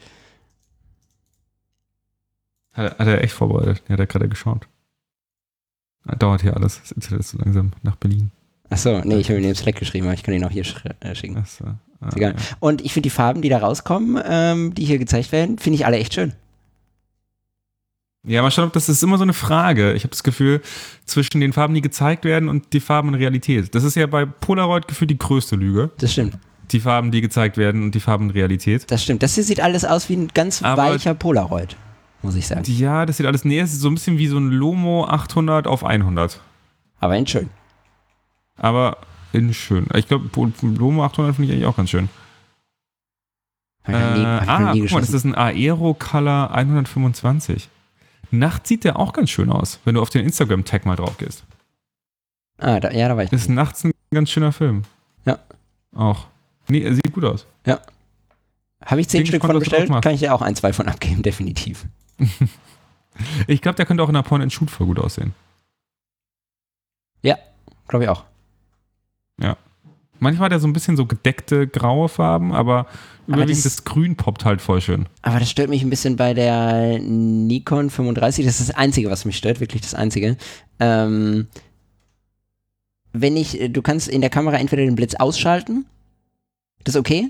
Hat, hat er echt vorbereitet. Ja, hat er gerade geschaut. Ah, Dauert hier alles. Das Internet ist so langsam nach Berlin. Achso, nee, ich habe ihn im Slack geschrieben, aber ich kann ihn auch hier sch äh, schicken. Achso. Ah, egal. ja. Und ich finde die Farben, die da rauskommen, ähm, die hier gezeigt werden, finde ich alle echt schön. Ja, mal schauen, ob das ist immer so eine Frage. Ich habe das Gefühl, zwischen den Farben, die gezeigt werden und die Farben in Realität. Das ist ja bei Polaroid gefühlt die größte Lüge. Das stimmt. Die Farben, die gezeigt werden und die Farben in Realität. Das stimmt. Das hier sieht alles aus wie ein ganz Aber- weicher Polaroid, muss ich sagen. Ja, das sieht alles näher. Es ist so ein bisschen wie so ein Lomo 800 auf 100. Aber in schön. Aber in schön. Ich glaube, Lomo 800 finde ich eigentlich auch ganz schön. Nie, Äh, ah, nie guck mal, das ist ein Aero Color 125. Nachts sieht der auch ganz schön aus, wenn du auf den Instagram-Tag mal drauf gehst. ah, da, ja, da war ich. Ist nachts ein ganz schöner Film. Ja. Auch. Nee, er sieht gut aus. Habe ich zehn Stück von bestellt? Kann ich dir auch ein, zwei von abgeben, *laughs* definitiv. *laughs* Ich glaube, der könnte auch in der Point-and-Shoot voll gut aussehen. Glaube ich auch. Manchmal hat er so ein bisschen so gedeckte graue Farben, aber überwiegend das- das, Grün poppt halt voll schön. Aber das stört mich ein bisschen bei der Nikon 35. Das ist das Einzige, was mich stört, wirklich das Einzige. Ähm, wenn ich, du kannst in der Kamera entweder den Blitz ausschalten, das ist okay,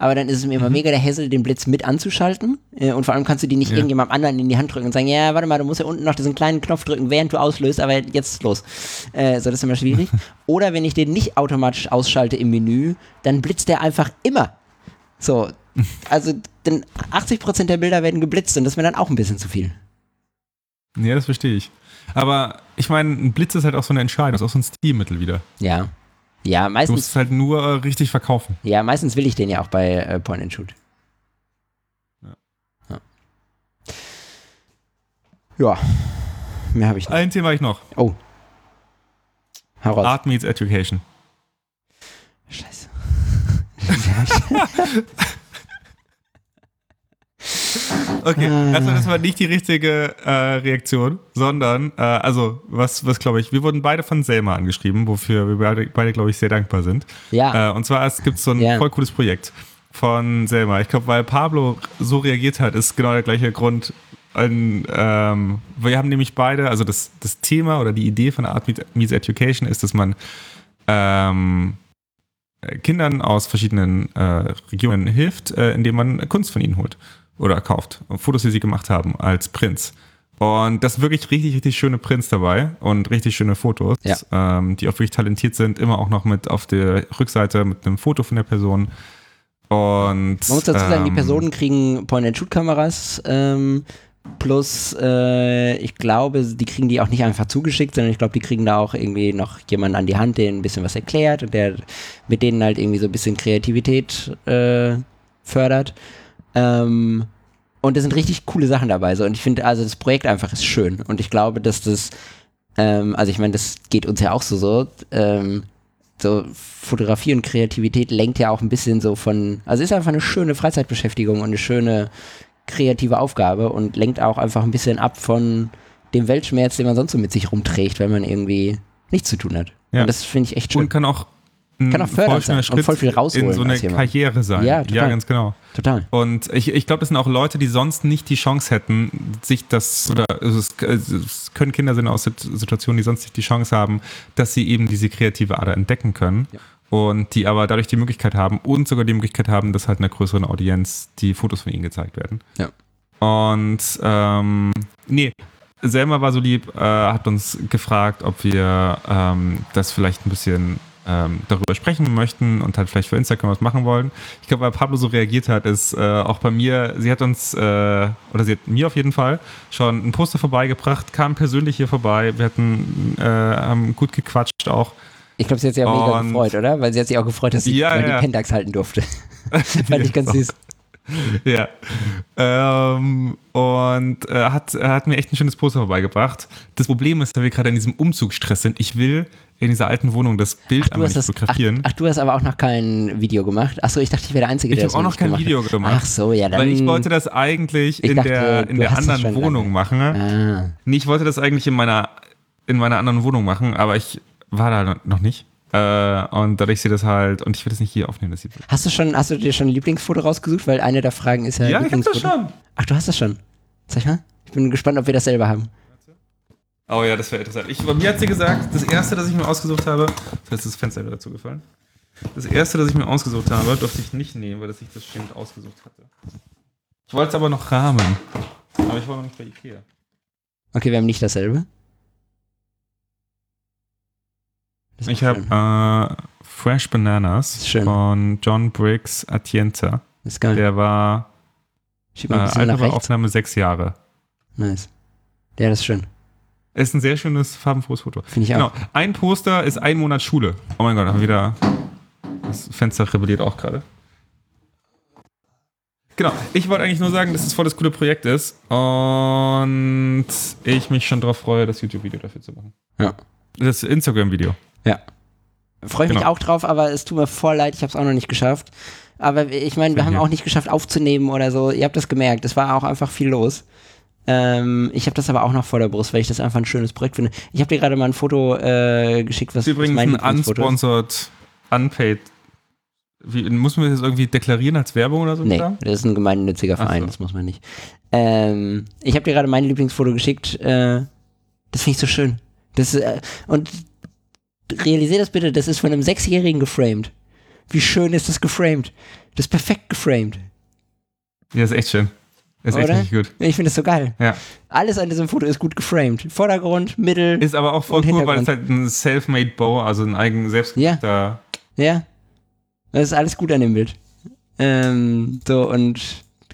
aber dann ist es mir immer Mhm. mega der Hassel, den Blitz mit anzuschalten. Äh, und vor allem kannst du die nicht Ja. irgendjemandem anderen in die Hand drücken und sagen, ja, warte mal, du musst ja unten noch diesen kleinen Knopf drücken, während du auslöst, aber jetzt los. Äh, so, das ist immer schwierig. *laughs* Oder wenn ich den nicht automatisch ausschalte im Menü, dann blitzt der einfach immer. So, also denn 80% der Bilder werden geblitzt und das ist mir dann auch ein bisschen zu viel. Ja, das verstehe ich. Aber ich meine, ein Blitz ist halt auch so eine Entscheidung, das ist auch so ein Stilmittel wieder. Ja. Ja, Du meistens, musst es halt nur äh, richtig verkaufen. ja, meistens will ich den ja auch bei äh, Point and Shoot. Ja. Ja. Ja. Mehr habe ich nicht. Ein Thema habe ich noch. Oh. Hau raus. Art meets Education. Scheiße. *laughs* *laughs* Okay, also das war nicht die richtige äh, Reaktion, sondern, äh, also, was, was glaube ich, wir wurden beide von Selma angeschrieben, wofür wir beide, beide glaube ich, sehr dankbar sind. Ja. Äh, und zwar, es gibt so ein Ja. voll cooles Projekt von Selma. Ich glaube, weil Pablo so reagiert hat, ist genau der gleiche Grund. Ein, ähm, wir haben nämlich beide, also das, das Thema oder die Idee von Art Meets- Meets Education ist, dass man ähm, Kindern aus verschiedenen äh, Regionen hilft, äh, indem man Kunst von ihnen holt oder kauft. Fotos, die sie gemacht haben als Prints. Und das sind wirklich richtig, richtig schöne Prints dabei und richtig schöne Fotos, Ja. ähm, die auch wirklich talentiert sind. Immer auch noch mit auf der Rückseite mit einem Foto von der Person. Und Man muss dazu sagen, die ähm, Personen kriegen Point-and-Shoot-Kameras ähm, plus, äh, ich glaube, die kriegen die auch nicht einfach zugeschickt, sondern ich glaube, die kriegen da auch irgendwie noch jemanden an die Hand, der ein bisschen was erklärt und der mit denen halt irgendwie so ein bisschen Kreativität äh, fördert. Ähm, und da sind richtig coole Sachen dabei. So. Und ich finde, also das Projekt einfach ist schön. Und ich glaube, dass das, ähm, also ich meine, das geht uns ja auch so so. Ähm, so Fotografie und Kreativität lenkt ja auch ein bisschen so von, also ist einfach eine schöne Freizeitbeschäftigung und eine schöne kreative Aufgabe und lenkt auch einfach ein bisschen ab von dem Weltschmerz, den man sonst so mit sich rumträgt, wenn man irgendwie nichts zu tun hat. Ja. Und das finde ich echt schön. und kann auch Kann auch fördernd sein und voll viel rausholen in so eine. Karriere sein. Ja, total. ganz genau. Total. Und ich, ich glaube, das sind auch Leute, die sonst nicht die Chance hätten, sich das, oder also es, es können Kinder sein aus Sit- Situationen, die sonst nicht die Chance haben, dass sie eben diese kreative Ader entdecken können. Ja. Und die aber dadurch die Möglichkeit haben und sogar die Möglichkeit haben, dass halt einer größeren Audienz die Fotos von ihnen gezeigt werden. Ja. Und ähm, nee, Selma war so lieb, äh, hat uns gefragt, ob wir ähm, das vielleicht ein bisschen ähm, darüber sprechen möchten und halt vielleicht für Instagram was machen wollen. Ich glaube, weil Pablo so reagiert hat, ist äh, auch bei mir, sie hat uns, äh, oder sie hat mir auf jeden Fall schon ein Poster vorbeigebracht, kam persönlich hier vorbei, wir hatten, äh, haben gut gequatscht auch. Ich glaube, sie hat sich auch mega gefreut, oder? Weil sie hat sich auch gefreut, dass sie Ja, ja. die Pentax halten durfte. *laughs* *laughs* Fand ich ganz süß. *laughs* Ja. Ähm, und äh, hat, er hat mir echt ein schönes Poster vorbeigebracht. Das Problem ist, dass wir gerade in diesem Umzugsstress sind. Ich will in dieser alten Wohnung das Bild Du einmal nicht das, ach, fotografieren. ach, du hast aber auch noch kein Video gemacht. Achso, ich dachte, ich wäre der Einzige, ich der habe das auch noch kein gemacht Video gemacht. Ach so, ja, dann. weil ich wollte das eigentlich Ich in dachte, der, in der anderen Wohnung machen. Ah. Nee, ich wollte das eigentlich in meiner, in meiner anderen Wohnung machen, aber ich war da noch nicht. Äh, und dadurch sehe das halt, und ich will das nicht hier aufnehmen. Das sieht Hast du schon, hast du dir schon ein Lieblingsfoto rausgesucht? Weil eine der Fragen ist ja. ja, ich hab das schon. Ach, du hast das schon. Sag ich mal. Ich bin gespannt, ob wir das selber haben. Oh ja, das wäre interessant. Ich, bei mir hat sie gesagt, das erste, das ich mir ausgesucht habe, das heißt, das Fenster wieder dazu gefallen. Das erste, das ich mir ausgesucht habe, durfte ich nicht nehmen, weil das ich das bestimmt ausgesucht hatte. Ich wollte es aber noch rahmen. Aber ich war noch nicht bei Ikea. Okay, wir haben nicht dasselbe. Ich habe äh, Fresh Bananas von John Briggs Atienza. Ist geil. Der war Schieb äh, mal bisschen nach. Aufnahme sechs Jahre. Nice. Ja, das ist schön. Ist ein sehr schönes, farbenfrohes Foto. Finde ich Genau. auch. Ein Poster ist ein Monat Schule. Oh mein Gott, haben wieder. Das Fenster rebelliert auch gerade. Genau. Ich wollte eigentlich nur sagen, dass es voll das coole Projekt ist. Und ich mich schon darauf freue, das YouTube-Video dafür zu machen. Ja. Das Instagram-Video. Ja. Freue mich Genau. auch drauf, aber es tut mir voll leid, ich habe es auch noch nicht geschafft. Aber ich meine, wir haben auch nicht geschafft aufzunehmen oder so. Ihr habt das gemerkt, es war auch einfach viel los. Ähm, ich habe das aber auch noch vor der Brust, weil ich das einfach ein schönes Projekt finde. Ich habe dir gerade mal ein Foto äh, geschickt, was übrigens mein ein unsponsored, unpaid. Wie, muss man das irgendwie deklarieren als Werbung oder so? Nee, das ist ein gemeinnütziger Verein, so. das muss man nicht. Ähm, ich habe dir gerade mein Lieblingsfoto geschickt. Äh, das finde ich so schön. Das, äh, und realisier das bitte, das ist von einem Sechsjährigen geframed. Wie schön ist das geframed? Das ist perfekt geframed. Ja, ist echt schön. Ist echt Oder? richtig gut. Ich finde das so geil. Ja. Alles an diesem Foto ist gut geframed. Vordergrund, Mittel. Ist aber auch voll cool, weil es halt ein self-made Bow, also ein eigen selbstgemachter. ja. Das ist alles gut an dem Bild. Ähm, so und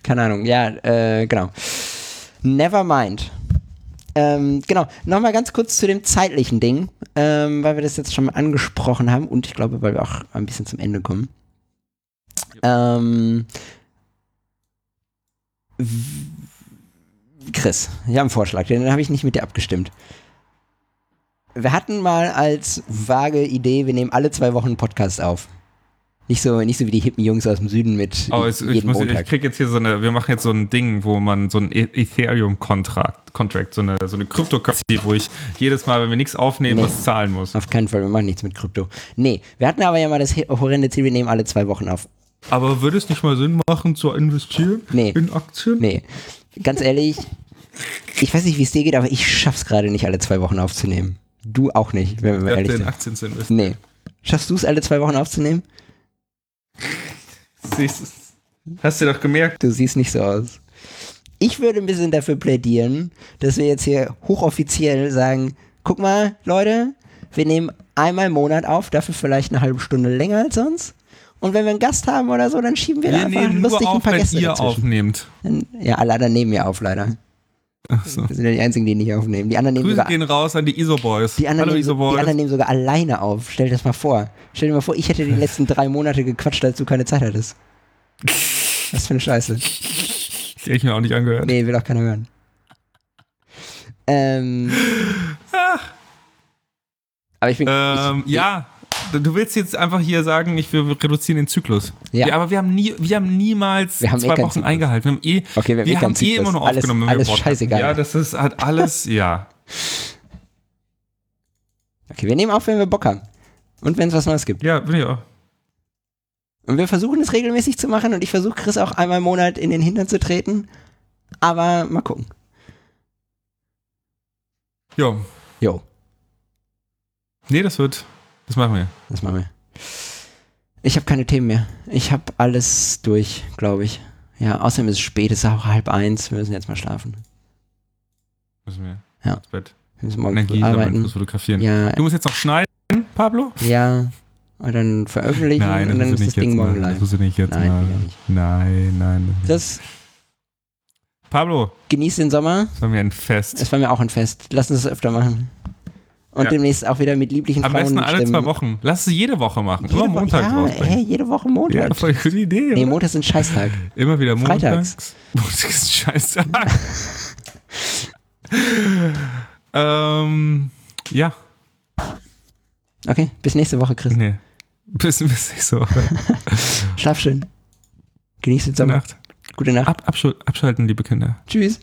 keine Ahnung. Ja, äh, genau. Never mind. Ähm, genau, nochmal ganz kurz zu dem zeitlichen Ding, ähm, weil wir das jetzt schon mal angesprochen haben und ich glaube, weil wir auch ein bisschen zum Ende kommen. Ähm, w- Chris, ich habe einen Vorschlag, den habe ich nicht mit dir abgestimmt. Wir hatten mal als vage Idee, wir nehmen alle zwei Wochen einen Podcast auf. Nicht so, nicht so wie die hippen Jungs aus dem Süden mit Oh, ich, jeden muss, ich krieg jetzt hier so eine, wir machen jetzt so ein Ding, wo man so ein E- Ethereum-Contract, Contract, so eine, so eine Kryptocurrency, wo ich jedes Mal, wenn wir nichts aufnehmen, Nee. was zahlen muss. Auf keinen Fall, wir machen nichts mit Krypto. Nee, wir hatten aber ja mal das horrende Ziel, wir nehmen alle zwei Wochen auf. Aber würde es nicht mal Sinn machen, zu investieren Nee. in Aktien? Nee, ganz ehrlich, ich weiß nicht, wie es dir geht, aber ich schaff's gerade nicht, alle zwei Wochen aufzunehmen. Du auch nicht, wenn wir mal Ich ehrlich dachte, in sind. Aktien zu investieren. Nee. Schaffst du es, alle zwei Wochen aufzunehmen? *laughs* Siehst Hast du doch gemerkt. Du siehst nicht so aus. Ich würde ein bisschen dafür plädieren, dass wir jetzt hier hochoffiziell sagen, guck mal, Leute, wir nehmen einmal im Monat auf, dafür vielleicht eine halbe Stunde länger als sonst. Und wenn wir einen Gast haben oder so, dann schieben wir, da Wir einfach nehmen nur lustig ein auf, paar wenn Gäste ihr dazwischen. aufnehmt. Ja, anderen nehmen ja auf, leider. Achso. Wir sind ja die Einzigen, die nicht aufnehmen. Die anderen nehmen, Grüße sogar, gehen raus an die ISO-Boys. die anderen, Hallo nehmen, so, die anderen nehmen sogar alleine auf. Stell dir das mal vor. Stell dir mal vor, ich hätte die *laughs* letzten drei Monate gequatscht, als du keine Zeit hattest. Was für eine Scheiße. *laughs* Die hätte ich mir auch nicht angehört. Nee, will auch keiner hören. Ähm. *laughs* Aber ich bin. Ähm, ich, ja, du willst jetzt einfach hier sagen, ich, wir reduzieren den Zyklus. Ja. Ja, aber wir haben nie, wir haben niemals Wir haben eh zwei keinen Wochen Zyklus. eingehalten. Wir haben eh, Okay, wir haben eh wir keinen haben eh immer nur Alles- aufgenommen, alles wir Podcast scheißegal. Ja, das ist halt alles, *laughs* ja. Okay, wir nehmen auf, wenn wir Bock haben. Und wenn es was Neues gibt. Ja, bin ich auch. Und wir versuchen es regelmäßig zu machen und ich versuche Chris auch einmal im Monat in den Hintern zu treten. Aber mal gucken. Jo. Jo, Nee, das wird, das machen wir. das machen wir. Ich habe keine Themen mehr. Ich habe alles durch, glaube ich. Ja, außerdem ist es spät, es ist auch halb eins. Wir müssen jetzt mal schlafen. Müssen wir. Ja. Ins Bett. Wir müssen morgen Energie arbeiten. fürs Fotografieren. Ja, Du musst jetzt noch schneiden, Pablo? ja. Und dann veröffentlichen Nein, und dann ist das Ding morgen live. Das musst du nicht jetzt Nein, nicht. Nein, nein. Das Pablo, genießt den Sommer. das war mir ein Fest. Es war mir auch ein Fest. Lass uns das öfter machen. Und Ja. demnächst auch wieder mit lieblichen Am besten alle Frauenstimmen. zwei Wochen. Lass es jede Woche machen. Jede Immer Woche- montags ja, hey, jede Woche Montag. Ja, voll gute Idee. nee? Montag ist ein Scheißtag. Immer wieder montags. Freitags. Montags ist scheiße. *laughs* ähm, ja, Okay, bis nächste Woche, Chris. nee. Bis, bis nächste Woche. *laughs* Schlaf schön. Genieß den Gute Sommer. Nacht. Gute Nacht. Ab, abschal- abschalten, liebe Kinder. Tschüss.